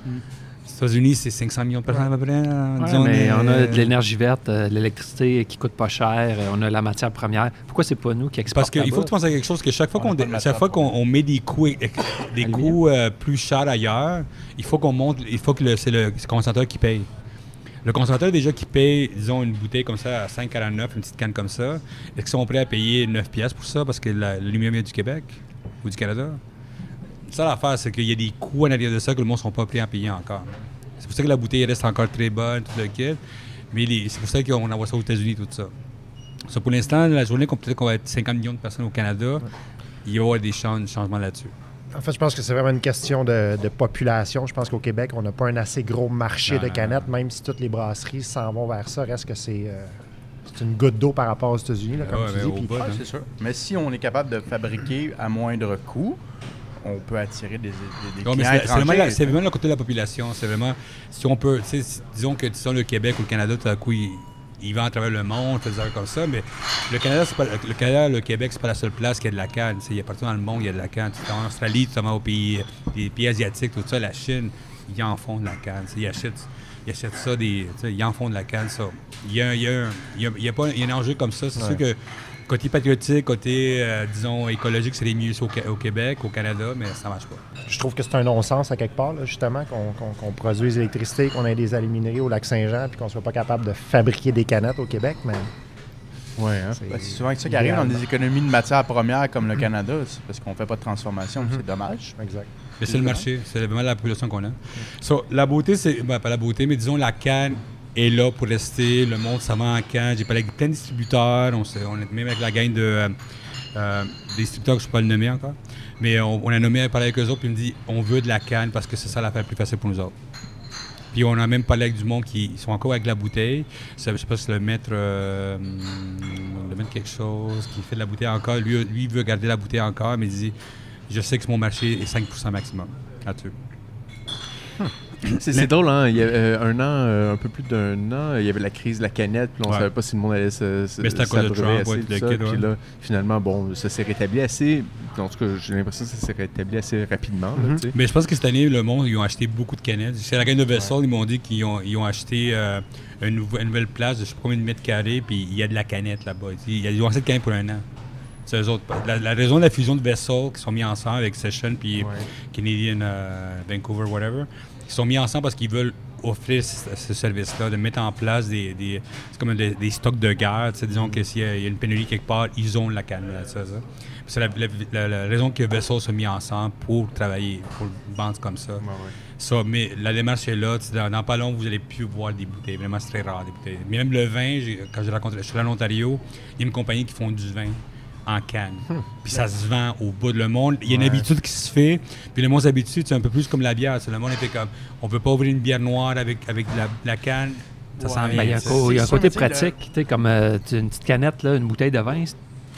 Les États-Unis, c'est 500 millions de personnes à peu près. Ouais, disons, mais on a euh, de l'énergie verte, euh, de l'électricité qui coûte pas cher, euh, on a la matière première. Pourquoi c'est pas nous qui exportons Parce qu'il faut que tu penses à quelque chose que chaque fois qu'on chaque fois met des coûts des coûts euh, plus chers ailleurs, il faut qu'on monte il faut que le- c'est le, c'est le consommateur qui paye. Le consommateur déjà qui paye, disons, une bouteille comme ça à 5,49, une petite canne comme ça, est-ce qu'ils sont prêts à payer 9 pièces pour ça parce que la- l'aluminium vient du Québec ou du Canada? Ça l'affaire, c'est qu'il y a des coûts en arrière de ça que le monde ne sont pas prêts à payer encore. C'est pour ça que la bouteille reste encore très bonne, tout le kit. Mais c'est pour ça qu'on envoie ça aux États-Unis, tout ça. Ça, pour l'instant, la journée qu'on peut-être qu'on va être 50 millions de personnes au Canada, il va y avoir des chan- changements là-dessus. En fait, je pense que c'est vraiment une question de, de population. Je pense qu'au Québec, on n'a pas un assez gros marché Non, de non, canettes, même si toutes les brasseries s'en vont vers ça. Reste que c'est euh, une goutte d'eau par rapport aux États-Unis, là, comme Ouais, tu mais dis. hein. c'est sûr. Mais si on est capable de fabriquer à moindre coût, on peut attirer des, des, des Non, mais clients c'est vraiment, le côté de la population. C'est vraiment, si on peut, disons que disons, le Québec ou le Canada, tout à coup, il, il va à travers le monde, affaires comme ça, mais le Canada, pas, le Canada, le Québec, c'est pas la seule place qui a de la canne. Il y a partout dans le monde, il y a de la canne. En Australie, tu vas aux pays, les pays asiatiques, tout ça, la Chine, ils en font de la canne. Ils achètent, ils achètent ça, des, ils en font de la canne, ça. Il y a, il y a il y a- il y a pas, il y a un enjeu comme ça. C'est sûr que côté patriotique, côté, euh, disons, écologique, c'est mieux ça au, au Québec, au Canada, mais ça marche pas. Je trouve que c'est un non-sens à quelque part, là, justement, qu'on qu'on- qu'on produise l'électricité, qu'on ait des alumineries au lac Saint-Jean, puis qu'on soit pas capable de fabriquer des canettes au Québec. Mais Ouais, hein? c'est- Ben, c'est souvent ça qui arrive dans des économies de matières premières comme le Canada, c'est parce qu'on fait pas de transformation. C'est dommage. Exact. Mais c'est le marché, c'est vraiment la population qu'on a. So, la beauté, c'est. Ben, pas la beauté, mais disons, la canne est là pour rester. Le monde, ça vend en canne. J'ai parlé avec plein de distributeurs. On, on est même avec la gang de. euh, euh, distributeurs que je ne peux pas le nommer encore. Mais on, a nommé, parlé avec eux autres, puis ils me dit on veut de la canne parce que c'est ça l'affaire plus facile pour nous autres. Puis on a même parlé avec du monde qui sont encore avec la bouteille. Je sais pas si le maître, euh, le maître quelque chose qui fait de la bouteille encore. Lui, lui veut garder la bouteille encore, mais il dit je sais que mon marché est 5% maximum là-dessus. C'est c'est drôle, hein? Il y a euh, un an, euh, un peu plus d'un an, il y avait la crise de la canette, puis on Ouais. savait pas si le monde allait se. se Mais c'était à cause de Trump, assez, tout ça. kid, ouais. Puis là, finalement, bon, ça s'est rétabli assez. En tout cas, j'ai l'impression que ça s'est rétabli assez rapidement. là, Mhm. sais. Mais je pense que cette année, le monde, ils ont acheté beaucoup de canettes. Chez la gang de Vessel, ils m'ont dit qu'ils ont, ils ont acheté euh, une, nouveau- une nouvelle place de je sais pas combien de mètres carrés, puis il y a de la canette là-bas. Ils, ont assez de canettes pour un an. C'est eux autres. La, la raison de la fusion de Vessel, qui sont mis ensemble avec Session, puis Canadian Vancouver, whatever, ils sont mis ensemble parce qu'ils veulent offrir ce, ce service-là, de mettre en place des, des- c'est comme des, des stocks de guerre. Disons que s'il y, y a une pénurie quelque part, ils ont la canne. là, C'est la, la- la- la raison que Vessel s'est mis ensemble pour travailler, pour vendre comme ça. Ça, mais la démarche est là. Dans, dans pas long, vous allez plus voir des bouteilles. Vraiment, c'est très rare, des bouteilles. Mais même le vin, quand je rencontre, je suis allé en Ontario, il y a une compagnie qui font du vin en canne. Puis ça se vend au bout de le monde. Il y a une Ouais. habitude qui se fait. Puis le monde s'habitue, c'est un peu plus comme la bière. C'est Le monde était comme, on peut pas ouvrir une bière noire avec, avec la, la canne. Ça s'en Ouais. vient. Ben, il y a un, y a côté pratique, tu sais, comme euh, une petite canette, là, une bouteille de vin,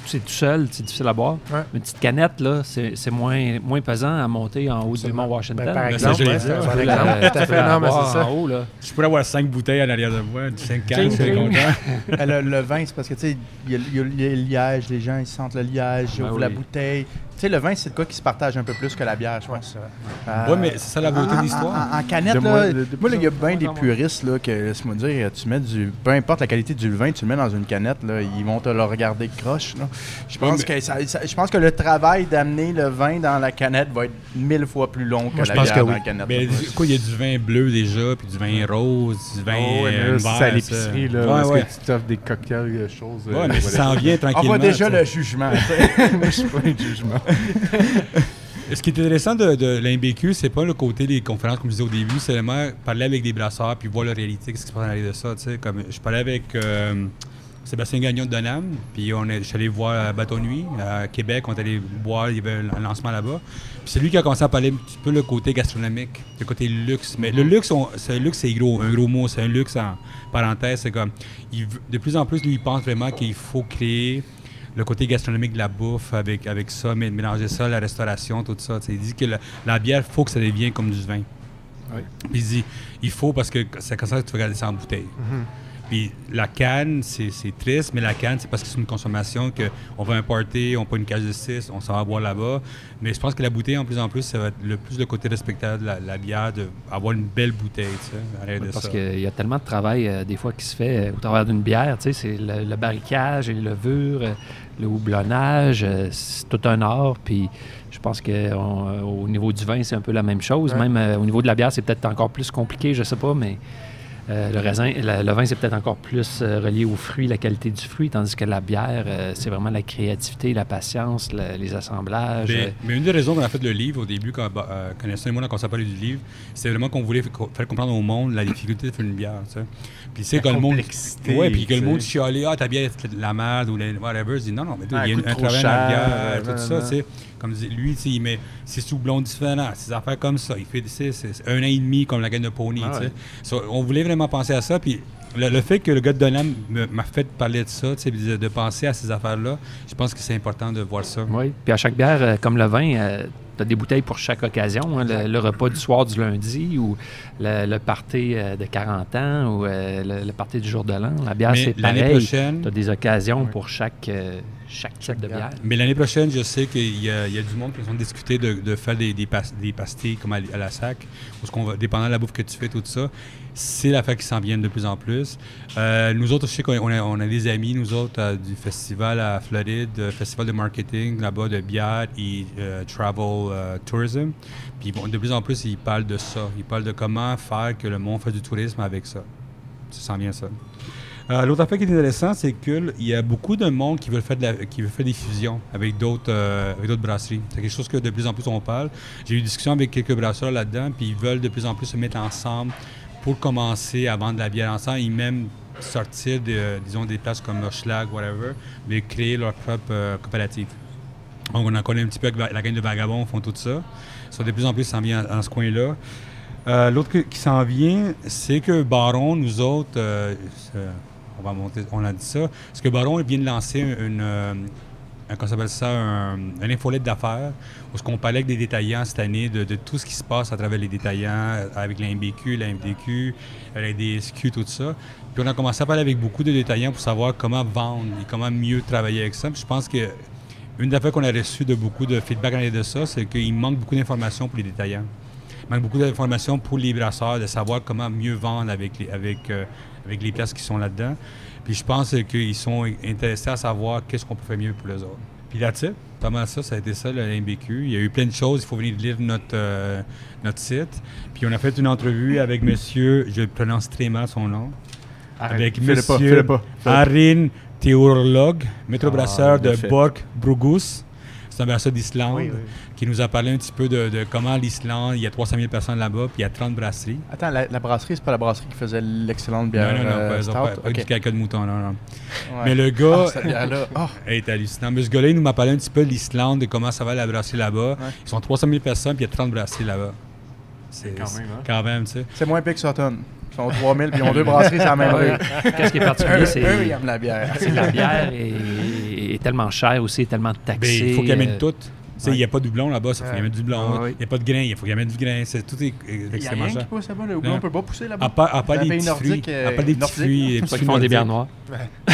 c'est- c'est tout seul, c'est difficile à boire. Ouais. Une petite canette, là, c'est c'est moins, moins pesant à monter en haut du Absolument. Mont Washington. Ben, par exemple, ouais, c'est exemple. Tout à fait, non, mais c'est ça. en haut, là. Je pourrais avoir cinq bouteilles en arrière de moi, cinq cannes, cling. content. Euh, le, le vin, c'est parce que, tu sais, il y, a- il y a le liège, les gens, ils sentent le liège, ils Ben ouvrent oui. la bouteille. Tu sais, le vin, c'est le quoi qui se partage un peu plus que la bière, je pense. Euh, Ouais, mais c'est ça la beauté en- de l'histoire. En, en canette, De là, moins- de- de moi, il y a bien en des puristes, là, que, laisse-moi dire, tu mets du... Peu importe la qualité du vin, tu le mets dans une canette, là, ils vont te le regarder croche, là. Je pense, Ouais, mais- que ça- ça- je pense que le travail d'amener le vin dans la canette va être mille fois plus long que Moi, je la pense bière que dans oui. la canette. Mais du coup, il y a du vin bleu déjà, puis du vin rose, du vin Oh, ouais, euh, vert, c'est à ça. l'épicerie, là. Ouais, Est-ce ouais. que tu t'offres des cocktails, des choses. euh, Ouais, mais ça s'en vient On tranquillement. voit déjà le jugement. Moi, je suis pas un jugement. Ce qui est intéressant de, de l'IMBQ, c'est pas le côté des conférences, comme je disais au début, c'est vraiment parler avec des brasseurs puis voir la réalité, qu'est-ce qui se passe dans de ça. Comme je parlais avec euh, Sébastien Gagnon de Donham. Puis on est, je suis allé voir Bateau Nuit, à Québec. On est allé boire, il y avait un lancement là-bas. Puis c'est lui qui a commencé à parler un petit peu le côté gastronomique, le côté luxe. Mais le luxe, on- c'est luxe, c'est gros, un gros mot. C'est un luxe en parenthèse. C'est comme, il de plus en plus, lui, il pense vraiment qu'il faut créer le côté gastronomique de la bouffe avec, avec ça, mais mélanger ça, la restauration, tout ça. Il dit que la, la bière, il faut que ça devienne comme du vin. Oui. Puis il dit, il faut parce que c'est comme ça que tu vas garder ça en bouteille. Puis la canne, c'est triste, mais la canne, c'est parce que c'est une consommation qu'on va importer, on prend une cage de 6, on s'en va boire là-bas. Mais je pense que la bouteille, en plus en plus, ça va être le plus le côté respectable de la, la bière, d'avoir une belle bouteille, tu sais, à l'arrière de Parce qu'il y a tellement de travail euh, des fois qui se fait euh, au travers d'une bière. Tu sais, c'est le, le barricage, les levures, euh, le houblonnage, euh, c'est tout un art. Puis je pense qu'au niveau du vin, c'est un peu la même chose. Ouais. Même euh, au niveau de la bière, c'est peut-être encore plus compliqué, je sais pas, mais le raisin, la- le vin, c'est peut-être encore plus euh, relié aux fruits, la qualité du fruit, tandis que la bière, euh, c'est vraiment la créativité, la patience, la- les assemblages. euh, Mais, mais une des raisons qu'on a fait le livre au début, quand, euh, quand et moi, on a commencé à parler du livre, c'est vraiment qu'on voulait fa- faire comprendre au monde la difficulté de faire une bière. Puis, tu sais, La quand le monde. Ouais, puis que le monde chialait, ah, ta bière, c'est de la merde ou la- whatever. Je dis, non, non, mais Ah, il y a un travail non, tout ça, tu sais. Comme lui, tu sais, il met ses sous-blonds différents, ses affaires comme ça. Il fait tu sais, c'est c'est un an et demi comme la gaine de pony, Ah tu sais. ouais. So, on voulait vraiment penser à ça. Puis le, le fait que le gars de Donham m'a fait parler de ça, tu sais, de, de penser à ces affaires-là, je pense que c'est important de voir ça. Oui. Puis à chaque bière, euh, comme le vin, tu as des bouteilles pour chaque occasion. hein. le, le repas du soir du lundi ou le, le party euh, de 40 ans ou euh, le, le party du jour de l'an. La bière, c'est l'année pareil. Tu as des occasions Ouais. pour chaque, euh, chaque type de bière. Mais l'année prochaine, je sais qu'il y, a il y a du monde qui ont discuté de, de faire des, des, pas- des pastilles comme à, à la sac, où ce qu'on va, dépendant de la bouffe que tu fais, tout ça. C'est l'affaire qui s'en vient de plus en plus. Euh, nous autres, je sais qu'on on a, on a des amis, nous autres, euh, du festival à Floride, euh, festival de marketing là-bas, de bière et euh, travel euh, tourism. Puis bon, de plus en plus, ils parlent de ça. Ils parlent de comment faire que le monde fasse du tourisme avec ça. Ça s'en vient ça. Euh, L'autre affaire qui est intéressant, c'est qu'il y a beaucoup de monde qui veut faire, des fusions avec d'autres euh, avec d'autres brasseries. C'est quelque chose que de plus en plus on parle. J'ai eu une discussion avec quelques brasseurs là-dedans, puis ils veulent de plus en plus se mettre ensemble pour commencer à vendre de la bière ensemble et même sortir de, disons, des places comme Schlag, whatever, mais créer leur propre euh, coopérative. Donc, on en connaît un petit peu avec la- gang de Vagabonds, font tout ça. Ça, de plus en plus, s'en vient dans ce coin-là. Euh, L'autre qui s'en vient, c'est que Baron, nous autres, on a dit ça, parce que Baron vient de lancer une, euh, un, comment ça un, infolette d'affaires, où ce qu'on parlait avec des détaillants cette année de, tout ce qui se passe à travers les détaillants, euh, avec la MBQ, la MDQ, euh, la DSQ, tout ça. Puis on a commencé à parler avec beaucoup de détaillants pour savoir comment vendre et comment mieux travailler avec ça. Puis je pense que une des affaires qu'on a reçues de beaucoup de feedback en de ça, c'est qu'il manque beaucoup d'informations pour les détaillants. Il manque beaucoup d'informations pour les brasseurs, de savoir comment mieux vendre avec les, euh, avec les places qui sont là-dedans. Puis je pense qu'ils sont intéressés à savoir qu'est-ce qu'on peut faire mieux pour les autres. Puis là-dessus, pas mal ça, ça a été ça, le MBQ. Il y a eu plein de choses, il faut venir lire notre, euh, notre site. Puis on a fait une entrevue avec monsieur, je prononce très mal son nom, avec pas, monsieur fais-le pas. Arin Theorlog, maître Ah, de bien fait. Borg Brugus. C'est un brasseur d'Islande Oui, oui. qui nous a parlé un petit peu de, de comment l'Islande, il y a 300 000 personnes là-bas, puis il y a 30 brasseries. Attends, la, la brasserie, c'est pas la brasserie qui faisait l'excellente bière non, non, non, euh, pas, pas- pas Ok. du caca de mouton, non, non. Ouais. Mais le gars Ah, cette bière-là, oh, est hallucinant. Mais ce gars-là, il nous m'a parlé un petit peu de l'Islande, de comment ça va la brasserie là-bas. Ouais. Ils sont 300 000 personnes, puis il y a 30 brasseries là-bas. C'est Quand même, hein? Quand même, tu sais. c'est moins pire que Sutton. Ils sont 3000 puis ils ont deux brasseries, c'est la même rue. Qu'est-ce qui est particulier, c'est Eux, ils aiment la bière. c'est la bière est, est tellement chère aussi, tellement Ben, taxée. il faut qu'il amène euh, tout. Tu sais, Il n'y a pas de doublon là-bas, ça faut qu'il Ouais. amène du doublon. Ouais, Il ouais. n'y a pas de grain, il faut qu'il amène du grain. C'est, tout est est Il y a extrêmement rien cher. qui pousse là-bas. Le houblon Non. ne peut pas pousser là-bas. À part, pays petits nordique, fruits. euh, À part les petits nordique, fruits. les C'est petits pas qu'ils font des bières noires.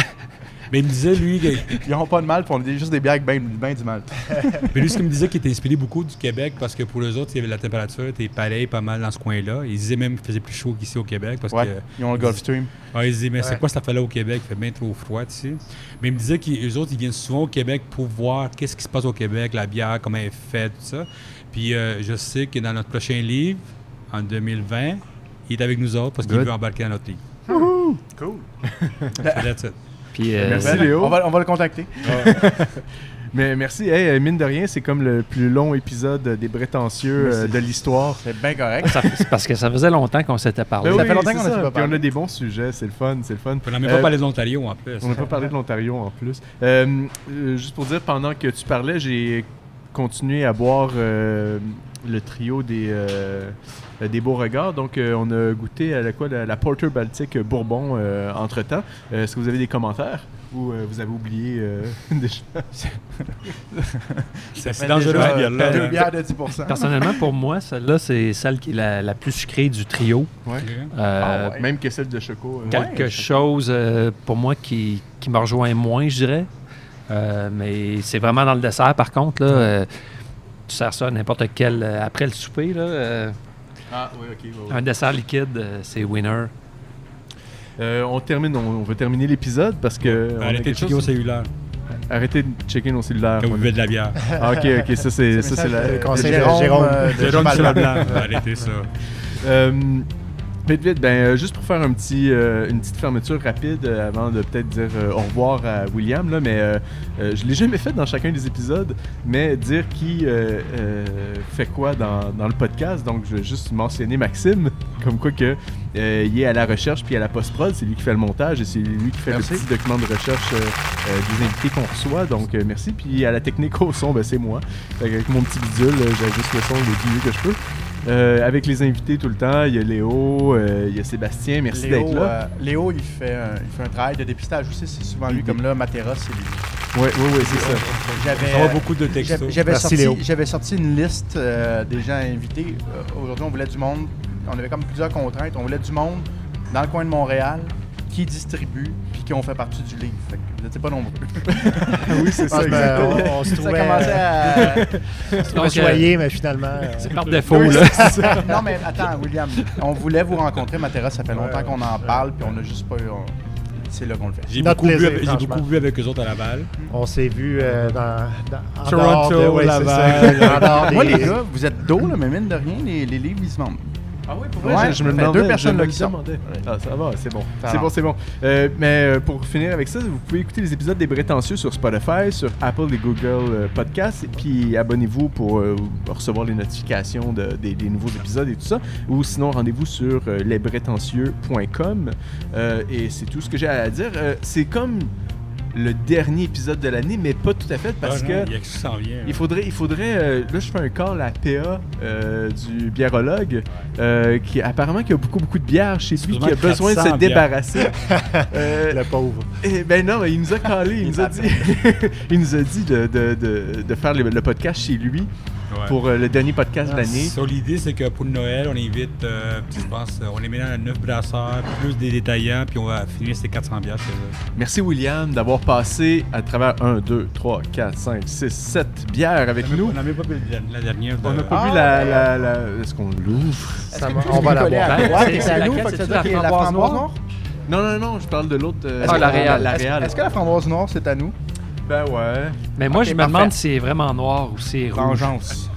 Mais il me disait, lui, que- Ils n'ont pas de mal, ils font des- juste des bières avec bien ben du mal. mais lui, ce qu'il me disait, qu'il était inspiré beaucoup du Québec parce que pour eux autres, il y avait la température était pareil pas mal dans ce coin-là. Il disait même qu'il faisait plus chaud qu'ici au Québec parce Ouais, que. ils ont le Gulf Stream. Ah, il disait, mais c'est quoi cette affaire-là au Québec? Il fait bien trop froid ici. Mais il me disait qu'eux autres, ils viennent souvent au Québec pour voir qu'est-ce qui se passe au Québec, la bière, comment elle est faite, tout ça. Puis euh, je sais que dans notre prochain livre, en 2020, il est avec nous autres parce qu'il veut embarquer dans notre livre. Cool. So that's it. Puis, euh, Merci, Léo. On va, on va le contacter. Mais merci. Hey, euh, mine de rien, c'est comme le plus long épisode des prétentieux euh, de l'histoire. C'est bien correct. C'est parce que ça faisait longtemps qu'on s'était parlé. Ben Ça fait longtemps qu'on a ça. pas Puis on parlé. a des bons sujets, c'est le fun, c'est le fun. On n'a même Euh, pas parlé de l'Ontario en plus. On n'a pas parlé de l'Ontario en plus. Euh, euh, juste pour dire, pendant que tu parlais, j'ai continué à boire euh, le trio des, euh, des beaux regards. Donc, euh, on a goûté à la, quoi, la, la Porter Baltic Bourbon euh, entre-temps. Euh, Est-ce que vous avez des commentaires ou euh, vous avez oublié euh, déjà? C'est dangereux, déjà, cette bière-là. Deux bières de 10 Personnellement, pour moi, celle-là, c'est celle qui est la, la plus sucrée du trio. Ouais. Euh, Ah ouais. Même que celle de Choco. euh, Quelque Ouais, chose, euh, pour moi, qui, qui me rejoint moins, je dirais. Euh, mais c'est vraiment dans le dessert, par contre. Là, euh, tu sers ça à n'importe quel... euh, après le souper, là, euh, Ah, oui, un dessert liquide, euh, c'est winner. Euh, on termine, on, on va terminer l'épisode parce que. Arrêtez de checker au cellulaire Arrêtez de checker nos cellulaires. quand vous buvez de la bière. Ah, ok, ok, ça c'est ça, c'est la. le conseil de Jérôme, Jérôme. Jérôme blanc. Arrêtez ça. Vite, vite, ben, euh, juste pour faire un petit, euh, une petite fermeture rapide euh, avant de peut-être dire euh, au revoir à William, là, mais je l'ai jamais fait dans chacun des épisodes, mais dire qui fait quoi dans, dans le podcast. Donc, je vais juste mentionner Maxime, comme quoi que il est à la recherche puis à la post-prod, c'est lui qui fait le montage et c'est lui qui fait Merci. le petit document de recherche des invités qu'on reçoit. Donc, merci. Puis à la technique au son, ben, c'est moi. Fait avec mon petit bidule, j'ajuste le son le plus mieux que je peux. Euh, avec les invités tout le temps, il y a Léo, euh, il y a Sébastien, merci d'être là. euh, Léo, il fait, un, il fait un travail de dépistage aussi, c'est souvent lui, comme là, Matera, c'est lui. Ouais, ouais, ouais, c'est ça. J'avais, euh, beaucoup de textos. j'avais, sorti, Léo. j'avais sorti une liste euh, des gens invités. Euh, aujourd'hui, on voulait du monde. On avait comme plusieurs contraintes. On voulait du monde dans le coin de Montréal qui distribue puis qui ont fait partie du livre. Fait que vous n'étiez pas nombreux. oui, c'est ça, Ah, ben, exactement. on, on se Ça trouvait, commençait à... on se trouvait Donc, euh, soigné, mais finalement. euh, C'est par défaut, là. ça. non, mais attends, William. On voulait vous rencontrer, Matera. Ça fait longtemps qu'on en parle puis on n'a juste pas eu... on- C'est là qu'on le fait. J'ai beaucoup, beaucoup bu avec eux autres à Laval. on s'est vu euh, dans, dans- en Toronto, de, ouais, c'est Laval. ça, en dehors Moi, des- les gars, vous êtes dos, là, mais mine de rien, les, les livres, ils se vendent. Ah oui, pour vrai, vrai, je- me demandais. deux personnes je sortent. demandais. Ah, ça va, c'est bon. C'est bon, c'est bon. Euh, mais euh, pour finir avec ça, vous pouvez écouter les épisodes des Prétentieux sur Spotify, sur Apple et Google euh, Podcasts. Et puis abonnez-vous pour euh, recevoir les notifications de- des, des nouveaux épisodes et tout ça. Ou sinon, rendez-vous sur euh, lesbrétentieux.com. Euh, et c'est tout ce que j'ai à dire. Euh, c'est comme le dernier épisode de l'année, mais pas tout à fait parce Ah, que. Il y a que ça vient. Il faudrait, il faudrait euh, là je fais un call à PA euh, du biérologue euh, qui apparemment qui a beaucoup beaucoup de bières chez lui, qui a besoin de 400 se bières. débarrasser. Euh, Le pauvre. eh ben non, il nous a callé, il nous a dit, il nous a dit de, de, de, de faire le, le podcast chez lui Ouais. pour euh, le dernier podcast de l'année. So, l'idée, c'est que pour Noël, on invite, euh, je pense, euh, on est maintenant à 9 brasseurs, plus des détaillants, puis on va finir ces 400 bières chez eux. Merci William d'avoir passé à travers 1, 2, 3, 4, 5, 6, 7 bières avec nous. On n'avait pas vu la, la dernière. On n'a pas Ah, vu la, ouais. la, la- Est-ce qu'on l'ouvre? On va la droite c'est- c'est la y a la framboise noire? Non, non, non, je parle de l'autre. euh, Ah, la Réal. est-ce que la framboise noire, c'est à nous? Ben ouais. Mais moi, je me parfait. demande si c'est vraiment noir ou si c'est rouge. Vengeance.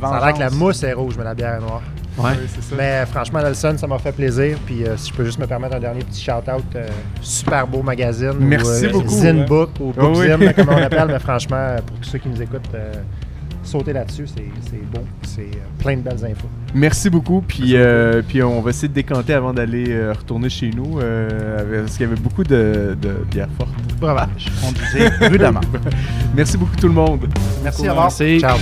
Ça a l'air que la mousse est rouge, mais la bière est noire. Ouais. Oui, c'est ça. Mais franchement, Nelson, ça m'a fait plaisir. Puis euh, si je peux juste me permettre un dernier petit shout-out, euh, super beau magazine. Merci ou, euh, beaucoup, Zine ouais. Book ou Ah oui. Bookzine, comme on l'appelle. Mais franchement, pour tous ceux qui nous écoutent, euh, sauter là-dessus, c'est c'est beau. C'est euh, plein de belles infos. Merci beaucoup. Puis, euh, puis on va essayer de décanter avant d'aller euh, retourner chez nous. euh, parce qu'il y avait beaucoup de, de bières fortes. Breuvage. Conduisez prudemment. Merci beaucoup tout le monde. Merci, à revoir. Merci. Ciao.